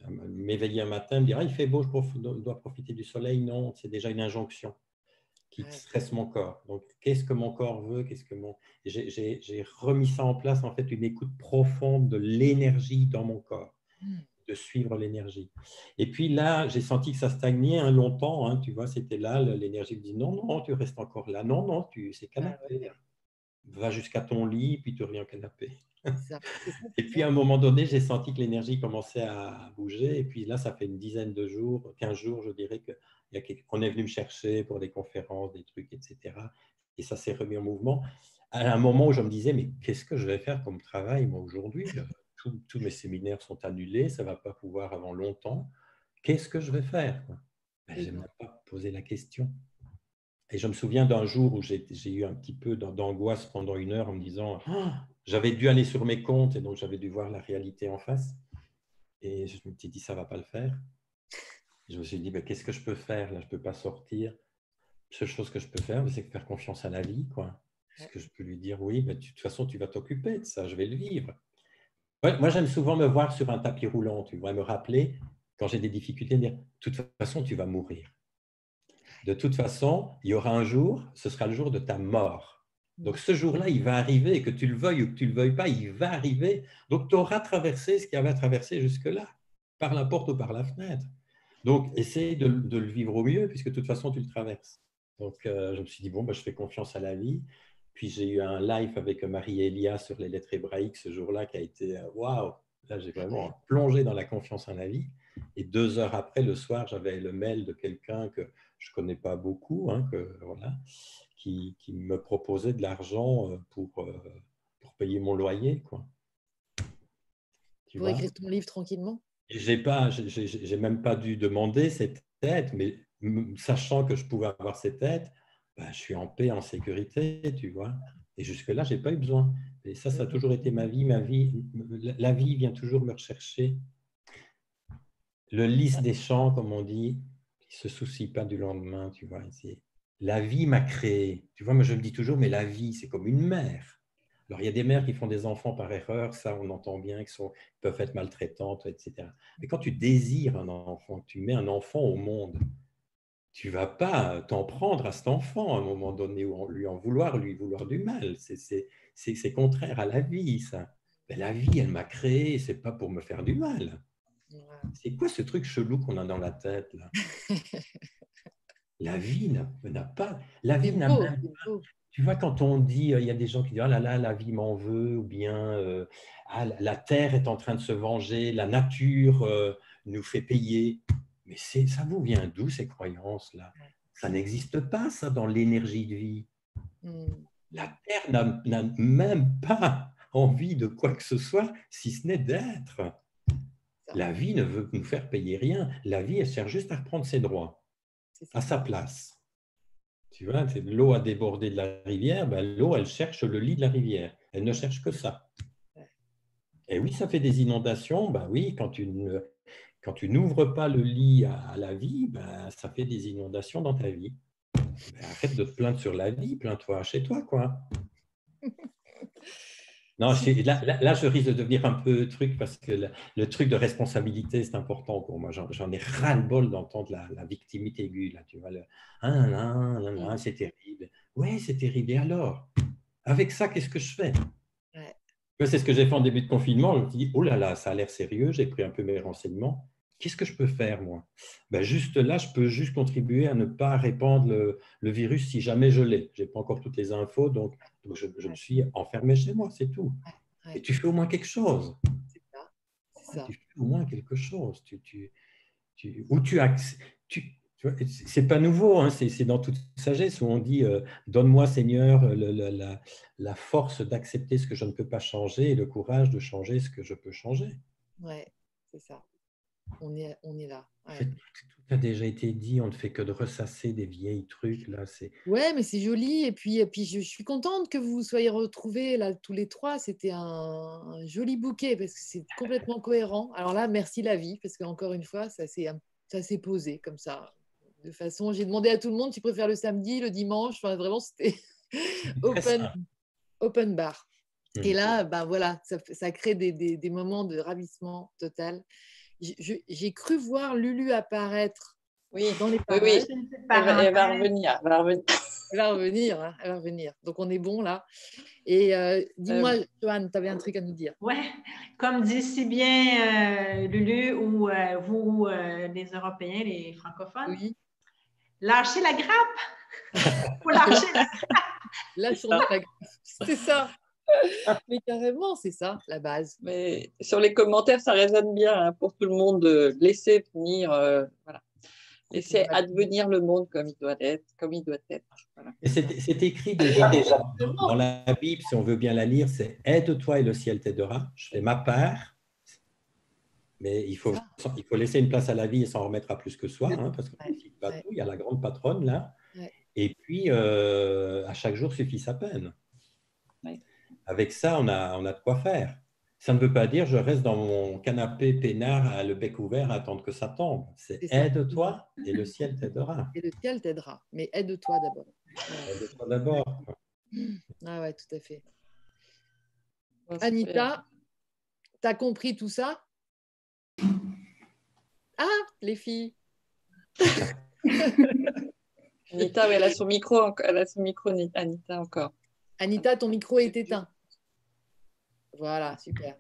m'éveiller un matin, me dire ah, il fait beau, je dois profiter du soleil. Non, c'est déjà une injonction qui stresse mon corps. Donc, qu'est-ce que mon corps veut? Qu'est-ce que mon J'ai remis ça en place en fait une écoute profonde de l'énergie dans mon corps, hmm. de suivre l'énergie. Et puis là, j'ai senti que ça stagnait un longtemps. Hein, tu vois, c'était là l'énergie me dit non, non, tu restes encore là. Non, non, tu c'est canapé. Va jusqu'à ton lit, puis tu reviens au canapé. et puis à un moment donné, j'ai senti que l'énergie commençait à bouger. Et puis là, ça fait une dizaine de jours, 15 jours, je dirais, qu'on est venu me chercher pour des conférences, des trucs, etc. Et ça s'est remis en mouvement. À un moment où je me disais, mais qu'est-ce que je vais faire comme travail, moi, aujourd'hui? Tous, mes séminaires sont annulés, ça ne va pas pouvoir avant longtemps. Qu'est-ce que je vais faire ben, Je n'ai pas posé la question. Et je me souviens d'un jour où j'ai eu un petit peu d'angoisse pendant une heure en me disant ah, j'avais dû aller sur mes comptes et donc j'avais dû voir la réalité en face. Et je me suis dit ça ne va pas le faire. Je me suis dit ben, qu'est-ce que je peux faire là? Je ne peux pas sortir. La seule chose que je peux faire, c'est faire confiance à la vie. quoi. Est-ce que je peux lui dire oui, mais de toute façon, tu vas t'occuper de ça, je vais le vivre. moi, j'aime souvent me voir sur un tapis roulant, tu vois, me rappeler quand j'ai des difficultés, de dire de toute façon, tu vas mourir. De toute façon, il y aura un jour, ce sera le jour de ta mort. Donc ce jour-là, il va arriver, que tu le veuilles ou que tu ne le veuilles pas, il va arriver. Donc tu auras traversé ce qu'il y avait à traverser jusque-là, par la porte ou par la fenêtre. Donc essaye de, le vivre au mieux, puisque de toute façon, tu le traverses. Donc euh, je me suis dit, bon, bah, je fais confiance à la vie. Puis j'ai eu un live avec Marie-Elia sur les lettres hébraïques ce jour-là qui a été euh, waouh! Là, j'ai vraiment plongé dans la confiance en la vie. Et deux heures après, le soir, j'avais le mail de quelqu'un que je ne connais pas beaucoup, hein, que, voilà, qui, qui, me proposait de l'argent euh, pour, euh, pour payer mon loyer. Quoi. Tu pour écrire ton livre tranquillement? J'ai pas, j'ai même pas dû demander cette aide, mais sachant que je pouvais avoir cette aide, bah, je suis en paix, en sécurité, tu vois. Et jusque-là, je n'ai pas eu besoin. Et ça, ça a toujours été ma vie. Ma vie, la vie vient toujours me rechercher. Le lys des champs, comme on dit, il se soucie pas du lendemain, tu vois. La vie m'a créé. Tu vois, moi, je me dis toujours, mais la vie, c'est comme une mère. Alors, il y a des mères qui font des enfants par erreur, ça, on entend bien, qui sont, peuvent être maltraitantes, etc. Mais quand tu désires un enfant, tu mets un enfant au monde, tu vas pas t'en prendre à cet enfant à un moment donné ou lui en vouloir, lui vouloir du mal. C'est contraire à la vie, ça. Mais la vie, elle m'a créé, c'est pas pour me faire du mal. C'est quoi ce truc chelou qu'on a dans la tête là? La vie n'a pas. La vie n'a pas. Tu vois, quand on dit, euh, il y a des gens qui disent, ah là là, la vie m'en veut, ou bien euh, ah, la terre est en train de se venger, la nature euh, nous fait payer. Mais ça vous vient d'où ces croyances-là Ça n'existe pas, ça, dans l'énergie de vie. Hmm. La Terre n'a même pas envie de quoi que ce soit, si ce n'est d'être. La vie ne veut nous faire payer rien. La vie, elle cherche juste à reprendre ses droits à sa place. Tu vois, l'eau a débordé de la rivière, ben, l'eau, elle cherche le lit de la rivière. Elle ne cherche que ça. Et oui, ça fait des inondations. Ben oui, quand tu n'ouvres pas le lit à, la vie, ben, ça fait des inondations dans ta vie. Ben, arrête de te plaindre sur la vie, plains-toi chez toi, quoi. Non, là, je risque de devenir un peu truc parce que le, truc de responsabilité, c'est important pour moi. J'en ai ras-le-bol d'entendre la, victimité aiguë. Là, tu vois, le ah, c'est terrible. Oui, c'est terrible. Et alors? Avec ça, qu'est-ce que je fais? C'est ce que j'ai fait en début de confinement. Je me suis dit, oh là là, ça a l'air sérieux. J'ai pris un peu mes renseignements. Qu'est-ce que je peux faire, moi? Ben Juste là, je peux juste contribuer à ne pas répandre le, virus si jamais je l'ai. Je n'ai pas encore toutes les infos, donc, je, me suis enfermé chez moi, c'est tout. Et tu fais au moins quelque chose. C'est ça. Tu fais au moins quelque chose. Tu, tu, tu, ou tu, tu, c'est pas nouveau, hein, c'est dans toute sagesse où on dit euh, Donne-moi, Seigneur, la, la, force d'accepter ce que je ne peux pas changer et le courage de changer ce que je peux changer. Oui, c'est ça on est, on est là. Tout a déjà été dit, on ne fait que de ressasser des vieilles trucs. là. C'est... Ouais, mais c'est joli. Et puis, et puis je, suis contente que vous vous soyez retrouvés là tous les trois. C'était un, joli bouquet parce que c'est complètement cohérent. Alors là, merci la vie, parce qu'encore une fois, ça s'est, ça s'est posé comme ça. De façon, j'ai demandé à tout le monde, tu préfères le samedi, le dimanche? Enfin, vraiment, c'était open, open bar. Et mmh. là, ben voilà, ça, ça crée des, des, des moments de ravissement total j'ai cru voir Lulu apparaître oui, dans les parages. Oui, oui. Elle, va, revenir. Elle va revenir. Elle va revenir, hein, elle va revenir. Donc on est bon là. Et euh, dis-moi, euh, Joanne, tu avais un truc à nous dire. Oui, comme dit si bien euh, Lulu ou vous, les Européens, les francophones, oui. lâchez la grappe. Faut lâcher la grappe. Lâchez la grappe. C'est ça. Mais carrément, c'est ça, la base. Mais sur les commentaires, ça résonne bien hein, pour tout le monde de laisser venir, euh, voilà. Laisser advenir le monde comme il doit être, comme il doit être. Voilà. C'est écrit déjà, dans la Bible, si on veut bien la lire, c'est aide-toi et le ciel t'aidera. Je fais ma part, mais il faut, ah. il faut laisser une place à la vie et s'en remettre à plus que soi, hein, parce qu'il ouais. y a la grande patronne là. Ouais. Et puis, euh, à chaque jour suffit sa peine. Avec ça, on a, on a de quoi faire. Ça ne veut pas dire je reste dans mon canapé peinard à le bec ouvert à attendre que ça tombe. C'est aide-toi et le ciel t'aidera. Et le ciel t'aidera, mais aide-toi d'abord. Aide-toi d'abord. Ah ouais, tout à fait. Anita, tu as compris tout ça? Ah, les filles Anita, elle a son micro, elle a son micro, Anita encore. Anita, ton micro est éteint. Voilà, super.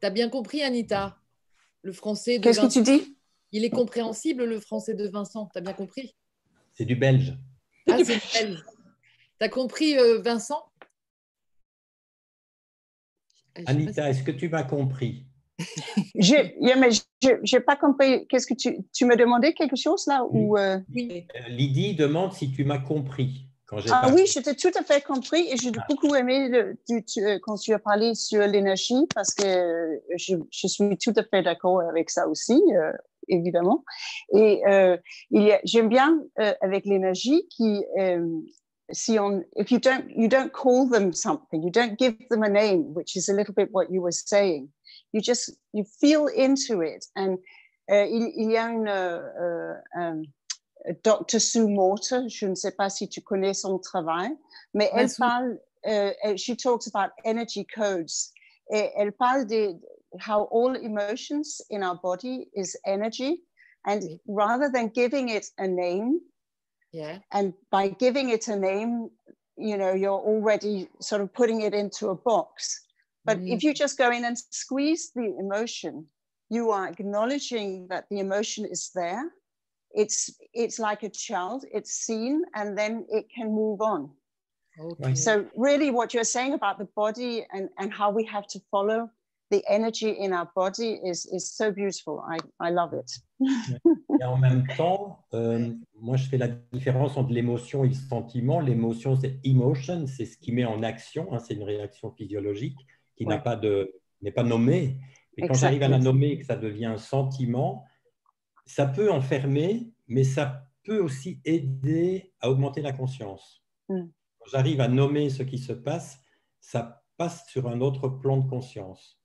Tu as bien compris, Anita Le français de Qu'est-ce que tu dis? Il est compréhensible, le français de Vincent. Tu as bien compris? C'est du belge. Ah, c'est du belge. Tu as compris, euh, Vincent? Anita, est-ce que tu m'as compris? Je n'ai pas compris. Qu'est-ce que tu, tu me demandais quelque chose là ou euh... Oui. Lydie demande si tu m'as compris. Ah oui, je t'ai tout à fait compris et j'ai ah. beaucoup aimé le, tu, tu, quand tu as parlé sur l'énergie parce que je, je, suis tout à fait d'accord avec ça aussi, euh, évidemment. Et euh, j'aime bien euh, avec l'énergie qui, si on, if you don't, you don't call them something, you don't give them a name, which is a little bit what you were saying. You just, you feel into it. And il, il, y a une, Dr. Sue Morter, je ne sais pas si tu connais son travail, mais elle parle, uh, she talks about energy codes. Et elle parle de how all emotions in our body is energy. And rather than giving it a name, yeah. and by giving it a name, you know, you're already sort of putting it into a box. But mm. if you just go in and squeeze the emotion, you are acknowledging that the emotion is there it's it's like a child it's seen and then it can move on. Okay. so really what you're saying about the body and and how we have to follow the energy in our body is is so beautiful. I i love it. Et en même temps euh, moi je fais la différence entre l'émotion et le sentiment. L'émotion c'est emotion c'est ce qui met en action hein, c'est une réaction physiologique qui ouais. n'a pas de n'est pas nommée. Et quand j'arrive à la nommer que ça devient un sentiment ça peut enfermer, mais ça peut aussi aider à augmenter la conscience. Mm. Quand j'arrive à nommer ce qui se passe, ça passe sur un autre plan de conscience.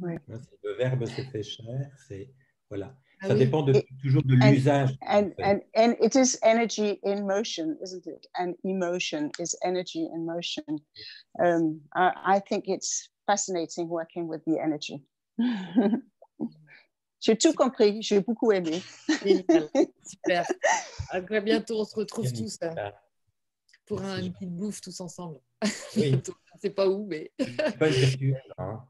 Ouais. Le verbe se fait chair, c'est voilà. Ah ça oui. dépend de, toujours de l'usage. And, and, and it is energy in motion, isn't it? And emotion is energy in motion. Um, I, I think it's fascinating working with the energy. J'ai tout compris, j'ai beaucoup aimé. Super. À très bientôt, on se retrouve tous là, pour un, une petite bouffe tous ensemble. Oui. Je ne sais pas où, mais. pas une virtuelle. Hein.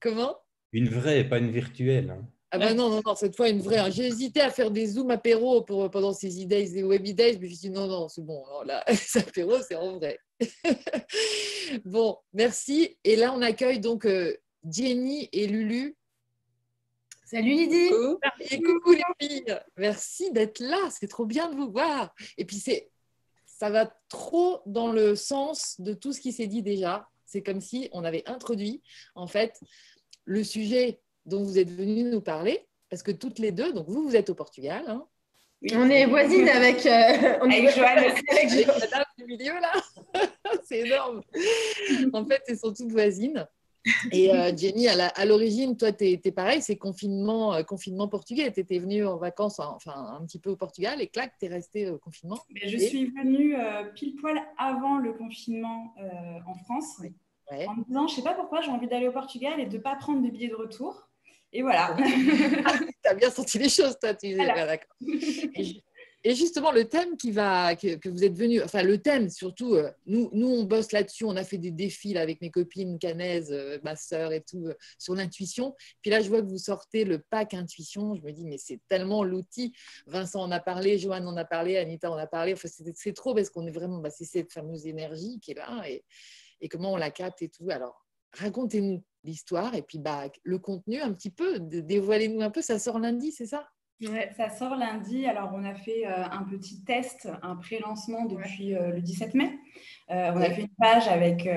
Comment? Une vraie, pas une virtuelle. Hein. Ah ben non, non, non, cette fois une vraie. J'ai hésité à faire des zooms apéro pour, pendant ces e-days et web days mais je me suis dit non, non, c'est bon. Alors là, les apéros, c'est en vrai. bon, merci. Et là, on accueille donc euh, Jenny et Lulu Salut Lydie. Coucou. Et coucou les filles. Merci d'être là. C'est trop bien de vous voir. Et puis c'est, ça va trop dans le sens de tout ce qui s'est dit déjà. C'est comme si on avait introduit en fait le sujet dont vous êtes venus nous parler, parce que toutes les deux, donc vous, vous êtes au Portugal. Hein. oui. On est voisines avec, euh, on avec Joanne. Avec la dame du milieu là. c'est énorme. En fait, elles sont toutes voisines. Et euh, Jenny, à l'origine, toi, tu es, pareil, c'est confinement, euh, confinement portugais. Tu étais venue en vacances, enfin un petit peu au Portugal, et clac, tu es restée au confinement. Mais je et... suis venue euh, pile poil avant le confinement en France, oui. ouais. en me disant, je sais pas pourquoi j'ai envie d'aller au Portugal et de ne pas prendre de billets de retour. Et voilà. tu as bien senti les choses, toi, tu disais, voilà. d'accord. Et, justement, le thème qui va, que, vous êtes venu, enfin le thème surtout, euh, nous, nous on bosse là-dessus, on a fait des défis avec mes copines canaises, euh, ma sœur et tout, euh, sur l'intuition. Puis là, je vois que vous sortez le pack intuition. Je me dis, mais c'est tellement l'outil. Vincent en a parlé, Joanne en a parlé, Anita en a parlé. Enfin, c'est trop parce qu'on est vraiment, bah, c'est cette fameuse énergie qui est là et, et comment on la capte et tout. Alors, racontez-nous l'histoire et puis bah, le contenu un petit peu, dévoilez-nous un peu. Ça sort lundi, c'est ça? Ça sort lundi. Alors, on a fait euh, un petit test, un pré-lancement depuis euh, le 17 mai. Euh, on a fait une page avec,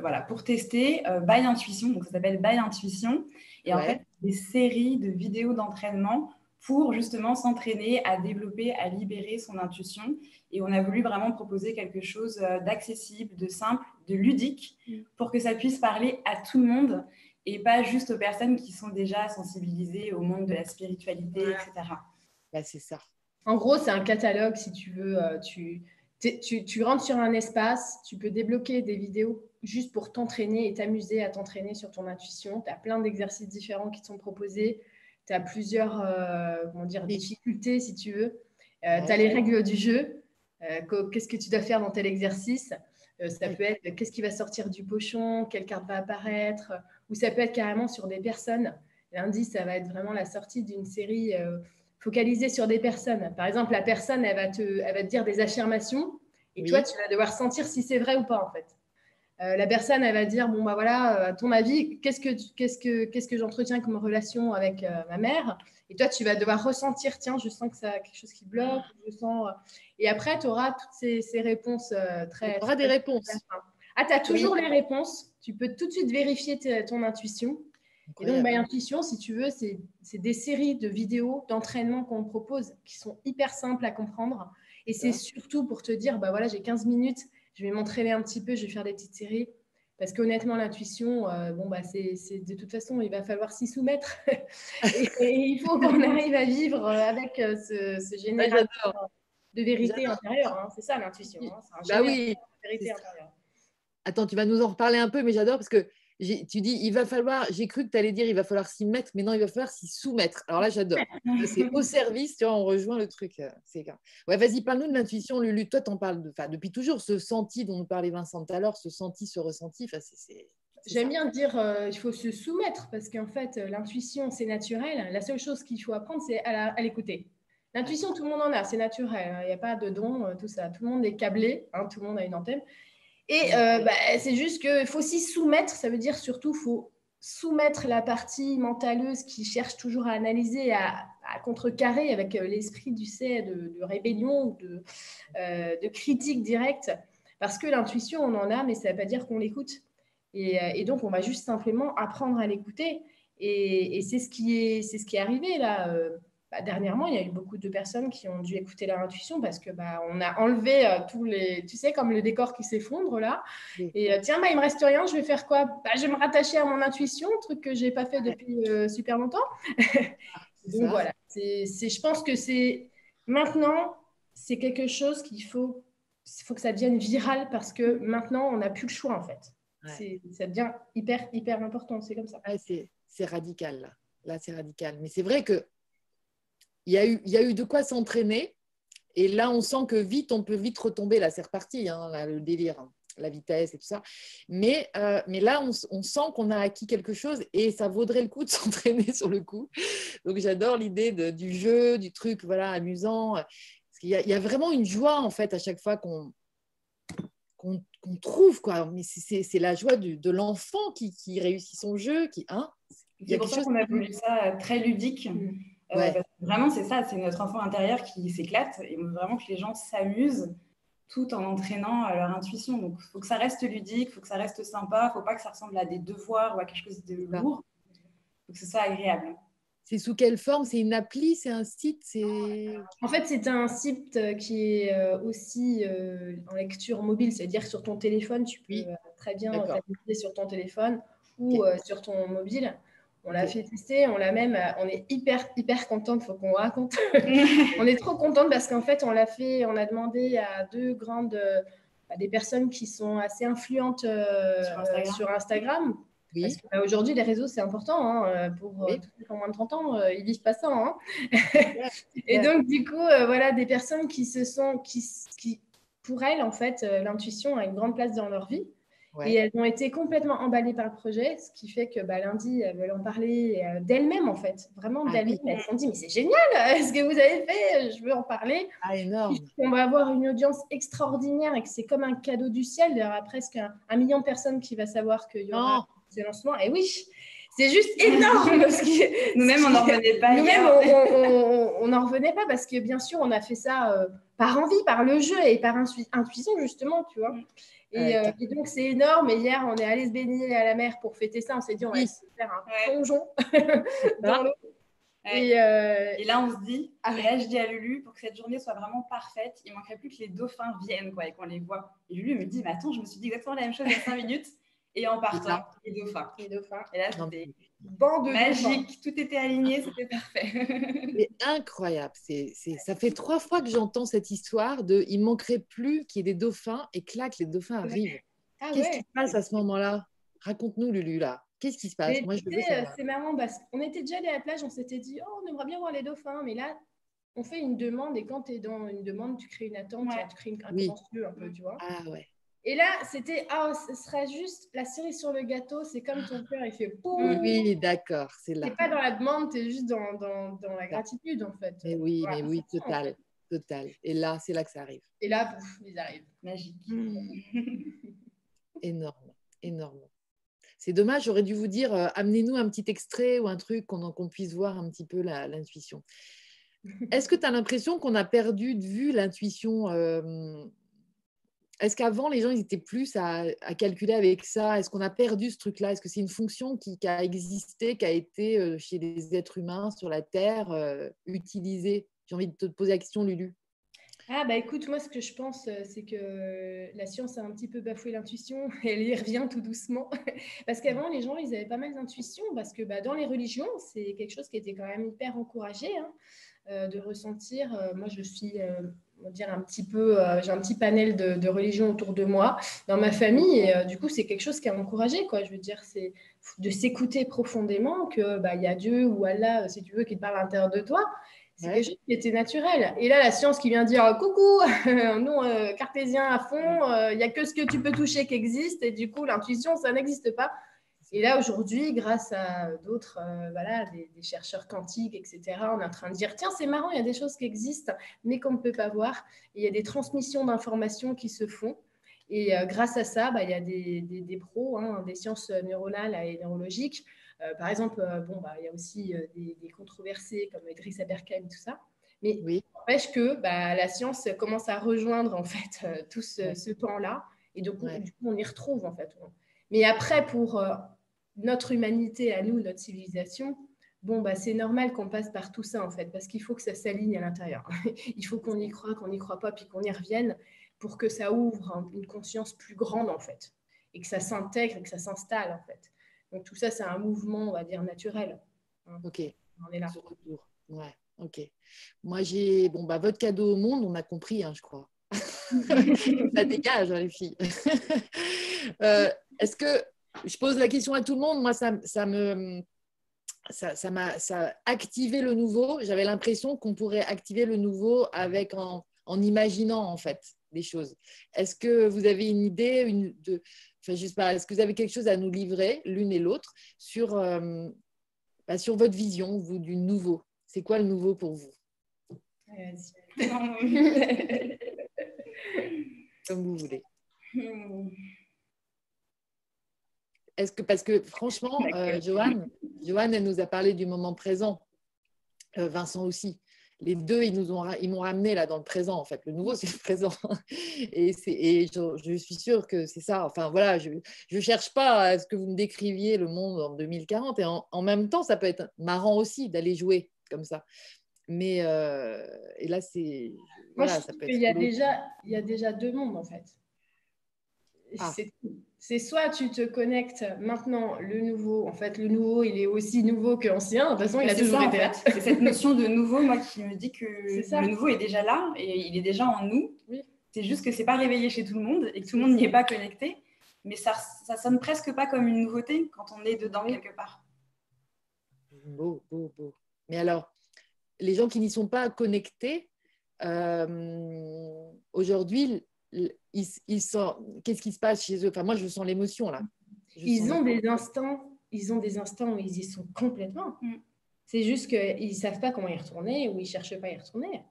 voilà, pour tester By Intuition. Donc, ça s'appelle By Intuition. Et en fait, des séries de vidéos d'entraînement pour justement s'entraîner à développer, à libérer son intuition. Et on a voulu vraiment proposer quelque chose d'accessible, de simple, de ludique, mm. pour que ça puisse parler à tout le monde et pas juste aux personnes qui sont déjà sensibilisées au monde de la spiritualité, etc. Bah, c'est ça. En gros, c'est un catalogue, si tu veux. Euh, tu, tu, tu, rentres sur un espace, tu peux débloquer des vidéos juste pour t'entraîner et t'amuser à t'entraîner sur ton intuition. Tu as plein d'exercices différents qui te sont proposés. Tu as plusieurs euh, comment dire, difficultés, si tu veux. Euh, tu as les règles du jeu. Qu'est-ce que tu dois faire dans tel exercice? Ça peut être qu'est-ce qui va sortir du pochon, quelle carte va apparaître ou ça peut être carrément sur des personnes. Lundi, ça va être vraiment la sortie d'une série euh, focalisée sur des personnes. Par exemple, la personne, elle va te, elle va te dire des affirmations et toi, tu vas devoir sentir si c'est vrai ou pas, en fait. Euh, la personne, elle va dire, bon, bah voilà, à ton avis, qu'est-ce que, qu'est-ce que, qu'est-ce que j'entretiens comme relation avec euh, ma mère? Et toi, tu vas devoir ressentir, tiens, je sens que ça a quelque chose qui bloque, je sens... Et après, tu auras toutes ces, ces réponses très... Tu auras des réponses. Ah, tu as toujours les réponses. Tu peux tout de suite vérifier ton intuition. Et donc, ma intuition, si tu veux, c'est des séries de vidéos d'entraînement qu'on propose qui sont hyper simples à comprendre. Et c'est surtout pour te dire, bah voilà, j'ai 15 minutes, je vais m'entraîner un petit peu, je vais faire des petites séries. Parce qu'honnêtement, l'intuition, euh, bon, bah, c'est de toute façon, il va falloir s'y soumettre. et, il faut qu'on arrive à vivre avec euh, ce, ce générateur de vérité intérieure. Hein. C'est ça l'intuition. Hein. Bah oui, de vérité intérieure. Attends, tu vas nous en reparler un peu, mais j'adore parce que tu dis, il va falloir, j'ai cru que tu allais dire, il va falloir s'y mettre, mais non, il va falloir s'y soumettre. Alors là, j'adore. C'est au service, tu vois, on rejoint le truc. Euh, ouais, vas-y, parle-nous de l'intuition, Lulu. Toi, tu en parles de, depuis toujours, ce senti dont nous parlait Vincent tout à l'heure, ce senti, ce ressenti. c'est, J'aime bien dire euh, il faut se soumettre parce qu'en fait, euh, l'intuition, c'est naturel. La seule chose qu'il faut apprendre, c'est à, l'écouter. L'intuition, tout le monde en a, c'est naturel. Hein. Il n'y a pas de don, tout ça. Tout le monde est câblé, hein, tout le monde a une antenne. Et euh, bah, c'est juste qu'il faut s'y soumettre, ça veut dire surtout qu'il faut soumettre la partie mentaleuse qui cherche toujours à analyser, à, à contrecarrer avec euh, l'esprit du C de, rébellion ou de, euh, de, critique directe. Parce que l'intuition, on en a, mais ça ne veut pas dire qu'on l'écoute. Et, donc, on va juste simplement apprendre à l'écouter. Et, c'est ce, qui est, ce qui est arrivé là. Bah, dernièrement, il y a eu beaucoup de personnes qui ont dû écouter leur intuition parce que bah, on a enlevé euh, tous les, tu sais, comme le décor qui s'effondre là. Et euh, tiens, bah, il me reste rien, je vais faire quoi? Bah, Je vais me rattacher à mon intuition, truc que j'ai pas fait depuis euh, super longtemps. Donc voilà, c'est, je pense que c'est maintenant, c'est quelque chose qu'il faut, faut que ça devienne viral parce que maintenant, on n'a plus le choix en fait. C'est, ça devient hyper, hyper important, c'est comme ça. c'est, c'est radical là. Là, c'est radical. Mais c'est vrai que il y a eu, il y a eu de quoi s'entraîner. Et là, on sent que vite, on peut vite retomber. Là, c'est reparti, hein, le délire, hein, la vitesse et tout ça. Mais, euh, mais là, on, sent qu'on a acquis quelque chose et ça vaudrait le coup de s'entraîner sur le coup. Donc, j'adore l'idée du jeu, du truc voilà, amusant. Parce qu'il y, y, a vraiment une joie, en fait, à chaque fois qu'on qu'on trouve. Quoi. Mais c'est la joie de l'enfant qui, qui, réussit son jeu. Qui, hein, il y a pour ça qu'on a voulu ça très ludique. Euh, vraiment, c'est ça, c'est notre enfant intérieur qui s'éclate et vraiment que les gens s'amusent tout en entraînant euh, leur intuition. Donc, il faut que ça reste ludique, il faut que ça reste sympa, il ne faut pas que ça ressemble à des devoirs ou à quelque chose de lourd. Il faut que ce soit agréable. C'est sous quelle forme? C'est une appli? C'est un site? En fait, c'est un site euh, qui est aussi en lecture mobile, c'est-à-dire sur ton téléphone, tu peux très bien t'appliquer sur ton téléphone ou sur ton mobile. On l'a fait tester, on l'a même, euh, on est hyper, hyper contente, il faut qu'on raconte. on est trop contente parce qu'en fait, on l'a fait, on a demandé à deux grandes, à des personnes qui sont assez influentes euh, sur, Instagram. Parce qu'aujourd'hui, les réseaux, c'est important. Hein, pour tous ceux qui ont moins de 30 ans, ils vivent pas ça. Hein. et donc, du coup, voilà, des personnes qui se sont, qui, qui pour elles, en fait, l'intuition a une grande place dans leur vie. Et elles ont été complètement emballées par le projet, ce qui fait que bah, lundi, elles veulent en parler euh, d'elles-mêmes, en fait. Vraiment ah d'elles-mêmes. Elles se sont dit, mais c'est génial ce que vous avez fait, je veux en parler. Ah, énorme. On va avoir une audience extraordinaire et que c'est comme un cadeau du ciel. Il y aura presque un, million de personnes qui va savoir qu'il y aura ces lancements. Et oui, c'est juste énorme. Nous-mêmes, on n'en revenait pas. Nous-mêmes, on n'en revenait pas parce que bien sûr, on a fait ça euh, par envie, par le jeu et par intuition, justement, tu vois. Euh, et, donc, c'est énorme. Et hier, on est allé se baigner à la mer pour fêter ça. On s'est dit, on va se faire un plongeon dans l'eau. Et, euh, et, là, on se dit, ah et là, je dis à Lulu, pour que cette journée soit vraiment parfaite, il manquerait plus que les dauphins viennent quoi, et qu'on les voit. Et Lulu me dit, mais attends, je me suis dit exactement la même chose il y a 5 minutes. Et en partant, les dauphins. Les dauphins. Et là, c'était magique. Tout était aligné, c'était parfait. C'est incroyable. C'est, ça fait trois fois que j'entends cette histoire de il manquerait plus qu'il y ait des dauphins et clac, les dauphins arrivent. Ah Qu'est-ce qui se passe à ce moment-là? Raconte-nous, Lulu, là. Qu'est-ce qui se passe? Moi, je C'est marrant parce qu'on était déjà allé à la plage, on s'était dit, oh, on aimerait bien voir les dauphins, mais là, on fait une demande et quand tu es dans une demande, tu crées une attente, tu crées une, un oui. un peu, tu vois. Ah ouais. Et là, c'était, ah, ce serait juste la cerise sur le gâteau, c'est comme ton cœur, il fait boum. Oui, d'accord, c'est là. Tu pas dans la demande, tu es juste dans, dans, dans, la gratitude, en fait. Mais oui, mais oui, total, total. Et là, c'est là que ça arrive. Et là, pouf, ils arrivent. Magique. énorme, énorme. C'est dommage, j'aurais dû vous dire, euh, amenez-nous un petit extrait ou un truc qu'on puisse voir un petit peu l'intuition. Est-ce que tu as l'impression qu'on a perdu de vue l'intuition euh, est-ce qu'avant, les gens, ils étaient plus à, calculer avec ça? Est-ce qu'on a perdu ce truc-là? Est-ce que c'est une fonction qui, a existé, qui a été euh, chez les êtres humains sur la Terre euh, utilisée? J'ai envie de te poser la question, Lulu. Ah bah écoute, moi ce que je pense, euh, c'est que la science a un petit peu bafoué l'intuition et elle y revient tout doucement. parce qu'avant, les gens, ils avaient pas mal d'intuition parce que bah, dans les religions, c'est quelque chose qui était quand même hyper encouragé hein, de ressentir. moi, je suis dire un petit peu, euh, j'ai un petit panel de, de religions autour de moi dans ma famille et euh, du coup c'est quelque chose qui a encouragé quoi. Je veux dire c'est de s'écouter profondément que bah y a Dieu ou Allah si tu veux qui te parle à l'intérieur de toi. C'est quelque chose qui était naturel. Et là, la science qui vient dire coucou, nous, euh, cartésiens à fond, il n'y a que ce que tu peux toucher qui existe. Et du coup, l'intuition, ça n'existe pas. Et là, aujourd'hui, grâce à d'autres, euh, voilà, des, chercheurs quantiques, etc., on est en train de dire, tiens, c'est marrant, il y a des choses qui existent, mais qu'on ne peut pas voir. il y a des transmissions d'informations qui se font. Et euh, grâce à ça, bah, il y a des, des, pros, hein, des sciences neuronales et neurologiques. Euh, par exemple, bon, bah, il y a aussi des, controversés comme Idriss Aberkane, tout ça. Mais oui. n'empêche que bah, la science commence à rejoindre en fait tout ce, ce pan-là. Et donc, du coup, on y retrouve en fait. Mais après, pour notre humanité à nous, notre civilisation, bon, bah, c'est normal qu'on passe par tout ça, en fait, parce qu'il faut que ça s'aligne à l'intérieur. Il faut qu'on y croit, qu'on n'y croit pas, puis qu'on y revienne pour que ça ouvre une conscience plus grande, en fait, et que ça s'intègre, et que ça s'installe, en fait. Donc, tout ça, c'est un mouvement, on va dire, naturel. Hein. Ok. On est là. retour. Ouais, ok. Moi, j'ai, bon, bah, votre cadeau au monde, on a compris, hein, je crois. ça dégage, hein, les filles. Euh, est-ce que je pose la question à tout le monde. Moi, ça, ça me. Ça, m'a ça activé le nouveau. J'avais l'impression qu'on pourrait activer le nouveau avec en, en imaginant en fait des choses. Est-ce que vous avez une idée, une, de, enfin, je sais pas, est-ce que vous avez quelque chose à nous livrer l'une et l'autre sur, euh, bah, sur votre vision, vous, du nouveau? C'est quoi le nouveau pour vous? Comme vous voulez. Est-ce que, parce que franchement, euh, Joanne, Joanne, elle nous a parlé du moment présent. Euh, Vincent aussi. Les deux, ils nous ont, ils m'ont ramené là dans le présent en fait. Le nouveau, c'est le présent. Et, et je, suis sûre que c'est ça. Enfin voilà, je ne cherche pas à ce que vous me décriviez le monde en 2040. Et en, même temps, ça peut être marrant aussi d'aller jouer comme ça. Mais euh, et là, c'est. Voilà, ça peut être. Il y, a déjà, il y a déjà deux mondes en fait. Ah. C'est soit tu te connectes maintenant, le nouveau, en fait, le nouveau, il est aussi nouveau que l'ancien. De toute façon, il a toujours été là. C'est cette notion de nouveau, moi, qui me dit que le nouveau est déjà là et il est déjà en nous. C'est juste que c'est pas réveillé chez tout le monde et que tout le monde n'y est pas connecté. mais ça, ça sonne presque pas comme une nouveauté quand on est dedans quelque part. Beau, beau, beau. Mais alors, les gens qui n'y sont pas connectés, euh, aujourd'hui, ils, sont... qu'est-ce qui se passe chez eux? Enfin, moi, je sens l'émotion là. ils ont des instants, ils ont des instants où ils y sont complètement. Mm. C'est juste qu'ils ne savent pas comment y retourner ou ils ne cherchent pas à y retourner.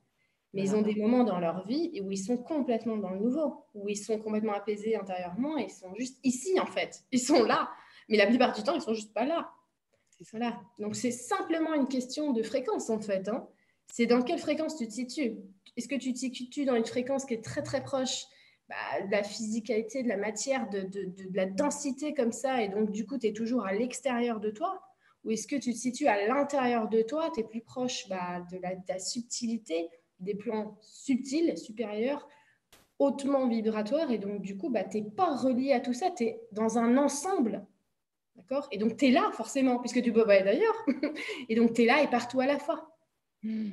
Mais ils ont des moments dans leur vie où ils sont complètement dans le nouveau, où ils sont complètement apaisés intérieurement et ils sont juste ici en fait. Ils sont là. Mais la plupart du temps, ils sont juste pas là. Voilà. Donc c'est simplement une question de fréquence en fait. Hein. C'est dans quelle fréquence tu te situes? Est-ce que tu te situes dans une fréquence qui est très très proche bah, de la physicalité, de la matière, de, de, de, la densité comme ça, et donc du coup tu es toujours à l'extérieur de toi? Ou est-ce que tu te situes à l'intérieur de toi, tu es plus proche bah, de, la, de la subtilité, des plans subtils, supérieurs, hautement vibratoires, et donc du coup, bah, tu n'es pas relié à tout ça, tu es dans un ensemble. Et donc, tu es là, forcément, puisque tu peux pas d'ailleurs. et donc, tu es là et partout à la fois. Hmm.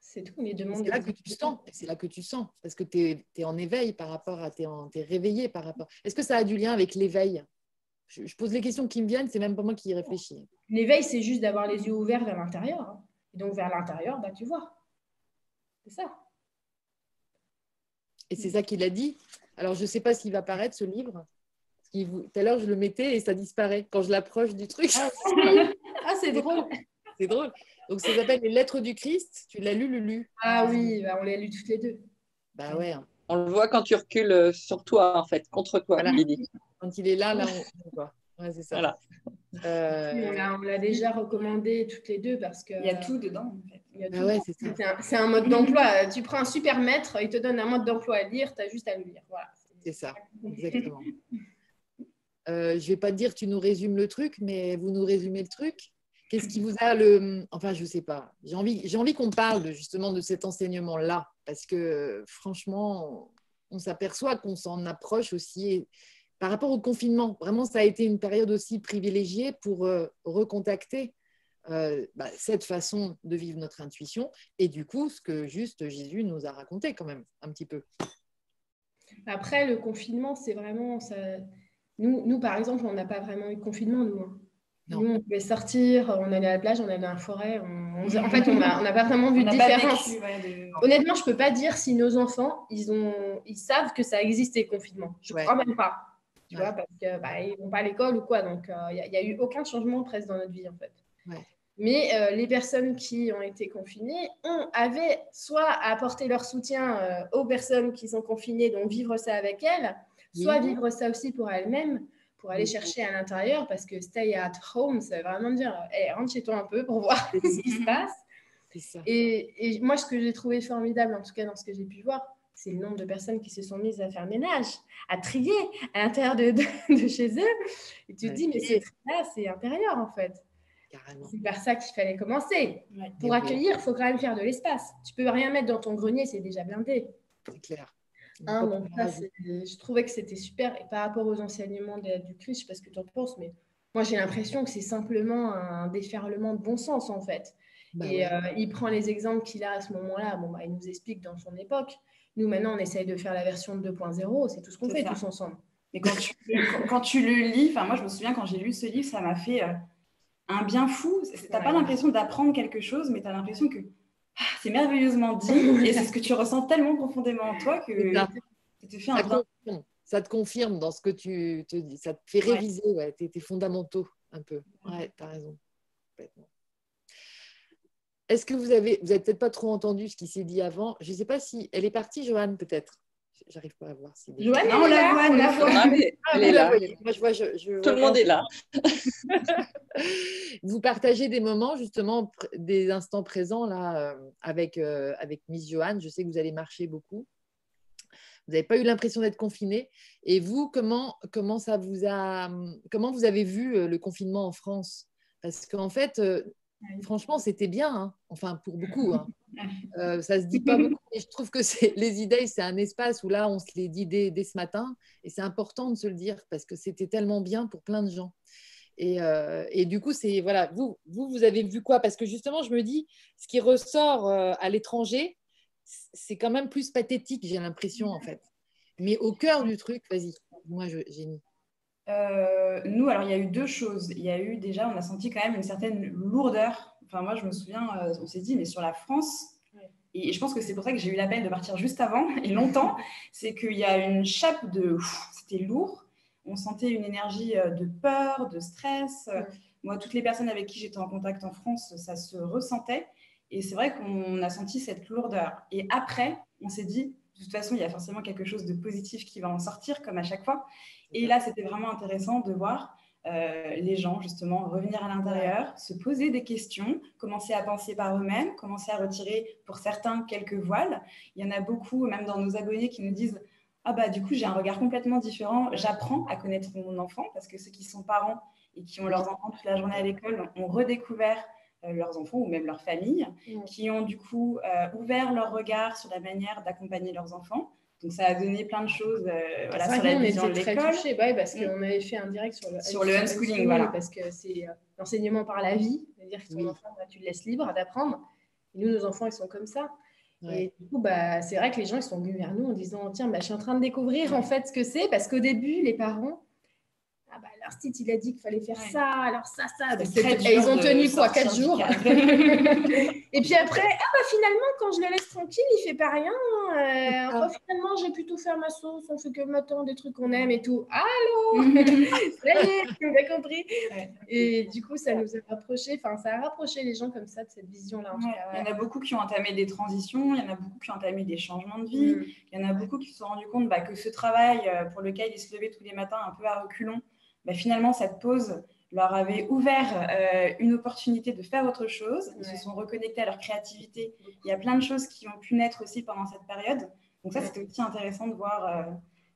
C'est tout, les demandes. C'est là que tu sens, c'est là que tu sens, parce que tu es, en éveil par rapport à, tu es, réveillé par rapport. Est-ce que ça a du lien avec l'éveil? Je, pose les questions qui me viennent, c'est même pas moi qui y réfléchis. L'éveil, c'est juste d'avoir les yeux ouverts vers l'intérieur. Hein. Et donc, vers l'intérieur, bah, tu vois. C'est ça. Et c'est ça qu'il a dit. Alors, je ne sais pas s'il va paraître, ce livre. Tout à l'heure, je le mettais et ça disparaît quand je l'approche du truc. Ah, ah c'est drôle. C'est drôle. Donc, ça s'appelle Les Lettres du Christ. Tu l'as lu, Lulu? Ah oui, bah, on l'a lu toutes les deux. Bah ouais. On le voit quand tu recules euh, sur toi, en fait, contre toi, Quand il est là, là, on, voit. Ouais, c'est ça. Voilà. Euh, on l'a déjà recommandé toutes les deux parce que. Il y a tout dedans. Ah c'est un, mode d'emploi. tu prends un super maître, il te donne un mode d'emploi à lire, tu as juste à le lire. Voilà. C'est ça, exactement. euh, je ne vais pas te dire tu nous résumes le truc, mais vous nous résumez le truc. Qu'est-ce qui vous a le. Enfin, je ne sais pas. J'ai envie, envie qu'on parle justement de cet enseignement-là, parce que franchement, on s'aperçoit qu'on s'en approche aussi par rapport au confinement, vraiment, ça a été une période aussi privilégiée pour euh, recontacter euh, bah, cette façon de vivre notre intuition et du coup, ce que juste Jésus nous a raconté quand même un petit peu. Après, le confinement, c'est vraiment... Ça... Nous, par exemple, on n'a pas vraiment eu de confinement, nous. Hein. Nous, on pouvait sortir, on allait à la plage, on allait dans la forêt. En fait, on n'a pas vraiment vu de différence. Honnêtement, je ne peux pas dire si nos enfants, ils, ont... ils savent que ça existait, confinement. Je ne crois même pas tu vois, parce qu'ils bah, ne vont pas à l'école ou quoi. Donc, il euh, n'y a, eu aucun changement presque dans notre vie, en fait. Mais euh, les personnes qui ont été confinées ont, avaient soit à apporter leur soutien euh, aux personnes qui sont confinées, donc vivre ça avec elles, soit vivre ça aussi pour elles-mêmes, pour aller chercher à l'intérieur, parce que stay at home, ça veut vraiment dire, hey, rentre chez toi un peu pour voir ce qui se passe. Et, et, moi, ce que j'ai trouvé formidable, en tout cas dans ce que j'ai pu voir, c'est le nombre de personnes qui se sont mises à faire ménage, à trier à l'intérieur de, de, chez eux. Et tu te dis, mais c'est là, c'est intérieur en fait. C'est par ça qu'il fallait commencer. Pour accueillir, il faut quand même faire de l'espace. Tu peux rien mettre dans ton grenier, c'est déjà blindé. C'est clair. Donc je trouvais que c'était super. Et par rapport aux enseignements de, du Christ, je sais pas ce que tu en penses, mais moi j'ai l'impression que c'est simplement un déferlement de bon sens en fait. Bah et euh, il prend les exemples qu'il a à ce moment-là. Bon, bah, il nous explique dans son époque. Nous, maintenant, on essaye de faire la version 2.0. C'est tout ce qu'on fait tous ensemble. Mais quand tu, quand, tu le lis, enfin moi, je me souviens quand j'ai lu ce livre, ça m'a fait euh, un bien fou. Tu n'as pas l'impression d'apprendre quelque chose, mais tu as l'impression que ah, c'est merveilleusement dit et c'est ce que tu ressens tellement profondément en toi que ça, te fait un bien. Ça te confirme dans ce que tu te dis. Ça te fait réviser ouais. tes, tes, fondamentaux un peu. Ouais, tu as raison. Est-ce que vous avez, vous n'avez peut-être pas trop entendu ce qui s'est dit avant Je ne sais pas si elle est partie, Joanne, peut-être? J'arrive pas à voir si. Joanne, on la voit, on la voit. elle est là. Tout le monde est là. vous partagez des moments, justement, des instants présents là, euh, avec, euh, avec Miss Joanne. Je sais que vous allez marcher beaucoup. Vous n'avez pas eu l'impression d'être confiné. Et vous, comment, comment, ça vous a, comment vous avez vu euh, le confinement en France? Parce qu'en fait, Franchement, c'était bien, hein. enfin pour beaucoup. Hein. Euh, ça se dit pas beaucoup, mais je trouve que les idées, c'est un espace où là, on se les dit dès, ce matin, et c'est important de se le dire parce que c'était tellement bien pour plein de gens. Et, euh, du coup, c'est voilà, vous, vous, vous avez vu quoi? Parce que justement, je me dis, ce qui ressort euh, à l'étranger, c'est quand même plus pathétique, j'ai l'impression en fait. Mais au cœur du truc, vas-y. Moi, Génie. Euh, nous, alors il y a eu deux choses. Il y a eu déjà, on a senti quand même une certaine lourdeur. Enfin, moi, je me souviens, euh, on s'est dit, mais sur la France, et je pense que c'est pour ça que j'ai eu la peine de partir juste avant et longtemps, c'est qu'il y a une chape de. C'était lourd. On sentait une énergie euh, de peur, de stress. Moi, toutes les personnes avec qui j'étais en contact en France, ça se ressentait. Et c'est vrai qu'on a senti cette lourdeur. Et après, on s'est dit, de toute façon, il y a forcément quelque chose de positif qui va en sortir, comme à chaque fois. Et là, c'était vraiment intéressant de voir euh, les gens, justement, revenir à l'intérieur, se poser des questions, commencer à penser par eux-mêmes, commencer à retirer, pour certains, quelques voiles. Il y en a beaucoup, même dans nos abonnés, qui nous disent Ah, bah, du coup, j'ai un regard complètement différent. J'apprends à connaître mon enfant, parce que ceux qui sont parents et qui ont leurs enfants toute la journée à l'école ont redécouvert leurs enfants ou même leur famille, qui ont du coup euh, ouvert leur regard sur la manière d'accompagner leurs enfants. Donc ça a donné plein de choses euh, voilà, sur la vision de l'école. Bah parce qu'on avait fait un direct sur le, sur le unschooling, voilà. parce que c'est l'enseignement par la vie, c'est-à-dire que ton enfant, bah, tu le laisses libre d'apprendre. Et nous, nos enfants, ils sont comme ça. Et du coup, bah, c'est vrai que les gens ils sont venus vers nous en disant Tiens, bah, je suis en train de découvrir en fait ce que c'est, parce qu'au début, les parents, ah bah, l'instit, il a dit qu'il fallait faire ça, alors ça, ça. et ils ont tenu quoi, quatre jours. et puis après, ah bah finalement, quand je le laisse tranquille, il fait pas rien. Euh, ah. finalement, j'ai plutôt faire ma sauce, on fait que maintenant des trucs qu'on aime et tout. Allô Ça y est, tu as compris. Et du coup, ça nous a rapprochés, enfin, ça a rapproché les gens comme ça de cette vision-là. Il y en a beaucoup qui ont entamé des transitions, il y en a beaucoup qui ont entamé des changements de vie, mm. il y en a beaucoup qui se sont rendus compte bah, que ce travail euh, pour lequel ils se levaient tous les matins un peu à reculons, bah, finalement, cette pause leur avait ouvert euh, une opportunité de faire autre chose. Ils se sont reconnectés à leur créativité. Il y a plein de choses qui ont pu naître aussi pendant cette période. Donc ça, c'était aussi intéressant de voir euh,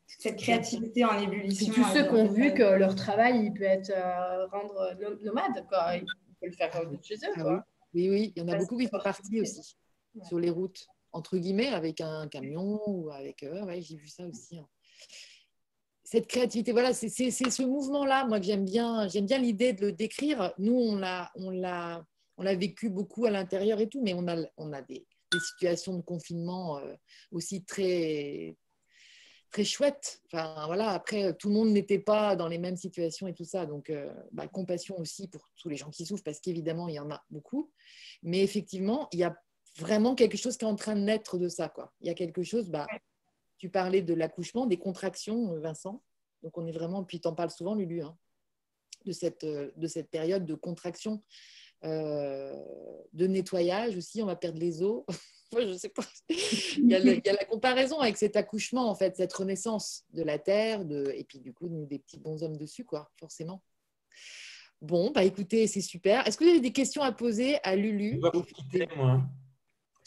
toute cette créativité en ébullition. Et tous ceux qui ont vu que leur travail, il peut être euh, rendre nomade. Quoi. Ils peuvent le faire chez eux. Ah. Oui. oui, il y en a beaucoup qui sont partis aussi sur les routes, entre guillemets, avec un camion ou avec... ouais, j'ai vu ça aussi. Hein cette créativité, voilà, c'est ce mouvement-là, moi, que j'aime bien. J'aime bien l'idée de le décrire. Nous, on l'a vécu beaucoup à l'intérieur et tout, mais on a, on a des, situations de confinement euh, aussi très, très chouettes. Enfin, voilà, après, tout le monde n'était pas dans les mêmes situations et tout ça. Donc, euh, bah, compassion aussi pour tous les gens qui souffrent, parce qu'évidemment, il y en a beaucoup. Mais effectivement, il y a vraiment quelque chose qui est en train de naître de ça. Quoi. Il y a quelque chose, bah, tu parlais de l'accouchement, des contractions, euh, Vincent. Donc on est vraiment, puis tu en parles souvent, Lulu, hein, de, cette, euh, de cette période de contraction, euh, de nettoyage aussi, on va perdre les os. Je sais pas. il, y a la comparaison avec cet accouchement, en fait, cette renaissance de la terre, et puis du coup, nous, des petits bons hommes dessus, quoi, forcément. Bon, bah écoutez, c'est super. Est-ce que vous avez des questions à poser à Lulu? Moi.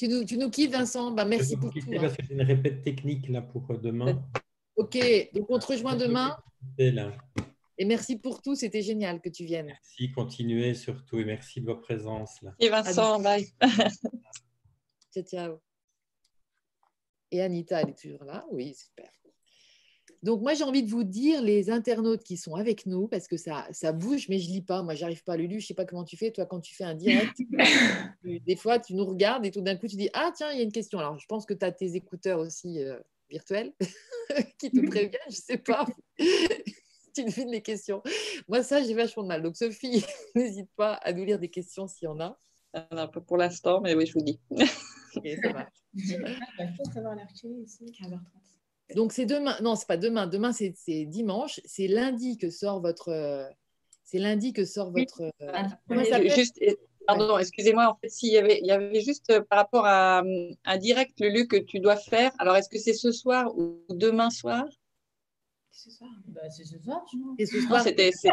Tu nous, tu nous quittes, Vincent bah, Merci pour tout. Hein. Parce que c'est une répète technique là, pour euh, demain. Ok, donc on te rejoint demain. Et merci pour tout, c'était génial que tu viennes. Merci, continuez surtout et merci de votre présence. Là. Et Vincent, bye. ciao, ciao. Et Anita, elle est toujours là Oui, super. Donc, moi, j'ai envie de vous dire, les internautes qui sont avec nous, parce que ça, ça bouge, mais je lis pas. Moi, j'arrive pas à le lire. Je sais pas comment tu fais. Toi, quand tu fais un direct, des fois, tu nous regardes et tout d'un coup, tu dis Ah, tiens, il y a une question. Alors, je pense que tu as tes écouteurs aussi euh, virtuels qui te préviennent. Je sais pas. tu devines les questions. Moi, ça, j'ai vachement de mal. Donc, Sophie, n'hésite pas à nous lire des questions s'il y en a. Un peu pour l'instant, mais oui, je vous dis. ok, ça va. Il faut savoir l'heure ici, 15h30. Donc c'est demain, non, c'est pas demain, demain c'est dimanche, c'est lundi que sort votre. C'est lundi que sort votre. Euh, juste, pardon, excusez-moi, en fait, s'il y avait, il y avait juste euh, par rapport à un direct, Lulu, que tu dois faire. Alors, est-ce que c'est ce soir ou demain soir? Ce soir bah, C'est ce soir, C'est ce soir. C'était. C'est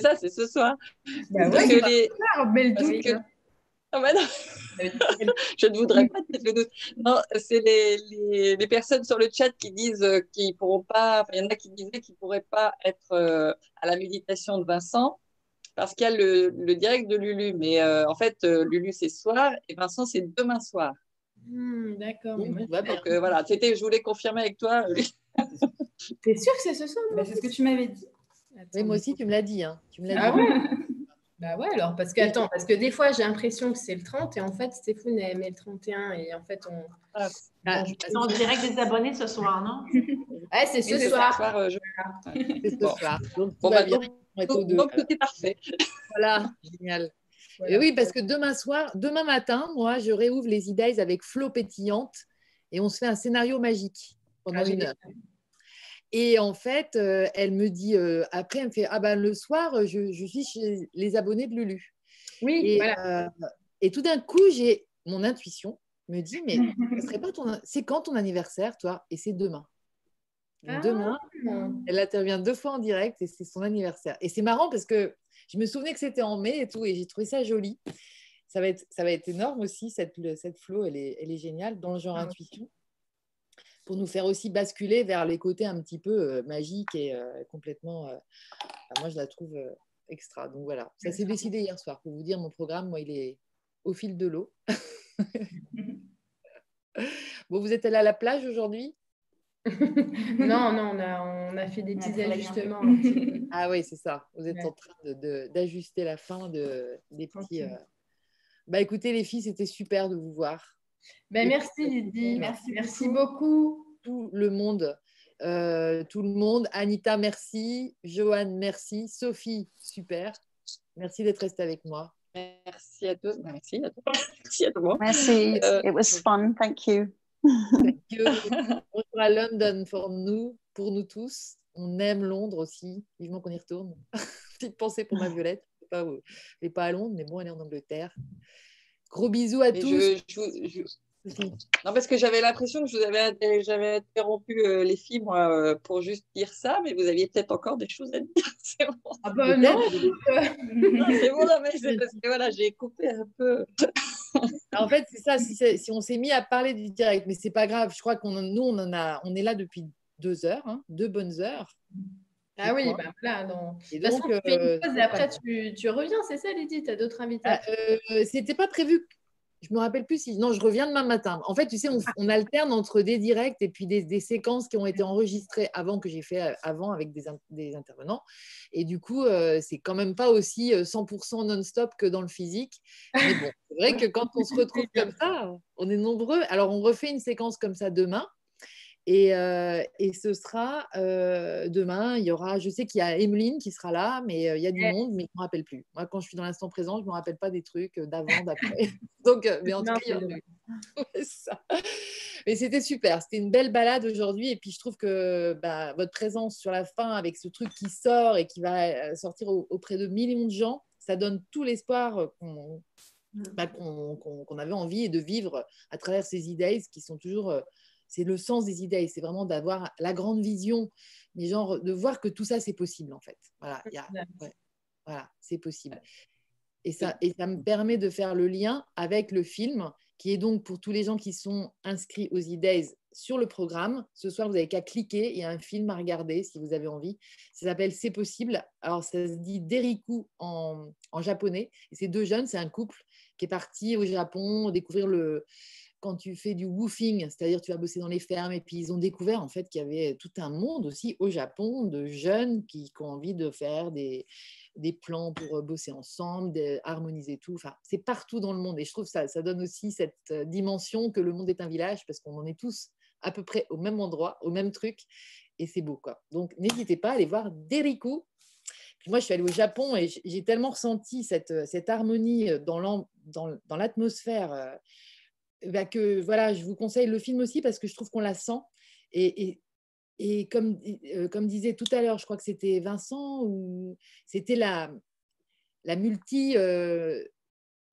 ça, c'est ce soir. Bah ouais, que les... le ah bah je ne voudrais pas être le doute. Non, c'est les, les, personnes sur le chat qui disent euh, qu'ils pourront pas. il y en a qui disaient qu'ils ne pourraient pas être euh, à la méditation de Vincent parce qu'il y a le, le, direct de Lulu. Mais euh, en fait, Lulu, c'est ce soir et Vincent, c'est demain soir. Hmm, d'accord. donc voilà, je voulais confirmer avec toi. T'es sûr que c'est ce soir bah, C'est ce que tu m'avais dit. moi aussi, tu me l'as dit. Hein. Tu me l'as ah dit. Ouais? Bah ouais, alors, parce que, attends, parce que des fois, j'ai l'impression que c'est le 30 et en fait, Stéphane aimait le 31 et en fait, on. Ah, on dirait que des abonnés ce soir, non? Ouais, c'est ce, soir. soir euh, je... C'est ce soir. Donc, Bon, bah, bien. donc, On donc, deux. donc, tout est parfait. Voilà, génial. Voilà. Et oui, parce que demain soir, demain matin, moi, je réouvre les idées avec Flo pétillante et on se fait un scénario magique pendant Ah, une heure. Et en fait, euh, elle me dit, euh, après, elle me fait, ah ben le soir, euh, je, je suis chez les abonnés de Lulu. Oui, Et, voilà. et tout d'un coup, j'ai mon intuition me dit, mais ce serait pas ton, c'est quand ton anniversaire, toi? Et c'est demain. Ah. Demain, elle intervient deux fois en direct et c'est son anniversaire. Et c'est marrant parce que je me souvenais que c'était en mai et tout, et j'ai trouvé ça joli. Ça va être, ça va être énorme aussi, cette, cette flow, elle est, elle est géniale dans le genre Ah, intuition, pour nous faire aussi basculer vers les côtés un petit peu euh, magiques et euh, complètement. euh, enfin, moi, je la trouve euh, extra. Donc voilà, ça s'est décidé hier soir. Pour vous dire, mon programme, moi, il est au fil de l'eau. bon, vous êtes allé à la plage aujourd'hui? Non, non, on a, on a fait des petits ajustements. Ah oui, c'est ça. Vous êtes Ouais. en train de- de- d'ajuster la fin de, des petits. Euh, Bah écoutez, les filles, c'était super de vous voir. Ben, merci Lydie, Merci merci beaucoup. Tout le monde, euh, tout le monde. Anita, merci. Joanne, merci. Sophie, super. Merci d'être restée avec moi. Merci à tous. Merci à toi. Merci à toi. Merci. Euh, it was fun. Thank you. Thank you. Retour à London pour nous, pour nous tous. On aime Londres aussi. Vivement qu'on y retourne. Petite pensée pour ma Violette. Elle n'est pas, au- elle est pas à Londres, mais bon, elle est en Angleterre. Gros bisous à Mais tous. je, je- je- Non, parce que j'avais l'impression que je vous avais j'avais interrompu euh, les filles, moi, euh, pour juste dire ça, mais vous aviez peut-être encore des choses à dire. C'est bon, Ah bah non, c'est bon, non, mais c'est parce que voilà, j'ai coupé un peu. En fait, c'est ça. Si, c'est- si on s'est mis à parler du direct, mais c'est pas grave. Je crois qu'on nous, on en a, on est là depuis deux heures, hein, deux bonnes heures. Ah oui, bah voilà. non. Et De toute façon, donc, tu fais une euh, pause et après tu, tu reviens, c'est ça Lydie Tu as d'autres invités? Ah, euh, C'était pas prévu. Je me rappelle plus si. Non, je reviens demain matin. En fait, tu sais, on, on alterne entre des directs et puis des, des séquences qui ont été enregistrées avant que j'ai fait euh, avant avec des, des intervenants. Et du coup, euh, c'est quand même pas aussi euh, 100% non-stop que dans le physique. Mais bon, c'est vrai que quand on se retrouve comme ça, on est nombreux. Alors, on refait une séquence comme ça demain. Et, euh, et ce sera euh, demain, il y aura, je sais qu'il y a Emeline qui sera là, mais euh, il y a du monde, mais je ne me rappelle plus. Moi, quand je suis dans l'instant présent, je ne me rappelle pas des trucs d'avant, d'après. Donc, mais en tout cas, il y en a eu. Mais c'était super, c'était une belle balade aujourd'hui. Et puis, je trouve que bah, votre présence sur la fin, avec ce truc qui sort et qui va sortir au- auprès de millions de gens, ça donne tout l'espoir qu'on bah, avait envie de vivre à travers ces idées qui sont toujours. C'est le sens des idées, c'est vraiment d'avoir la grande vision, mais genre de voir que tout ça c'est possible en fait. Voilà, il y a- ouais, voilà c'est possible. Et ça, et ça me permet de faire le lien avec le film, qui est donc pour tous les gens qui sont inscrits aux E-Days sur le programme. Ce soir, vous n'avez qu'à cliquer, il y a un film à regarder si vous avez envie. Ça s'appelle C'est possible. Alors, ça se dit Deriku en, en japonais. Et c'est deux jeunes, c'est un couple qui est parti au Japon découvrir le. Quand tu fais du woofing, c'est-à-dire tu vas bosser dans les fermes, et puis ils ont découvert en fait qu'il y avait tout un monde aussi au Japon de jeunes qui, ont envie de faire des, des plans pour euh, bosser ensemble, harmoniser tout. Enfin, c'est partout dans le monde. Et je trouve ça, ça donne aussi cette euh, dimension que le monde est un village parce qu'on en est tous à peu près au même endroit, au même truc. Et c'est beau, quoi. Donc, n'hésitez pas à aller voir Deriku. Moi, je suis allée au Japon et j'ai tellement ressenti cette, euh, cette harmonie dans l'atmosphère bah, que voilà, je vous conseille le film aussi parce que je trouve qu'on la sent. Et, et, et comme, euh, comme disait tout à l'heure, je crois que c'était Vincent, ou c'était la, la multi. euh,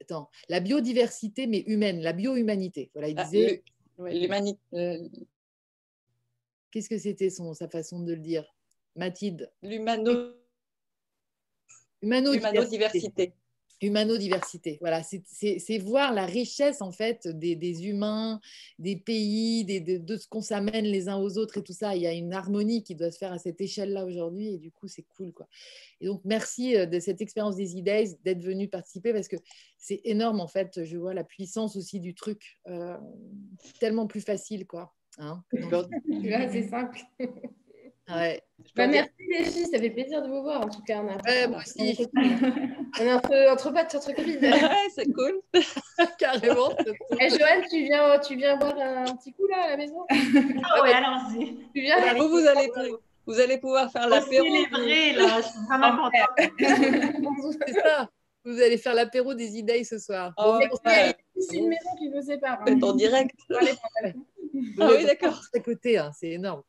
attends, la biodiversité, mais humaine, la bio-humanité. Voilà, il Ah, disait. l'humanité. Qu'est-ce que c'était son, sa façon de le dire? Mathilde. L'humano- Humano-diversité. Humano-diversité. Voilà, c'est- voir la richesse en fait des, des humains, des pays, des- de, de ce qu'on s'amène les uns aux autres et tout ça. Il y a une harmonie qui doit se faire à cette échelle-là aujourd'hui et du coup c'est cool quoi. Et donc merci euh, de cette expérience des e-days d'être venu participer parce que c'est énorme en fait. Je vois la puissance aussi du truc, euh, tellement plus facile quoi. hein, Là, c'est simple. Ouais. Bah, merci les filles, ça fait plaisir de vous voir en tout cas. On a Ouais, moi aussi. on est entre, entre potes sur truc vide. Ouais, c'est cool. Carrément. Eh Joanne, tu viens, tu viens boire un petit coup là à la maison? Ah ouais, allons-y. Tu viens? Vous, vous allez, vous allez pouvoir faire l'apéro. célébrer, là. Je suis vraiment contente. C'est ça. Vous allez faire l'apéro des idées ce soir. Oh, Bon, ouais. C'est une maison qui nous sépare. hein. Faites en direct. Ah oui, d'accord. à côté, hein, c'est énorme.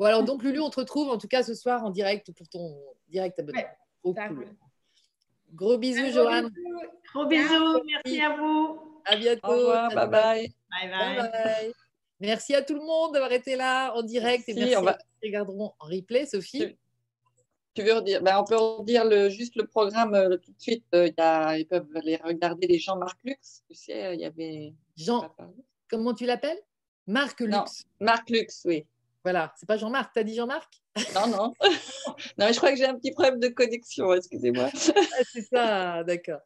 Bon, alors donc Lulu, on te retrouve en tout cas ce soir en direct pour ton direct abonnement. Ouais, ça cool. Gros bisous, Gros Joanne. bisous. Gros bisous. Merci à vous. À bientôt. Au revoir. Bye bye. Bye Bye bye. bye. Merci à tout le monde d'avoir été là en direct et Merci, merci on va- à ceux qui regarderont en replay, Sophie. Tu veux redire ben, On peut redire le, juste le programme euh, tout de suite. euh, il y a- ils peuvent les regarder, les gens Marc Lux. Tu sais, euh, il y avait. Jean, comment tu l'appelles? Marc Non. Lux. Marc Lux, oui. Voilà, c'est pas Jean-Marc, t'as dit Jean-Marc? Non, non. non, mais je crois que j'ai un petit problème de connexion, excusez-moi. Ah, C'est ça, d'accord.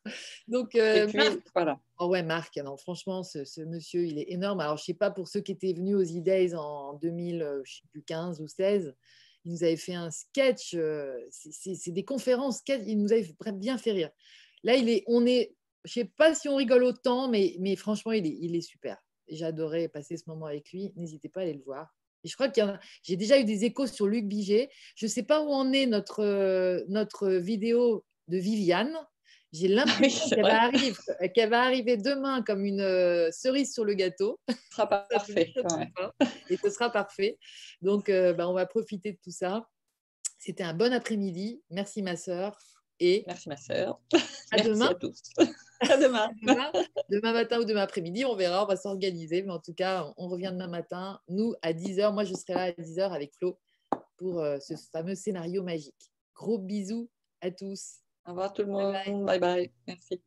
Donc, euh, Et puis, Marc, voilà. Oh ouais, Marc, non, franchement, ce, ce monsieur, il est énorme. Alors, je sais pas pour ceux qui étaient venus aux E-Days en 2000, euh, je sais plus, 15 ou 16, il nous avait fait un sketch, euh, c'est- des conférences, sketch, il nous avait bien fait rire. Là, il est, on est, je sais pas si on rigole autant, mais, mais franchement, il est, il est super. J'ai adoré passer ce moment avec lui. N'hésitez pas à aller le voir. Et je crois qu'il j'ai déjà eu des échos sur Luc Biget. Je ne sais pas où en est notre, euh, notre vidéo de Viviane. J'ai l'impression qu'elle va, va arriver demain comme une euh, cerise sur le gâteau. Ce sera parfait. ouais. Et ce sera parfait. Donc, euh, bah, on va profiter de tout ça. C'était un bon après-midi. Merci, ma sœur. Et Merci, ma sœur. à Merci demain. à tous. à demain. demain, demain matin ou demain après-midi, on verra, on va s'organiser. Mais en tout cas, on revient demain matin. Nous, à 10h, moi, je serai là à 10h avec Flo pour euh, ce fameux scénario magique. Gros bisous à tous. Au revoir tout le Bye monde. bye. bye. bye. Merci.